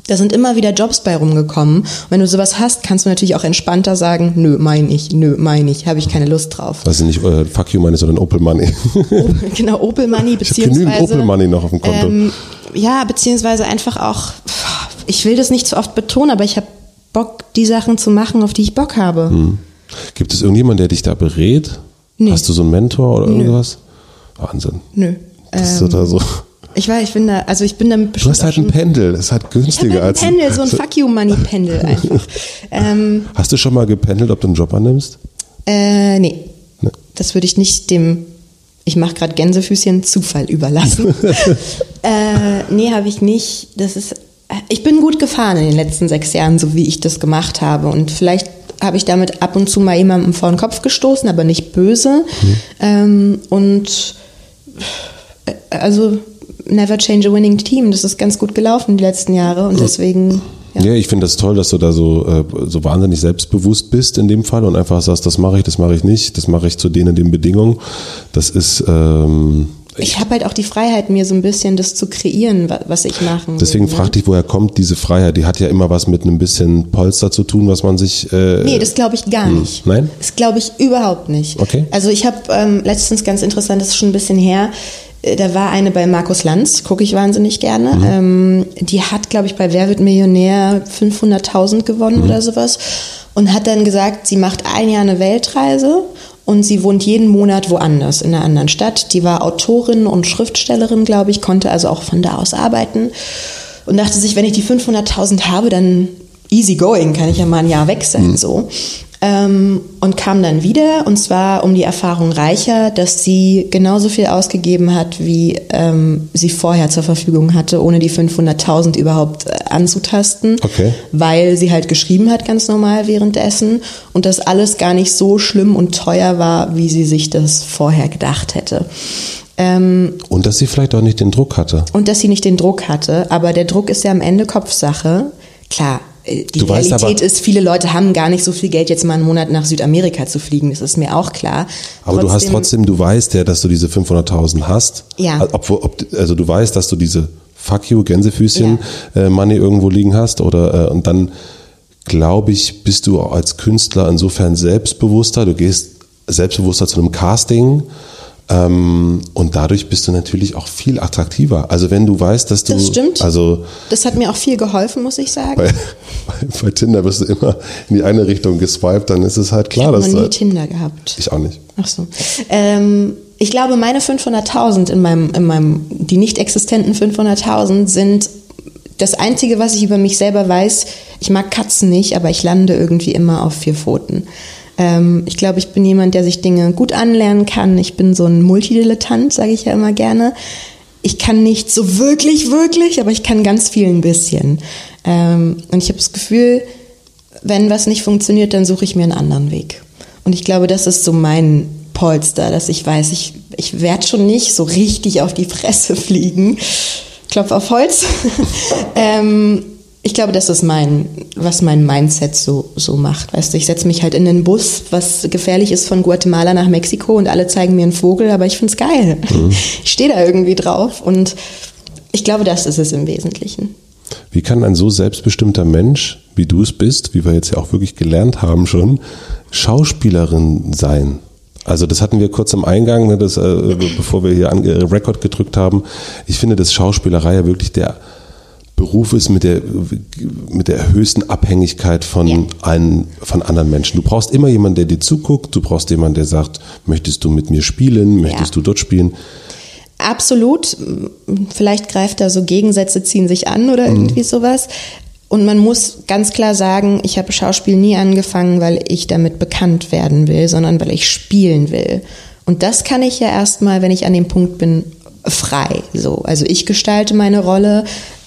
Da sind immer wieder Jobs bei rumgekommen. Und wenn du sowas hast, kannst du natürlich auch entspannter sagen, nö, mein ich, nö, mein ich, habe ich keine Lust drauf. Weiß ich nicht, äh, Fuck You Money, sondern Opel Money. genau, Opel Money, Ich habe genügend beziehungsweise... Opel Money noch auf dem Konto. Ähm, ja, beziehungsweise einfach auch, ich will das nicht zu oft betonen, aber ich habe Bock, die Sachen zu machen, auf die ich Bock habe. Hm. Gibt es irgendjemand, der dich da berät? Nee. Hast du so einen Mentor oder irgendwas? Wahnsinn. Nö. Das ist Ähm, total so. ich weiß, ich bin da, also ich bin damit Du bestimmt hast halt ein Pendel, das ist halt ich günstiger halt ein als Pendel, so ein Fuck You Money Pendel einfach. ähm, Hast du schon mal gependelt, ob du einen Job annimmst? äh, nee, Nee. das würde ich nicht dem, ich mache gerade Gänsefüßchen, Zufall überlassen. äh, nee, habe ich nicht. Das ist, ich bin gut gefahren in den letzten sechs Jahren, so wie ich das gemacht habe. Und vielleicht habe ich damit ab und zu mal jemandem vor den Kopf gestoßen, aber nicht böse. Ähm, und äh, also never change a winning team. Das ist ganz gut gelaufen die letzten Jahre und deswegen. Ja, Ja. ich finde das toll, dass du da so, äh, so wahnsinnig selbstbewusst bist in dem Fall und einfach sagst, das mache ich, das mache ich nicht, das mache ich zu denen den Bedingungen. Das ist, ähm, Ich habe halt auch die Freiheit, mir so ein bisschen das zu kreieren, wa- was ich machen deswegen will. ne? frag dich, woher kommt diese Freiheit? Die hat ja immer was mit einem bisschen Polster zu tun, was man sich. Äh, Nee, das glaube ich gar nicht. Nein? Das glaube ich überhaupt nicht. Okay. Also ich habe ähm, letztens ganz interessant, das ist schon ein bisschen her, äh, da war eine bei Markus Lanz, gucke ich wahnsinnig gerne. Mhm. Ähm, die hat glaube ich, bei Wer wird Millionär 500.000 gewonnen mhm. oder sowas. Und hat dann gesagt, sie macht ein Jahr eine Weltreise und sie wohnt jeden Monat woanders in einer anderen Stadt. Die war Autorin und Schriftstellerin, glaube ich, konnte also auch von da aus arbeiten und dachte sich, wenn ich die 500.000 habe, dann easy going, kann ich ja mal ein Jahr weg sein, mhm. so. Ähm, und kam dann wieder, und zwar um die Erfahrung reicher, dass sie genauso viel ausgegeben hat, wie ähm, sie vorher zur Verfügung hatte, ohne die 500.000 überhaupt äh, anzutasten, okay. weil sie halt geschrieben hat ganz normal währenddessen und das alles gar nicht so schlimm und teuer war, wie sie sich das vorher gedacht hätte. Ähm, und dass sie vielleicht auch nicht den Druck hatte. Und dass sie nicht den Druck hatte, aber der Druck ist ja am Ende Kopfsache. Klar, die du Realität ist, viele Leute haben gar nicht so viel Geld, jetzt mal einen Monat nach Südamerika zu fliegen. Das ist mir auch klar. Aber trotzdem, du hast trotzdem, du weißt ja, dass du diese 500.000 hast. Ja. Ob, ob, also du weißt, dass du diese Fuck you Gänsefüßchen ja. äh, Money irgendwo liegen hast oder äh, und dann glaube ich, bist du als Künstler insofern selbstbewusster. Du gehst selbstbewusster zu einem Casting und dadurch bist du natürlich auch viel attraktiver. Also wenn du weißt, dass du. Das stimmt. Also das hat mir auch viel geholfen, muss ich sagen. Bei, bei, Tinder wirst du immer in die eine Richtung geswiped, dann ist es halt klar, ich dass. Ich habe nie Tinder gehabt. Ich auch nicht. Ach so. Ähm, ich glaube, meine 500.000 in meinem, in meinem, die nicht existenten 500.000 sind das Einzige, was ich über mich selber weiß. Ich mag Katzen nicht, aber ich lande irgendwie immer auf vier Pfoten. Ähm, ich glaube, ich bin jemand, der sich Dinge gut anlernen kann. Ich bin so ein Multidilettant, sage ich ja immer gerne. Ich kann nicht so wirklich, wirklich, aber ich kann ganz viel ein bisschen. Ähm, und ich habe das Gefühl, wenn was nicht funktioniert, dann suche ich mir einen anderen Weg. Und ich glaube, das ist so mein Polster, dass ich weiß, ich, ich werde schon nicht so richtig auf die Fresse fliegen. Klopf auf Holz. ähm, ich glaube, das ist mein, was mein Mindset so, so macht. Weißt du, ich setze mich halt in den Bus, was gefährlich ist von Guatemala nach Mexiko und alle zeigen mir einen Vogel, aber ich find's geil. Mhm. Ich stehe da irgendwie drauf und ich glaube, das ist es im Wesentlichen. Wie kann ein so selbstbestimmter Mensch, wie du es bist, wie wir jetzt ja auch wirklich gelernt haben schon, Schauspielerin sein? Also das hatten wir kurz am Eingang, ne, das, äh, bevor wir hier an, äh, Rekord gedrückt haben. Ich finde, dass Schauspielerei ja wirklich der Beruf ist mit der, mit der höchsten Abhängigkeit von, ja. einen, von anderen Menschen. Du brauchst immer jemanden, der dir zuguckt. Du brauchst jemanden, der sagt, möchtest du mit mir spielen? Möchtest ja. du dort spielen? Absolut. Vielleicht greift da so Gegensätze ziehen sich an oder mhm. irgendwie sowas. Und man muss ganz klar sagen, ich habe Schauspiel nie angefangen, weil ich damit bekannt werden will, sondern weil ich spielen will. Und das kann ich ja erstmal, wenn ich an dem Punkt bin, frei. So, also ich gestalte meine Rolle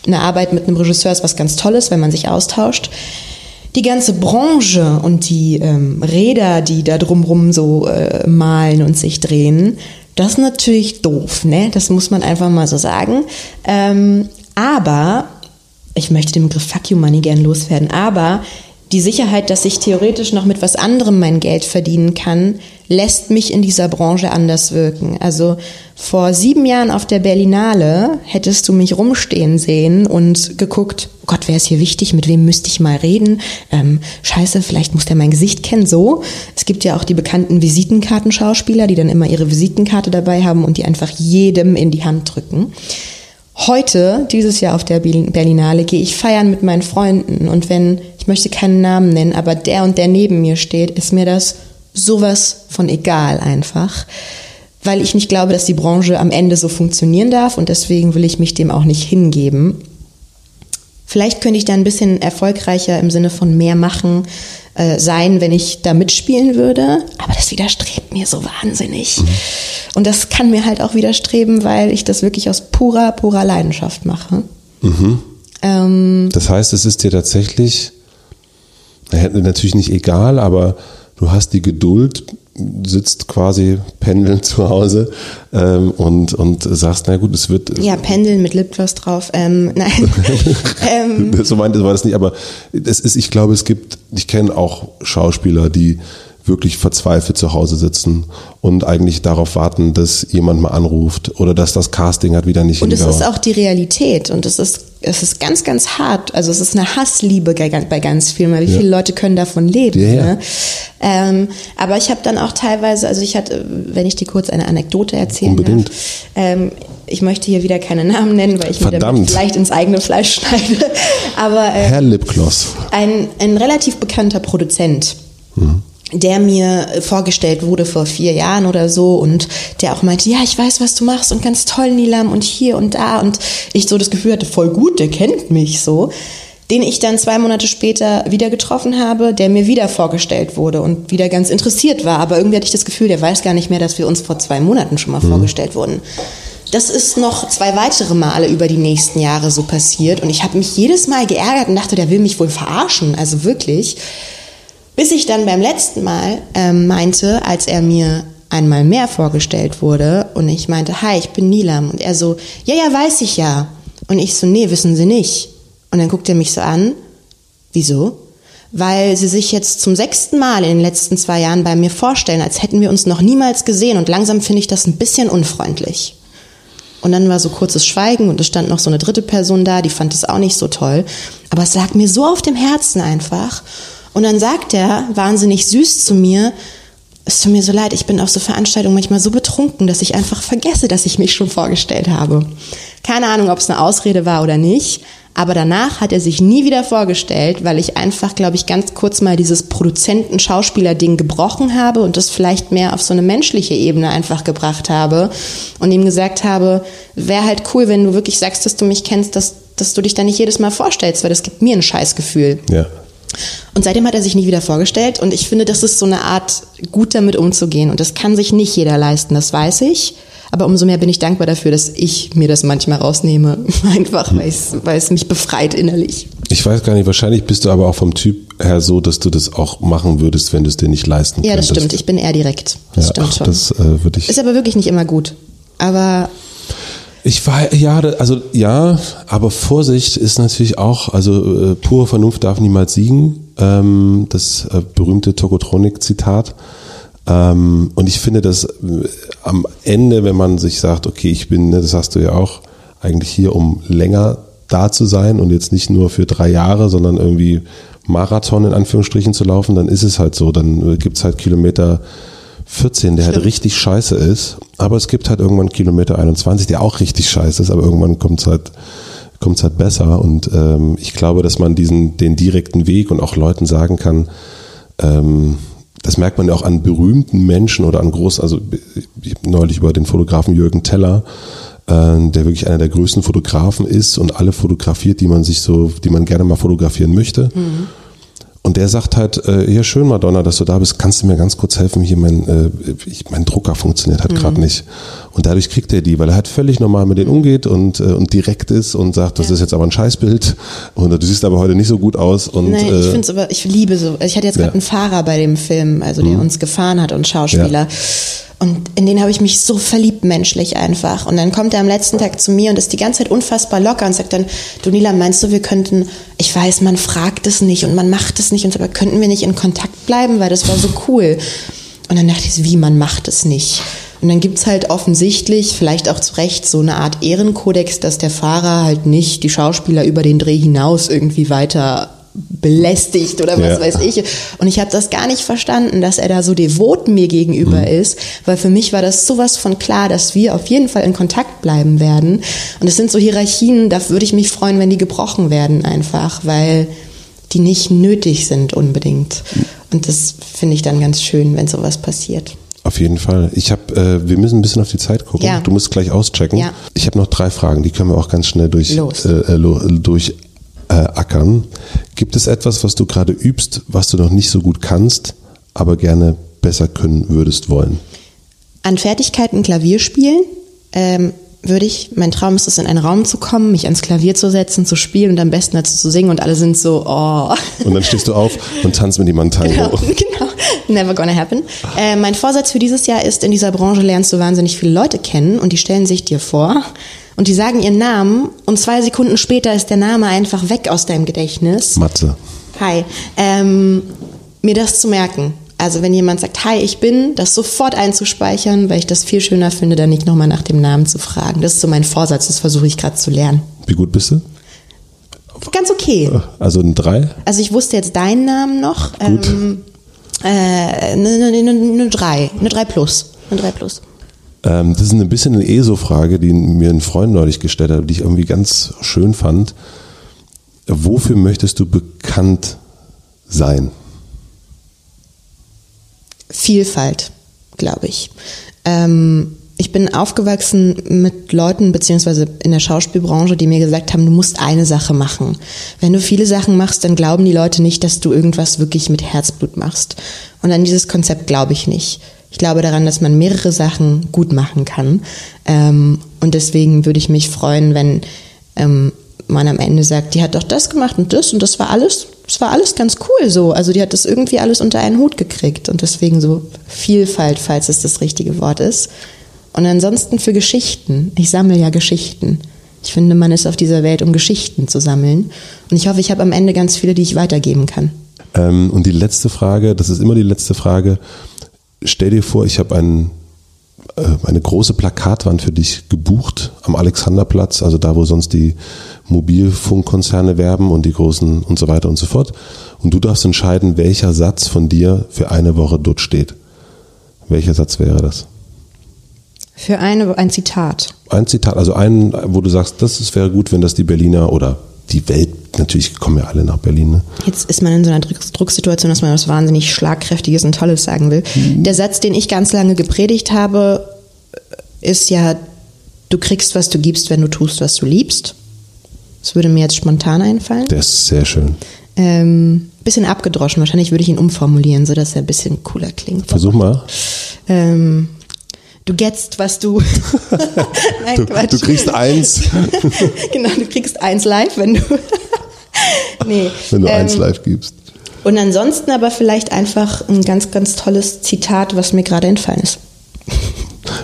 eine Arbeit mit einem Regisseur ist was ganz Tolles, wenn man sich austauscht. Die ganze Branche und die ähm, Räder, die da drumrum so äh, malen und sich drehen, das ist natürlich doof, ne? Das muss man einfach mal so sagen. Ähm, aber ich möchte den Begriff Fuck You Money gern loswerden, aber die Sicherheit, dass ich theoretisch noch mit was anderem mein Geld verdienen kann, lässt mich in dieser Branche anders wirken. Also vor sieben Jahren auf der Berlinale hättest du mich rumstehen sehen und geguckt, oh Gott, wer ist hier wichtig, mit wem müsste ich mal reden? Ähm, scheiße, vielleicht muss der mein Gesicht kennen. So. Es gibt ja auch die bekannten Visitenkartenschauspieler, die dann immer ihre Visitenkarte dabei haben und die einfach jedem in die Hand drücken. Heute, dieses Jahr auf der Berlinale, gehe ich feiern mit meinen Freunden und wenn, ich möchte keinen Namen nennen, aber der und der neben mir steht, ist mir das sowas von egal einfach, weil ich nicht glaube, dass die Branche am Ende so funktionieren darf und deswegen will ich mich dem auch nicht hingeben. Vielleicht könnte ich da ein bisschen erfolgreicher im Sinne von mehr machen äh, sein, wenn ich da mitspielen würde, aber das widerstrebt mir so wahnsinnig. Mhm. Und das kann mir halt auch widerstreben, weil ich das wirklich aus purer, purer Leidenschaft mache. Mhm. Ähm, das heißt, es ist dir tatsächlich, natürlich nicht egal, aber du hast die Geduld, sitzt quasi pendeln zu Hause ähm, und, und sagst, na gut, es wird. Ja, pendeln mit Lipgloss drauf. Ähm, nein. ähm. So meinte war das nicht, aber es ist, ich glaube, es gibt, ich kenne auch Schauspieler, die wirklich verzweifelt zu Hause sitzen und eigentlich darauf warten, dass jemand mal anruft oder dass das Casting hat wieder nicht Und es ist auch die Realität und es ist, es ist ganz, ganz hart. Also es ist eine Hassliebe bei ganz vielen, weil wie Ja. viele Leute können davon leben. Ja, ja. Ne? Ähm, aber ich habe dann auch teilweise, also ich hatte, wenn ich dir kurz eine Anekdote erzählen Unbedingt. darf. Ähm, ich möchte hier wieder keine Namen nennen, weil ich mir Verdammt. damit vielleicht ins eigene Fleisch schneide. Aber äh, Herr Lipgloss. ein, ein relativ bekannter Produzent, der mir vorgestellt wurde vor vier Jahren oder so und der auch meinte, ja, ich weiß, was du machst und ganz toll, Nilam und hier und da und ich so das Gefühl hatte, voll gut, der kennt mich so. Den ich dann zwei Monate später wieder getroffen habe, der mir wieder vorgestellt wurde und wieder ganz interessiert war. Aber irgendwie hatte ich das Gefühl, der weiß gar nicht mehr, dass wir uns vor zwei Monaten schon mal vorgestellt wurden. Das ist noch zwei weitere Male über die nächsten Jahre so passiert und ich habe mich jedes Mal geärgert und dachte, der will mich wohl verarschen, also wirklich. Bis ich dann beim letzten Mal ähm, meinte, als er mir einmal mehr vorgestellt wurde und ich meinte, hi, ich bin Nilam und er so, ja, ja, weiß ich ja. Und ich so, nee, wissen Sie nicht. Und dann guckt er mich so an, wieso? Weil sie sich jetzt zum sechsten Mal in den letzten zwei Jahren bei mir vorstellen, als hätten wir uns noch niemals gesehen und langsam finde ich das ein bisschen unfreundlich. Und dann war so kurzes Schweigen und es stand noch so eine dritte Person da, die fand es auch nicht so toll. Aber es lag mir so auf dem Herzen einfach. Und dann sagt er wahnsinnig süß zu mir, es tut mir so leid, ich bin auf so Veranstaltungen manchmal so betrunken, dass ich einfach vergesse, dass ich mich schon vorgestellt habe. Keine Ahnung, ob es eine Ausrede war oder nicht, aber danach hat er sich nie wieder vorgestellt, weil ich einfach, glaube ich, ganz kurz mal dieses Produzenten-Schauspieler-Ding gebrochen habe und das vielleicht mehr auf so eine menschliche Ebene einfach gebracht habe und ihm gesagt habe, wäre halt cool, wenn du wirklich sagst, dass du mich kennst, dass, dass du dich da nicht jedes Mal vorstellst, weil das gibt mir ein Scheißgefühl. Ja. Und seitdem hat er sich nie wieder vorgestellt. Und ich finde, das ist so eine Art, gut damit umzugehen. Und das kann sich nicht jeder leisten, das weiß ich. Aber umso mehr bin ich dankbar dafür, dass ich mir das manchmal rausnehme. Einfach, weil es, mich befreit innerlich. Ich weiß gar nicht, wahrscheinlich bist du aber auch vom Typ her so, dass du das auch machen würdest, wenn du es dir nicht leisten Ja, das könntest. stimmt. Ich bin eher direkt. Das ja, stimmt ach, schon. Das äh, würde ich. ist aber wirklich nicht immer gut. Aber Ich war, ja, also ja, aber Vorsicht ist natürlich auch, also äh, pure Vernunft darf niemals siegen. Ähm, das äh, berühmte Tokotronik-Zitat. Ähm, und ich finde, dass äh, am Ende, wenn man sich sagt, okay, ich bin, ne, das hast du ja auch, eigentlich hier, um länger da zu sein und jetzt nicht nur für drei Jahre, sondern irgendwie Marathon in Anführungsstrichen zu laufen, dann ist es halt so. Dann äh, gibt's halt Kilometer 14, der halt Stimmt. richtig scheiße ist. Aber es gibt halt irgendwann Kilometer 21, der auch richtig scheiße ist, aber irgendwann kommt's halt kommt's halt besser. Und ähm, ich glaube, dass man diesen den direkten Weg und auch Leuten sagen kann, ähm, das merkt man ja auch an berühmten Menschen oder an großen, also neulich über den Fotografen Jürgen Teller, äh, der wirklich einer der größten Fotografen ist und alle fotografiert, die man sich so, die man gerne mal fotografieren möchte. Und der sagt halt, äh, ja schön Madonna, dass du da bist, kannst du mir ganz kurz helfen, hier mein, äh, ich, mein Drucker funktioniert halt gerade nicht. Und dadurch kriegt er die, weil er halt völlig normal mit denen umgeht und, äh, und direkt ist und sagt, das Ja. ist jetzt aber ein Scheißbild und du siehst aber heute nicht so gut aus. Und, Nein, äh, ich finde es aber, ich liebe so. Ich hatte jetzt gerade Ja. Mhm. einen Fahrer bei dem Film, also der uns gefahren hat und Schauspieler. Ja. Und in den habe ich mich so verliebt menschlich einfach. Und dann kommt er am letzten Tag zu mir und ist die ganze Zeit unfassbar locker und sagt dann, du Nila, meinst du, wir könnten, ich weiß, man fragt es nicht und man macht es nicht und so, aber könnten wir nicht in Kontakt bleiben, weil das war so cool. Und dann dachte ich, wie, man macht es nicht. Und dann gibt's halt offensichtlich, vielleicht auch zu Recht, so eine Art Ehrenkodex, dass der Fahrer halt nicht die Schauspieler über den Dreh hinaus irgendwie weiter belästigt oder was Ja. weiß ich. Und ich habe das gar nicht verstanden, dass er da so devot mir gegenüber Mhm. ist, weil für mich war das sowas von klar, dass wir auf jeden Fall in Kontakt bleiben werden. Und es sind so Hierarchien, da würde ich mich freuen, wenn die gebrochen werden einfach, weil die nicht nötig sind unbedingt. Und das finde ich dann ganz schön, wenn sowas passiert. Auf jeden Fall. Ich habe, äh, wir müssen ein bisschen auf die Zeit gucken. Ja. Du musst gleich auschecken. Ja. Ich habe noch drei Fragen, die können wir auch ganz schnell durch Los. äh, durch äh, ackern. Gibt es etwas, was du gerade übst, was du noch nicht so gut kannst, aber gerne besser können würdest wollen? An Fertigkeiten Klavier spielen ähm, würde ich, mein Traum ist es, in einen Raum zu kommen, mich ans Klavier zu setzen, zu spielen und am besten dazu zu singen und alle sind so, oh. Und dann stehst du auf und tanzt mit jemandem Genau, Tango. genau. Never gonna happen. Äh, mein Vorsatz für dieses Jahr ist, in dieser Branche lernst du wahnsinnig viele Leute kennen und die stellen sich dir vor und die sagen ihren Namen und zwei Sekunden später ist der Name einfach weg aus deinem Gedächtnis. Matze. Hi. Ähm, mir das zu merken. Also wenn jemand sagt, hi, ich bin, das sofort einzuspeichern, weil ich das viel schöner finde, dann nicht nochmal nach dem Namen zu fragen. Das ist so mein Vorsatz, das versuche ich gerade zu lernen. Wie gut bist du? Ganz okay. Also ein Drei? Also ich wusste jetzt deinen Namen noch. Gut. Ähm, äh, eine, eine, eine, eine 3, eine 3 plus. Eine 3 plus. Ähm, das ist ein bisschen eine ESO-Frage, die mir ein Freund neulich gestellt hat, die ich irgendwie ganz schön fand. Wofür möchtest du bekannt sein? Vielfalt, glaube ich. Ähm, ich bin aufgewachsen mit Leuten, beziehungsweise in der Schauspielbranche, die mir gesagt haben, du musst eine Sache machen. Wenn du viele Sachen machst, dann glauben die Leute nicht, dass du irgendwas wirklich mit Herzblut machst. Und an dieses Konzept glaube ich nicht. Ich glaube daran, dass man mehrere Sachen gut machen kann. Ähm, und deswegen würde ich mich freuen, wenn ähm, man am Ende sagt, die hat doch das gemacht und das und das war alles, das war alles ganz cool so. Also die hat das irgendwie alles unter einen Hut gekriegt und deswegen so Vielfalt, falls es das richtige Wort ist. Und ansonsten für Geschichten. Ich sammle ja Geschichten. Ich finde, man ist auf dieser Welt, um Geschichten zu sammeln. Und ich hoffe, ich habe am Ende ganz viele, die ich weitergeben kann. Ähm, und die letzte Frage, das ist immer die letzte Frage. Stell dir vor, ich habe ein, äh, eine große Plakatwand für dich gebucht am Alexanderplatz, also da, wo sonst die Mobilfunkkonzerne werben und die großen und so weiter und so fort. Und du darfst entscheiden, welcher Satz von dir für eine Woche dort steht. Welcher Satz wäre das? Für eine, ein Zitat. Ein Zitat, also ein, wo du sagst, das wäre gut, wenn das die Berliner oder die Welt, natürlich kommen ja alle nach Berlin. Ne? Jetzt ist man in so einer Druck Drucksituation, dass man was wahnsinnig Schlagkräftiges und Tolles sagen will. Mhm. Der Satz, den ich ganz lange gepredigt habe, ist ja, du kriegst, was du gibst, wenn du tust, was du liebst. Das würde mir jetzt spontan einfallen. Der ist sehr schön. Ähm, bisschen abgedroschen. Wahrscheinlich würde ich ihn umformulieren, sodass er ein bisschen cooler klingt. Versuch mal. Ähm, du getzt, was du. Nein, du, Quatsch. du kriegst eins. genau, du kriegst eins live, wenn du. nee. Wenn du ähm, eins live gibst. Und ansonsten aber vielleicht einfach ein ganz, ganz tolles Zitat, was mir gerade entfallen ist.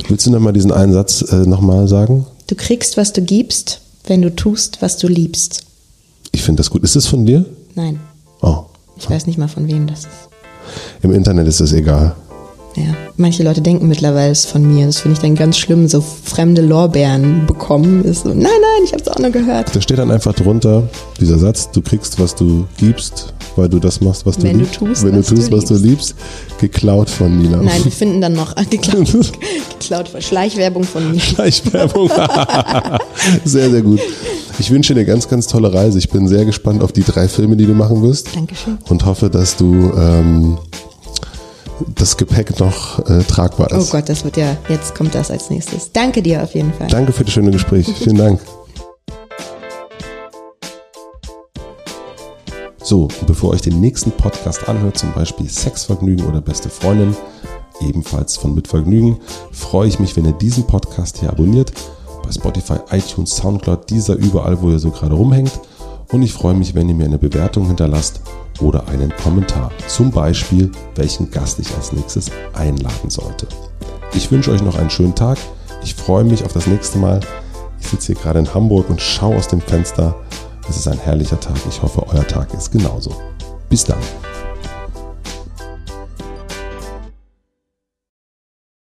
Willst du nochmal diesen einen Satz äh, nochmal sagen? Du kriegst, was du gibst, wenn du tust, was du liebst. Ich finde das gut. Ist das von dir? Nein. Oh. Ich weiß nicht mal, von wem das ist. Im Internet ist es egal. Ja, manche Leute denken mittlerweile, es von mir. Das finde ich dann ganz schlimm, so fremde Lorbeeren bekommen. Ist so, nein, nein, ich habe es auch nur gehört. Da steht dann einfach drunter dieser Satz: Du kriegst, was du gibst, weil du das machst, was du Wenn liebst. Du tust, Wenn du tust, was du liebst. Geklaut von Nina. Nein, wir finden dann noch geklaut, geklaut Schleichwerbung von Nina. Schleichwerbung. sehr, sehr gut. Ich wünsche dir eine ganz, ganz tolle Reise. Ich bin sehr gespannt auf die drei Filme, die du machen wirst. Dankeschön. Und hoffe, dass du ähm, das Gepäck noch äh, tragbar ist. Oh Gott, das wird ja, jetzt kommt das als nächstes. Danke dir auf jeden Fall. Danke für das schöne Gespräch. Vielen Dank. So, bevor ihr euch den nächsten Podcast anhört, zum Beispiel Sexvergnügen oder Beste Freundin, ebenfalls von Mitvergnügen, freue ich mich, wenn ihr diesen Podcast hier abonniert. Bei Spotify, iTunes, Soundcloud, dieser überall, wo ihr so gerade rumhängt. Und ich freue mich, wenn ihr mir eine Bewertung hinterlasst oder einen Kommentar. Zum Beispiel, welchen Gast ich als nächstes einladen sollte. Ich wünsche euch noch einen schönen Tag. Ich freue mich auf das nächste Mal. Ich sitze hier gerade in Hamburg und schaue aus dem Fenster. Es ist ein herrlicher Tag. Ich hoffe, euer Tag ist genauso. Bis dann.